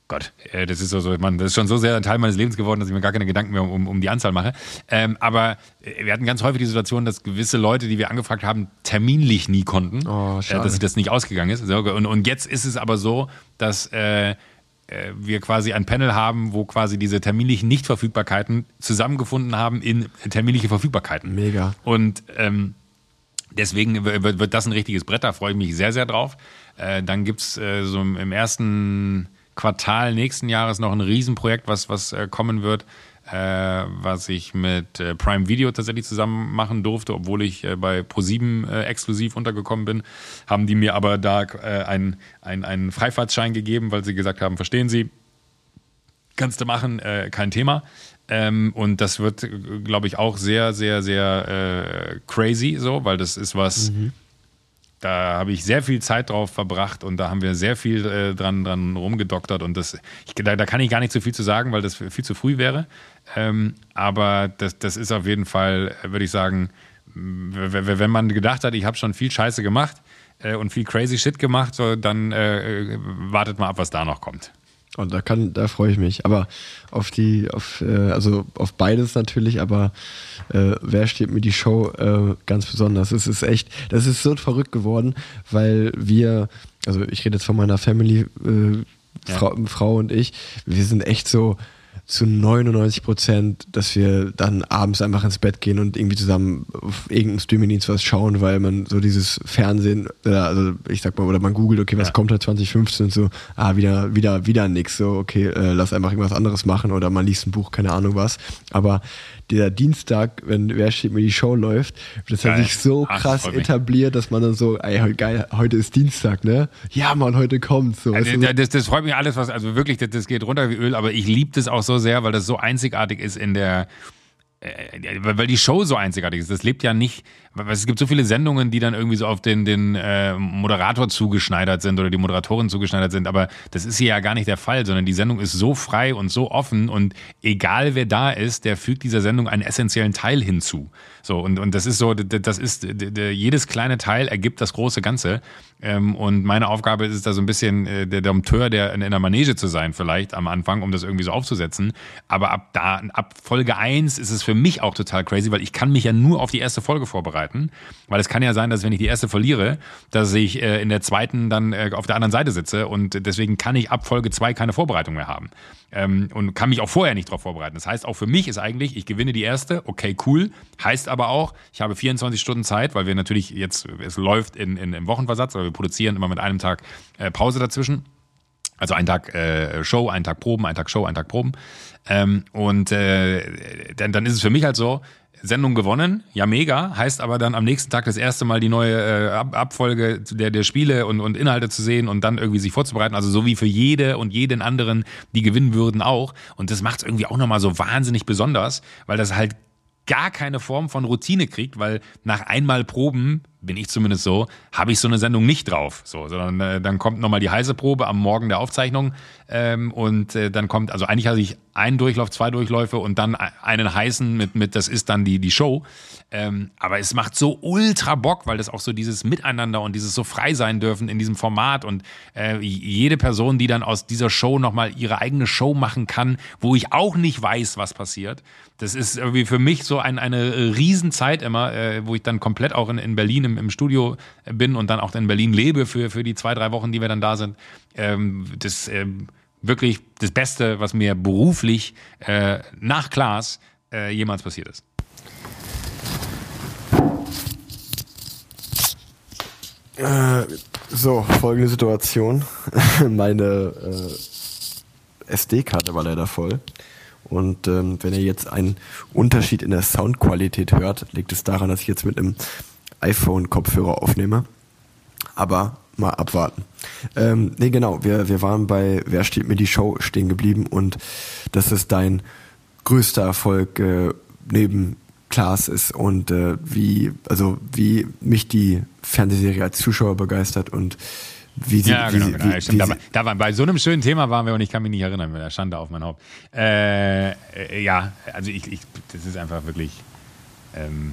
Gott, äh, das ist so, so man, das ist schon so sehr ein Teil meines Lebens geworden, dass ich mir gar keine Gedanken mehr um, um die Anzahl mache. Ähm, aber äh, wir hatten ganz häufig die Situation, dass gewisse Leute, die wir angefragt haben, terminlich nie konnten, Oh, äh, dass sich das nicht ausgegangen ist. Und, und jetzt ist es aber so, dass äh, wir quasi ein Panel haben, wo quasi diese terminlichen Nichtverfügbarkeiten zusammengefunden haben in terminliche Verfügbarkeiten. Mega. Und ähm, deswegen wird, wird das ein richtiges Brett, da freue ich mich sehr, sehr drauf. Äh, dann gibt es äh, so im im ersten Quartal nächsten Jahres noch ein Riesenprojekt, was, was äh, kommen wird, äh, was ich mit äh, Prime Video tatsächlich zusammen machen durfte, obwohl ich äh, bei ProSieben äh, exklusiv untergekommen bin, haben die mir aber da äh, einen ein, einen Freifahrtschein gegeben, weil sie gesagt haben, verstehen Sie, kannst du machen, äh, kein Thema. Ähm, und das wird, glaube ich, auch sehr, sehr, sehr crazy so, weil das ist was, da habe ich sehr viel Zeit drauf verbracht und da haben wir sehr viel äh, dran, dran rumgedoktert und das, ich, da, da kann ich gar nicht so viel zu sagen, weil das viel zu früh wäre. Ähm, aber das, das ist auf jeden Fall, würde ich sagen, wenn man gedacht hat, ich habe schon viel Scheiße gemacht äh, und viel crazy Shit gemacht, so, dann äh, wartet mal ab, was da noch kommt. Und da kann, da freue ich mich. Aber auf die, auf, äh, also auf beides natürlich, aber äh, wer steht mir die Show äh, ganz besonders? Es ist echt, das ist so verrückt geworden, weil wir, also ich rede jetzt von meiner Family, äh, Ja. Frau, Frau und ich, wir sind echt so zu 99 Prozent, dass wir dann abends einfach ins Bett gehen und irgendwie zusammen auf irgendeinem Streamingdienst was schauen, weil man so dieses Fernsehen, äh, also ich sag mal, oder man googelt, okay, was Ja. kommt da 2015 und so, ah, wieder, wieder, wieder nix, so, okay, äh, lass einfach irgendwas anderes machen oder man liest ein Buch, keine Ahnung was. Aber der Dienstag, wenn Wer steht mir die Show läuft, das hat Geil. sich so Ach, krass etabliert, dass man dann so, ey, heute- geil, heute ist Dienstag, ne? Ja, Mann, heute kommt so. Also, du? das, das freut mich alles, was, also wirklich, das, das geht runter wie Öl, aber ich liebe das auch so sehr, weil das so einzigartig ist in der, weil weil die Show so einzigartig ist. Das lebt ja nicht, es gibt so viele Sendungen, die dann irgendwie so auf den, den äh, Moderator zugeschneidert sind oder die Moderatorin zugeschneidert sind, aber das ist hier ja gar nicht der Fall, sondern die Sendung ist so frei und so offen und egal wer da ist, der fügt dieser Sendung einen essentiellen Teil hinzu. So, und, und das ist so, das ist, jedes kleine Teil ergibt das große Ganze. Ähm, und meine Aufgabe ist es da so ein bisschen äh, der Dompteur der in, der Manege zu sein, vielleicht am Anfang, um das irgendwie so aufzusetzen. Aber ab da, ab Folge 1 ist es für mich auch total crazy, weil ich kann mich ja nur auf die erste Folge vorbereiten. Weil es kann ja sein, dass wenn ich die erste verliere, dass ich äh, in der zweiten dann äh, auf der anderen Seite sitze. Und deswegen kann ich ab Folge 2 keine Vorbereitung mehr haben. Ähm, und kann mich auch vorher nicht darauf vorbereiten. Das heißt, auch für mich ist eigentlich, ich gewinne die erste, okay, cool. Heißt aber auch, ich habe 24 Stunden Zeit, weil wir natürlich jetzt, es läuft in, in, im Wochenversatz, aber wir produzieren immer mit einem Tag äh, Pause dazwischen. Also ein Tag äh, Show, ein Tag Proben, ein Tag Show, ein Tag Proben. Ähm, und äh, dann, dann ist es für mich halt so, Sendung gewonnen, ja mega, heißt aber dann am nächsten Tag das erste Mal die neue äh, Ab Abfolge der, der Spiele und, und Inhalte zu sehen und dann irgendwie sich vorzubereiten, also so wie für jede und jeden anderen, die gewinnen würden auch. Und das macht es irgendwie auch nochmal so wahnsinnig besonders, weil das halt gar keine Form von Routine kriegt, weil nach einmal Proben, bin ich zumindest so, habe ich so eine Sendung nicht drauf. So, sondern äh, dann kommt nochmal die heiße Probe am Morgen der Aufzeichnung ähm, und äh, dann kommt, also eigentlich hatte ich einen Durchlauf, zwei Durchläufe und dann einen heißen mit, mit das ist dann die, die Show. Ähm, aber es macht so ultra Bock, weil das auch so dieses Miteinander und dieses so frei sein dürfen in diesem Format und äh, jede Person, die dann aus dieser Show nochmal ihre eigene Show machen kann, wo ich auch nicht weiß, was passiert. Das ist irgendwie für mich so ein, eine Riesenzeit immer, äh, wo ich dann komplett auch in, in Berlin im, im Studio bin und dann auch in Berlin lebe für, für die zwei, drei Wochen, die wir dann da sind. Ähm, das ähm, wirklich das Beste, was mir beruflich äh, nach Klaas äh, jemals passiert ist. Äh, so, folgende Situation. *laughs* Meine äh, SD-Karte war leider voll. Und ähm, wenn ihr jetzt einen Unterschied in der Soundqualität hört, liegt es daran, dass ich jetzt mit einem iPhone-Kopfhörer aufnehme. Aber mal abwarten. Ähm, nee, genau, wir, wir waren bei Wer steht mir die Show stehen geblieben und das ist dein größter Erfolg äh, neben Klaas ist und äh, wie, also wie mich die Fernsehserie als Zuschauer begeistert und wie sie, ja, genau, wie, genau. wie, Ja, stimmt. wie da, da waren, bei so einem schönen Thema waren wir und ich kann mich nicht erinnern, mit der Schande auf mein Haupt. Äh, äh, ja, also ich, ich, das ist einfach wirklich, ähm,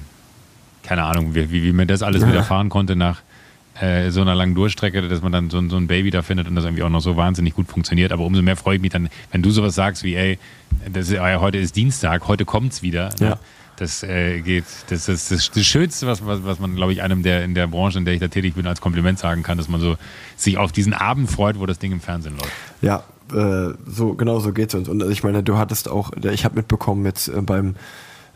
keine Ahnung, wie, wie, wie mir das alles widerfahren konnte nach äh, so einer langen Durchstrecke, dass man dann so, ein- so ein Baby da findet und das irgendwie auch noch so wahnsinnig gut funktioniert. Aber umso mehr freue ich mich dann, wenn du sowas sagst wie, ey, das ist, äh, heute ist Dienstag, heute kommt's wieder. Ne? Ja. Das äh, geht, das ist das, das Schönste, was, was, was man, glaube ich, einem der in der Branche, in der ich da tätig bin, als Kompliment sagen kann, dass man so sich auf diesen Abend freut, wo das Ding im Fernsehen läuft. Ja, äh, so genau so geht's uns. Und ich meine, du hattest auch, ich habe mitbekommen jetzt äh, beim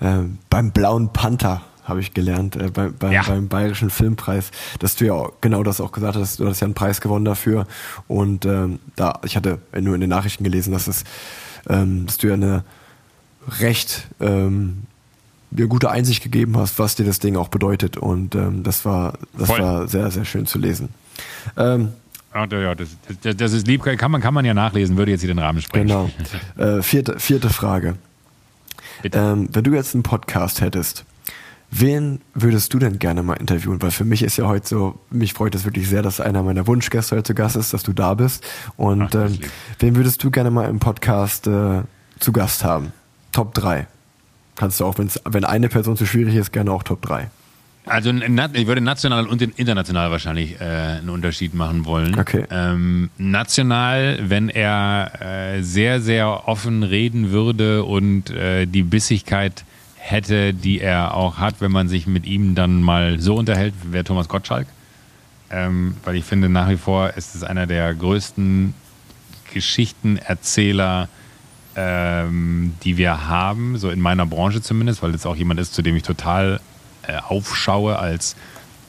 äh, beim Blauen Panther habe ich gelernt, äh, bei, bei, Ja. beim Bayerischen Filmpreis, dass du ja auch genau das auch gesagt hast, du hast ja einen Preis gewonnen dafür. Und ähm, da, ich hatte nur in den Nachrichten gelesen, dass es, ähm, dass du ja eine recht ähm, dir gute Einsicht gegeben hast, was dir das Ding auch bedeutet. Und ähm, das war, das Voll. war sehr, sehr schön zu lesen. Ähm, Ja, ja, das, das, das ist lieb, kann man, kann man ja nachlesen, würde jetzt hier den Rahmen sprengen. Genau. *laughs* Äh, vierte, vierte Frage. Bitte. Ähm, wenn du jetzt einen Podcast hättest, wen würdest du denn gerne mal interviewen? Weil für mich ist ja heute so, mich freut es wirklich sehr, dass einer meiner Wunschgäste heute zu Gast ist, dass du da bist. Und Ach, lieb. wen würdest du gerne mal im Podcast äh, zu Gast haben? Top 3. Kannst du auch, wenn's, wenn eine Person zu schwierig ist, gerne auch Top 3. Also ich würde national und international wahrscheinlich äh, einen Unterschied machen wollen. Okay. Ähm, national, wenn er äh, sehr, sehr offen reden würde und äh, die Bissigkeit hätte, die er auch hat, wenn man sich mit ihm dann mal so unterhält, wäre Thomas Gottschalk. Ähm, weil ich finde, nach wie vor ist es einer der größten Geschichtenerzähler, ähm, die wir haben, so in meiner Branche zumindest, weil es auch jemand ist, zu dem ich total äh, aufschaue als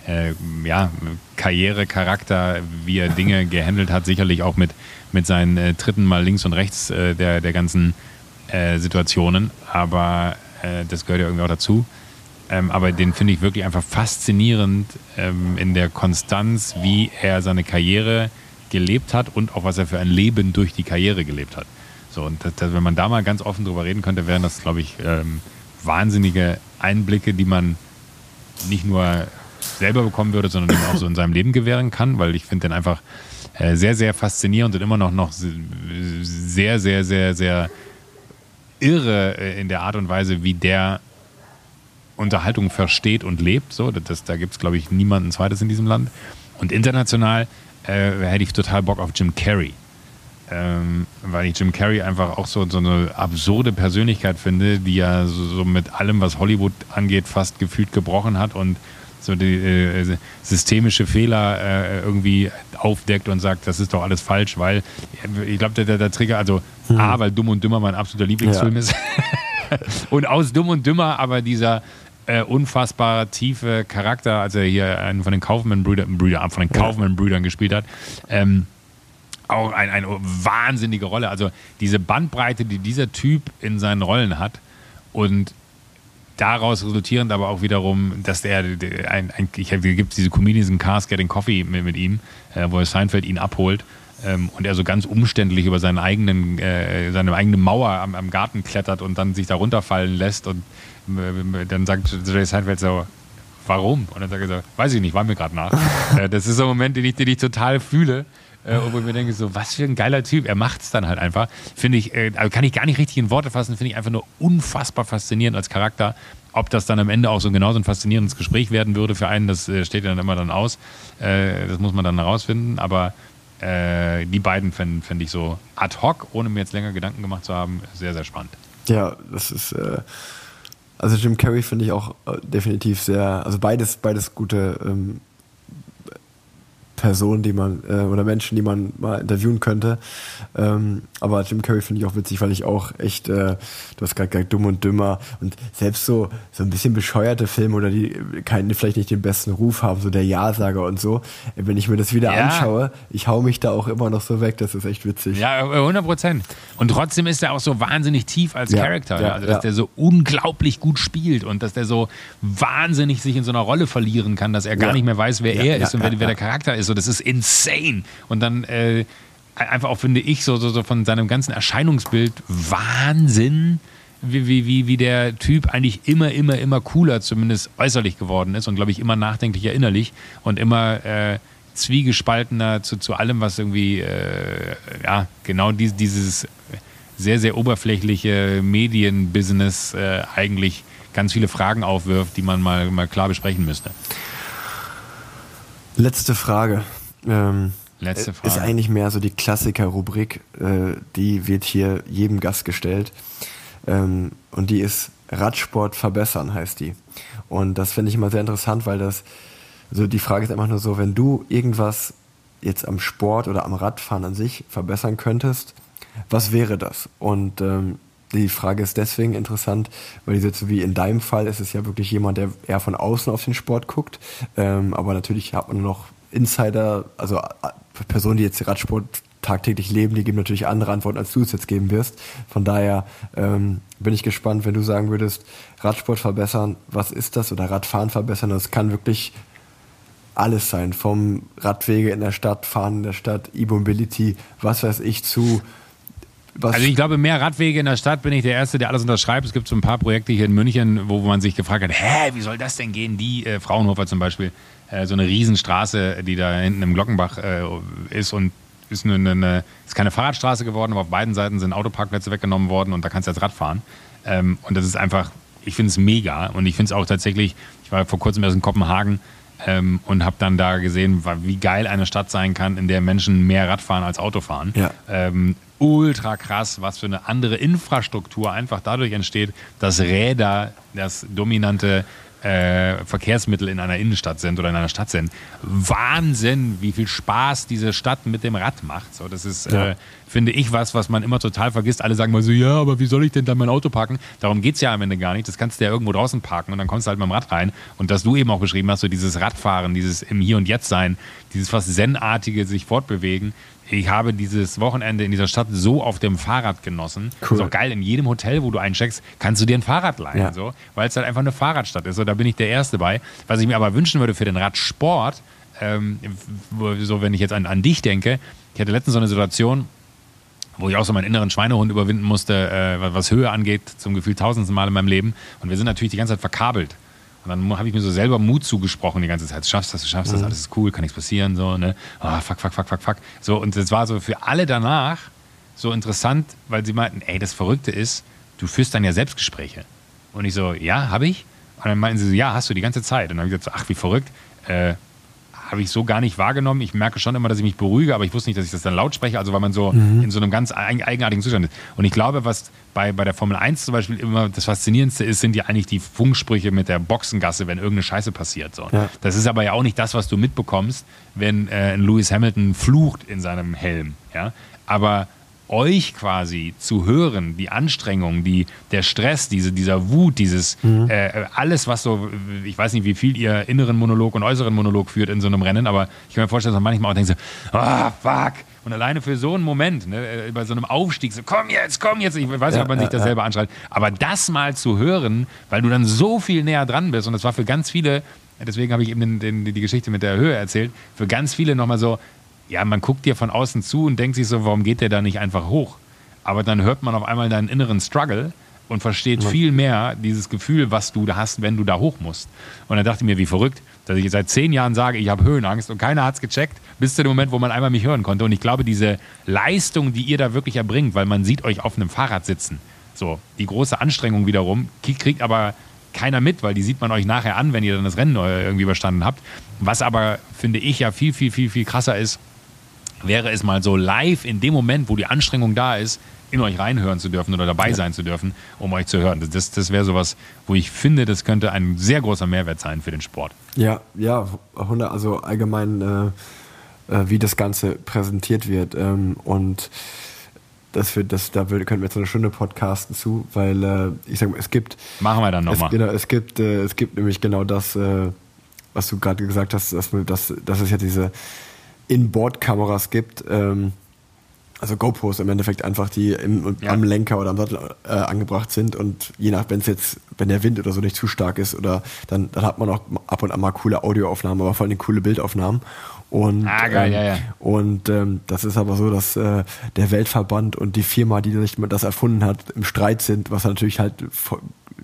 äh, ja, Karrierecharakter, wie er Dinge gehandelt hat, sicherlich auch mit, mit seinen äh, Tritten mal links und rechts äh, der, der ganzen äh, Situationen, aber äh, das gehört ja irgendwie auch dazu. Ähm, aber den finde ich wirklich einfach faszinierend ähm, in der Konstanz, wie er seine Karriere gelebt hat und auch was er für ein Leben durch die Karriere gelebt hat. So, und das, das, wenn man da mal ganz offen drüber reden könnte, wären das, glaube ich, ähm, wahnsinnige Einblicke, die man nicht nur selber bekommen würde, sondern auch so in seinem Leben gewähren kann, weil ich finde den einfach äh, sehr, sehr faszinierend und immer noch, noch sehr, sehr, sehr, sehr irre äh, in der Art und Weise, wie der Unterhaltung versteht und lebt. So, das, da gibt es, glaube ich, niemanden zweites in diesem Land. Und international äh, hätte ich total Bock auf Jim Carrey. Ähm, weil ich Jim Carrey einfach auch so, so eine absurde Persönlichkeit finde, die ja so, so mit allem, was Hollywood angeht, fast gefühlt gebrochen hat und so die äh, systemische Fehler äh, irgendwie aufdeckt und sagt, das ist doch alles falsch, weil ich glaube, der, der, der Trigger, also A, weil Dumm und Dümmer mein absoluter Lieblingsfilm Ja. ist *laughs* und aus Dumm und Dümmer aber dieser äh, unfassbar tiefe Charakter, als er hier einen von den Kaufmann-Brüdern Brüder, von den Kaufmann-Brüdern gespielt hat, ähm, auch ein, eine wahnsinnige Rolle. Also diese Bandbreite, die dieser Typ in seinen Rollen hat und daraus resultierend aber auch wiederum, dass der ein, ein, ich gibt diese Comedians in Cars Getting Coffee mit, mit ihm, äh, wo Seinfeld ihn abholt ähm, und er so ganz umständlich über seinen eigenen, äh, seine eigene Mauer am, am, Garten klettert und dann sich da runterfallen lässt und äh, dann sagt Jerry Seinfeld so, warum? Und dann sagt er so, weiß ich nicht, war mir gerade nach. *laughs* äh, das ist so ein Moment, den ich, den ich total fühle. Äh, wo ich mir denke, so, was für ein geiler Typ. Er macht es dann halt einfach. Finde ich, äh, kann ich gar nicht richtig in Worte fassen, finde ich einfach nur unfassbar faszinierend als Charakter. Ob das dann am Ende auch so genauso ein faszinierendes Gespräch werden würde für einen, das äh, steht ja dann immer dann aus. Äh, das muss man dann herausfinden. Aber äh, die beiden fände fänd ich so ad hoc, ohne mir jetzt länger Gedanken gemacht zu haben, sehr, sehr spannend. Ja, das ist. Äh, also Jim Carrey finde ich auch definitiv sehr. Also beides, beides gute ähm, Personen, die man äh, oder Menschen, die man mal interviewen könnte. Ähm, aber Jim Carrey finde ich auch witzig, weil ich auch echt, äh, du hast gerade dumm und dümmer und selbst so so ein bisschen bescheuerte Filme oder die keinen vielleicht nicht den besten Ruf haben, so der Ja-Sager und so. Wenn ich mir das wieder ja. anschaue, ich hau mich da auch immer noch so weg. Das ist echt witzig. Ja, 100 Prozent. Und trotzdem ist er auch so wahnsinnig tief als ja, Charakter. Ja, also dass der so unglaublich gut spielt und dass der so wahnsinnig sich in so einer Rolle verlieren kann, dass er gar nicht mehr weiß, wer er ist und wer, wer der Charakter ist so, das ist insane. Und dann äh, einfach auch, finde ich, so, so, so von seinem ganzen Erscheinungsbild Wahnsinn, wie, wie, wie, wie der Typ eigentlich immer, immer, immer cooler, zumindest äußerlich geworden ist und, glaube ich, immer nachdenklicher innerlich und immer äh, zwiegespaltener zu, zu allem, was irgendwie, äh, ja, genau dies, dieses sehr, sehr oberflächliche Medienbusiness äh, eigentlich ganz viele Fragen aufwirft, die man mal, mal klar besprechen müsste. Letzte Frage. Ähm, Letzte Frage. Ist eigentlich mehr so die Klassiker-Rubrik, äh, die wird hier jedem Gast gestellt. Ähm, und die ist Radsport verbessern, heißt die. Und das finde ich immer sehr interessant, weil das, also die Frage ist einfach nur so, wenn du irgendwas jetzt am Sport oder am Radfahren an sich verbessern könntest, was wäre das? Und ähm, die Frage ist deswegen interessant, weil jetzt wie in deinem Fall ist es ja wirklich jemand, der eher von außen auf den Sport guckt. Ähm, aber natürlich hat man noch Insider, also äh, Personen, die jetzt Radsport tagtäglich leben, die geben natürlich andere Antworten, als du es jetzt geben wirst. Von daher ähm, bin ich gespannt, wenn du sagen würdest, Radsport verbessern, was ist das? Oder Radfahren verbessern. Das kann wirklich alles sein. Vom Radwege in der Stadt, Fahren in der Stadt, E-Mobility, was weiß ich, zu was also ich glaube, mehr Radwege in der Stadt bin ich der Erste, der alles unterschreibt. Es gibt so ein paar Projekte hier in München, wo man sich gefragt hat, hä, wie soll das denn gehen? Die äh, Fraunhofer zum Beispiel, äh, so eine Riesenstraße, die da hinten im Glockenbach äh, ist und ist, eine, eine, ist keine Fahrradstraße geworden, aber auf beiden Seiten sind Autoparkplätze weggenommen worden und da kannst du jetzt Rad fahren. Ähm, und das ist einfach, ich finde es mega und ich finde es auch tatsächlich, ich war vor kurzem erst in Kopenhagen, ähm, und habe dann da gesehen, wie geil eine Stadt sein kann, in der Menschen mehr Rad fahren als Auto fahren. Ja. Ähm, ultra krass, was für eine andere Infrastruktur einfach dadurch entsteht, dass Räder das dominante äh, Verkehrsmittel in einer Innenstadt sind oder in einer Stadt sind. Wahnsinn, wie viel Spaß diese Stadt mit dem Rad macht. So, das ist, ja. äh, finde ich, was, was man immer total vergisst. Alle sagen mal so, ja, aber wie soll ich denn dann mein Auto parken? Darum geht es ja am Ende gar nicht. Das kannst du ja irgendwo draußen parken und dann kommst du halt mit dem Rad rein. Und dass du eben auch beschrieben hast, so dieses Radfahren, dieses im Hier und Jetzt sein, dieses fast Zen-artige sich fortbewegen, ich habe dieses Wochenende in dieser Stadt so auf dem Fahrrad genossen. Cool. Ist auch geil, in jedem Hotel, wo du eincheckst, kannst du dir ein Fahrrad leihen, ja. so, weil es halt einfach eine Fahrradstadt ist. So, da bin ich der Erste bei. Was ich mir aber wünschen würde für den Radsport, ähm, so wenn ich jetzt an, an dich denke, ich hatte letztens so eine Situation, wo ich auch so meinen inneren Schweinehund überwinden musste, äh, was Höhe angeht, zum Gefühl tausendsten Mal in meinem Leben. Und wir sind natürlich die ganze Zeit verkabelt. Und dann habe ich mir so selber Mut zugesprochen die ganze Zeit. Du schaffst das, du schaffst das, mhm. alles ist cool, kann nichts passieren, so, ne? Oh, fuck, fuck, fuck, fuck, fuck. So, und das war so für alle danach so interessant, weil sie meinten, ey, das Verrückte ist, du führst dann ja Selbstgespräche. Und ich so, ja, habe ich? Und dann meinten sie so, ja, hast du die ganze Zeit. Und dann habe ich gesagt, ach, wie verrückt. Äh, habe ich so gar nicht wahrgenommen. Ich merke schon immer, dass ich mich beruhige, aber ich wusste nicht, dass ich das dann laut spreche, also weil man so mhm. in so einem ganz eigenartigen Zustand ist. Und ich glaube, was bei, bei der Formel 1 zum Beispiel immer das Faszinierendste ist, sind ja eigentlich die Funksprüche mit der Boxengasse, wenn irgendeine Scheiße passiert. So. Ja. Das ist aber ja auch nicht das, was du mitbekommst, wenn äh, Lewis Hamilton flucht in seinem Helm. Ja? Aber euch quasi zu hören, die Anstrengung, die, der Stress, diese, dieser Wut, dieses Mhm. äh, alles, was so, ich weiß nicht, wie viel ihr inneren Monolog und äußeren Monolog führt in so einem Rennen, aber ich kann mir vorstellen, dass man manchmal auch denkt so, ah, fuck. Und alleine für so einen Moment, ne, äh, bei so einem Aufstieg, so komm jetzt, komm jetzt, ich weiß nicht, ob man sich das selber anschreit, aber das mal zu hören, weil du dann so viel näher dran bist und das war für ganz viele, deswegen habe ich eben den, den, die Geschichte mit der Höhe erzählt, für ganz viele nochmal so, ja, man guckt dir von außen zu und denkt sich so, warum geht der da nicht einfach hoch? Aber dann hört man auf einmal deinen inneren Struggle und versteht viel mehr dieses Gefühl, was du da hast, wenn du da hoch musst. Und dann dachte ich mir, wie verrückt, dass ich seit zehn Jahren sage, ich habe Höhenangst und keiner hat es gecheckt, bis zu dem Moment, wo man einmal mich hören konnte. Und ich glaube, diese Leistung, die ihr da wirklich erbringt, weil man sieht euch auf einem Fahrrad sitzen, so, die große Anstrengung wiederum, kriegt aber keiner mit, weil die sieht man euch nachher an, wenn ihr dann das Rennen irgendwie überstanden habt. Was aber, finde ich, ja viel, viel, viel, viel krasser ist, wäre es mal so live in dem Moment, wo die Anstrengung da ist, in euch reinhören zu dürfen oder dabei sein zu dürfen, um euch zu hören. Das- Das, wäre sowas, wo ich finde, das könnte ein sehr großer Mehrwert sein für den Sport. Ja, ja, 100, also allgemein, äh, äh, wie das Ganze präsentiert wird. Ähm, und das wird, das, da könnten wir jetzt eine Stunde podcasten zu, weil äh, ich sag mal, es gibt, Machen wir dann nochmal. genau, es gibt, äh, es gibt nämlich genau das, äh, was du gerade gesagt hast, dass, dass, dass es ja diese In-Board-Kameras gibt, ähm, also GoPros im Endeffekt einfach, die im, Ja. am Lenker oder am Sattel äh, angebracht sind und je nach, wenn es jetzt, wenn der Wind oder so nicht zu stark ist oder dann, dann hat man auch ab und an mal coole Audioaufnahmen, aber vor allem coole Bildaufnahmen. Und, Ah, geil, ähm, ja, ja. und ähm, das ist aber so, dass äh, der Weltverband und die Firma, die sich das erfunden hat, im Streit sind, was natürlich halt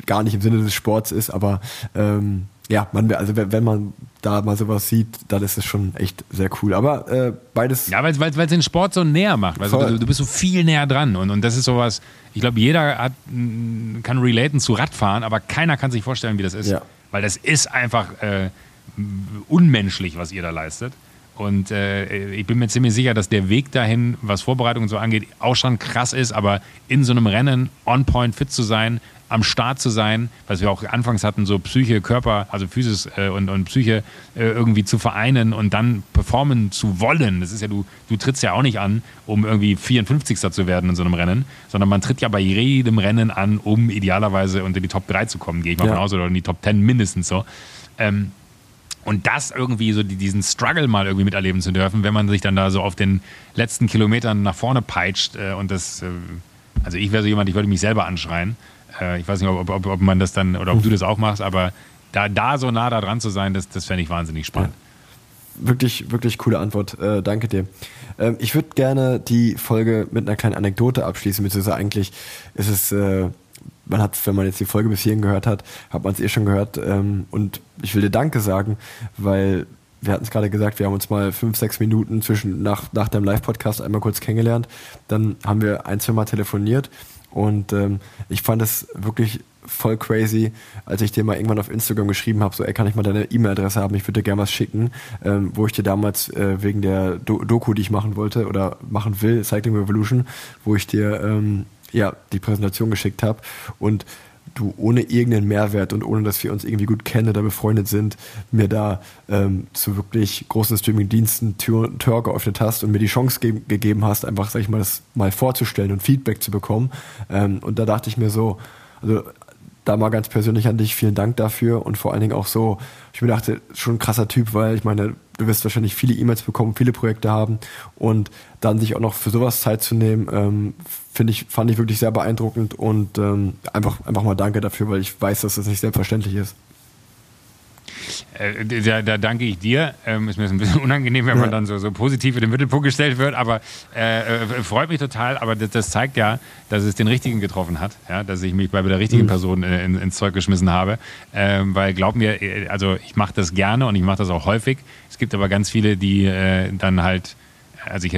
gar nicht im Sinne des Sports ist, aber ähm, ja, man, also wenn man da mal sowas sieht, dann ist es schon echt sehr cool. Aber äh, beides Ja, weil es den Sport so näher macht. Weißt du, du, bist so viel näher dran. Und, und das ist sowas, ich glaube, jeder hat, mh, kann relaten zu Radfahren, aber keiner kann sich vorstellen, wie das ist. Ja. Weil das ist einfach äh, unmenschlich, was ihr da leistet. Und äh, ich bin mir ziemlich sicher, dass der Weg dahin, was Vorbereitung und so angeht, auch schon krass ist, aber in so einem Rennen on point fit zu sein, am Start zu sein, was wir auch anfangs hatten, so Psyche, Körper, also Physis äh, und, und Psyche äh, irgendwie zu vereinen und dann performen zu wollen. Das ist ja, du, du trittst ja auch nicht an, um irgendwie 54. zu werden in so einem Rennen, sondern man tritt ja bei jedem Rennen an, um idealerweise unter die Top 3 zu kommen, gehe ich mal Ja. von aus, oder in die Top 10 mindestens so. Ähm, und das irgendwie so die, diesen Struggle mal irgendwie miterleben zu dürfen, wenn man sich dann da so auf den letzten Kilometern nach vorne peitscht äh, und das, äh, also ich wäre so jemand, ich würde mich selber anschreien. Äh, ich weiß nicht, ob, ob, ob man das dann oder ob du das auch machst, aber da, da so nah da dran zu sein, das, das fände ich wahnsinnig spannend. Wirklich, wirklich coole Antwort. Äh, danke dir. Ähm, ich würde gerne die Folge mit einer kleinen Anekdote abschließen, beziehungsweise eigentlich ist es, äh, man hat, wenn man jetzt die Folge bis hierhin gehört hat, hat man es eh schon gehört. Ähm, und ich will dir Danke sagen, weil wir hatten es gerade gesagt, wir haben uns mal fünf, sechs Minuten zwischen nach, nach dem Live-Podcast einmal kurz kennengelernt. Dann haben wir ein, zwei Mal telefoniert und ähm, ich fand es wirklich voll crazy, als ich dir mal irgendwann auf Instagram geschrieben habe, so, ey, kann ich mal deine E-Mail-Adresse haben, ich würde dir gerne was schicken, ähm, wo ich dir damals äh, wegen der Do Doku, die ich machen wollte oder machen will, Cycling Revolution, wo ich dir ähm, ja die Präsentation geschickt habe und du ohne irgendeinen Mehrwert und ohne, dass wir uns irgendwie gut kennen oder befreundet sind, mir da ähm, zu wirklich großen Streaming-Diensten Tür, Tür geöffnet hast und mir die Chance ge gegeben hast, einfach, sag ich mal, das mal vorzustellen und Feedback zu bekommen. Ähm, und da dachte ich mir so, also da mal ganz persönlich an dich, vielen Dank dafür und vor allen Dingen auch so, ich mir dachte, schon ein krasser Typ, weil ich meine, du wirst wahrscheinlich viele E-Mails bekommen, viele Projekte haben und dann sich auch noch für sowas Zeit zu nehmen, ähm, finde ich, fand ich wirklich sehr beeindruckend und ähm, einfach, einfach mal danke dafür, weil ich weiß, dass das nicht selbstverständlich ist. Äh, da, da danke ich dir. Ähm, ist mir ein bisschen *laughs* unangenehm, wenn man Ja. dann so, so positiv in den Mittelpunkt gestellt wird, aber äh, äh, freut mich total. Aber das, das zeigt ja, dass es den Richtigen getroffen hat, ja? dass ich mich bei der richtigen Mhm. Person äh, in, ins Zeug geschmissen habe. Ähm, weil glaub mir, äh, also ich mache das gerne und ich mache das auch häufig. Es gibt aber ganz viele, die äh, dann halt, also ich,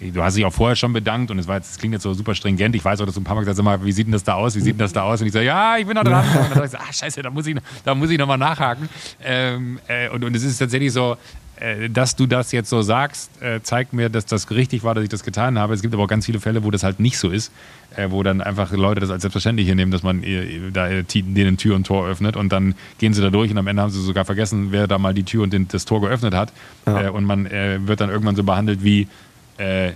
Du hast dich auch vorher schon bedankt und es war jetzt, das klingt jetzt so super stringent. Ich weiß auch, dass du ein paar Mal gesagt hast, wie sieht denn das da aus? Wie sieht denn das da aus? Und ich sage, ja, ich bin da dran. Und dann sag ich so, ah, scheiße, da muss ich, da muss ich nochmal nachhaken. Ähm, äh, und, und es ist tatsächlich so, äh, dass du das jetzt so sagst, äh, zeigt mir, dass das richtig war, dass ich das getan habe. Es gibt aber auch ganz viele Fälle, wo das halt nicht so ist, äh, wo dann einfach Leute das als selbstverständlich nehmen, dass man da denen Tür und Tor öffnet und dann gehen sie da durch und am Ende haben sie sogar vergessen, wer da mal die Tür und den, das Tor geöffnet hat. Ja. Und man wird dann irgendwann so behandelt wie, äh,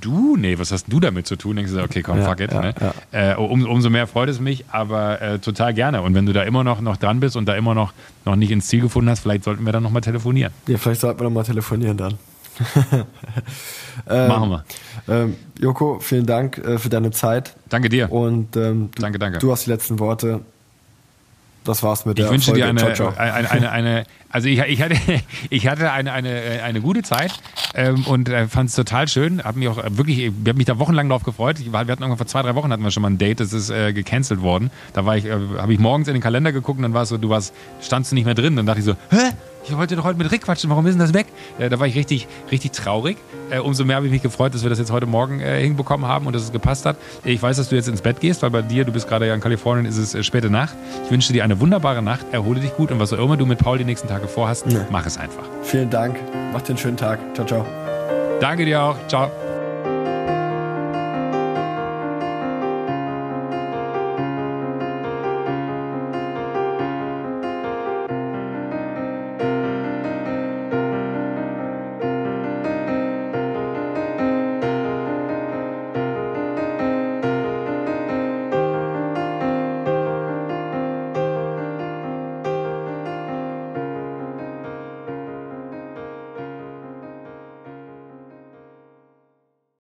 du, nee, was hast du damit zu tun? Denkst du, okay, komm, Ja, fuck it. ja, ne? ja. Äh, um, umso mehr freut es mich, aber äh, total gerne. Und wenn du da immer noch, noch dran bist und da immer noch, noch nicht ins Ziel gefunden hast, vielleicht sollten wir dann nochmal telefonieren. Ja, vielleicht sollten wir noch mal telefonieren dann. *laughs* Machen wir. Ähm, Joko, vielen Dank äh, für deine Zeit. Danke dir. Und ähm, du, Danke, danke. du hast die letzten Worte. Das war's mit der Ich wünsche Folge. dir eine, ciao, ciao. eine, eine, eine, also ich, ich hatte, *laughs* ich hatte eine, eine, eine gute Zeit ähm, und äh, fand es total schön. Hab mich auch wirklich, ich habe mich da wochenlang drauf gefreut. Ich war, wir hatten irgendwann vor zwei, drei Wochen hatten wir schon mal ein Date, das ist äh, gecancelt worden. Da war ich, äh, habe ich morgens in den Kalender geguckt und dann war es so, du warst, standst du nicht mehr drin. Dann dachte ich so, hä? Ich wollte doch heute mit Rick quatschen, warum ist denn das weg? Äh, da war ich richtig, richtig traurig. Äh, umso mehr habe ich mich gefreut, dass wir das jetzt heute Morgen äh, hinbekommen haben und dass es gepasst hat. Ich weiß, dass du jetzt ins Bett gehst, weil bei dir, du bist gerade ja in Kalifornien, ist es äh, späte Nacht. Ich wünsche dir eine wunderbare Nacht, erhole dich gut und was auch immer du mit Paul die nächsten Tage vorhast, Ja. mach es einfach. Vielen Dank. Macht dir einen schönen Tag. Ciao, ciao. Danke dir auch. Ciao.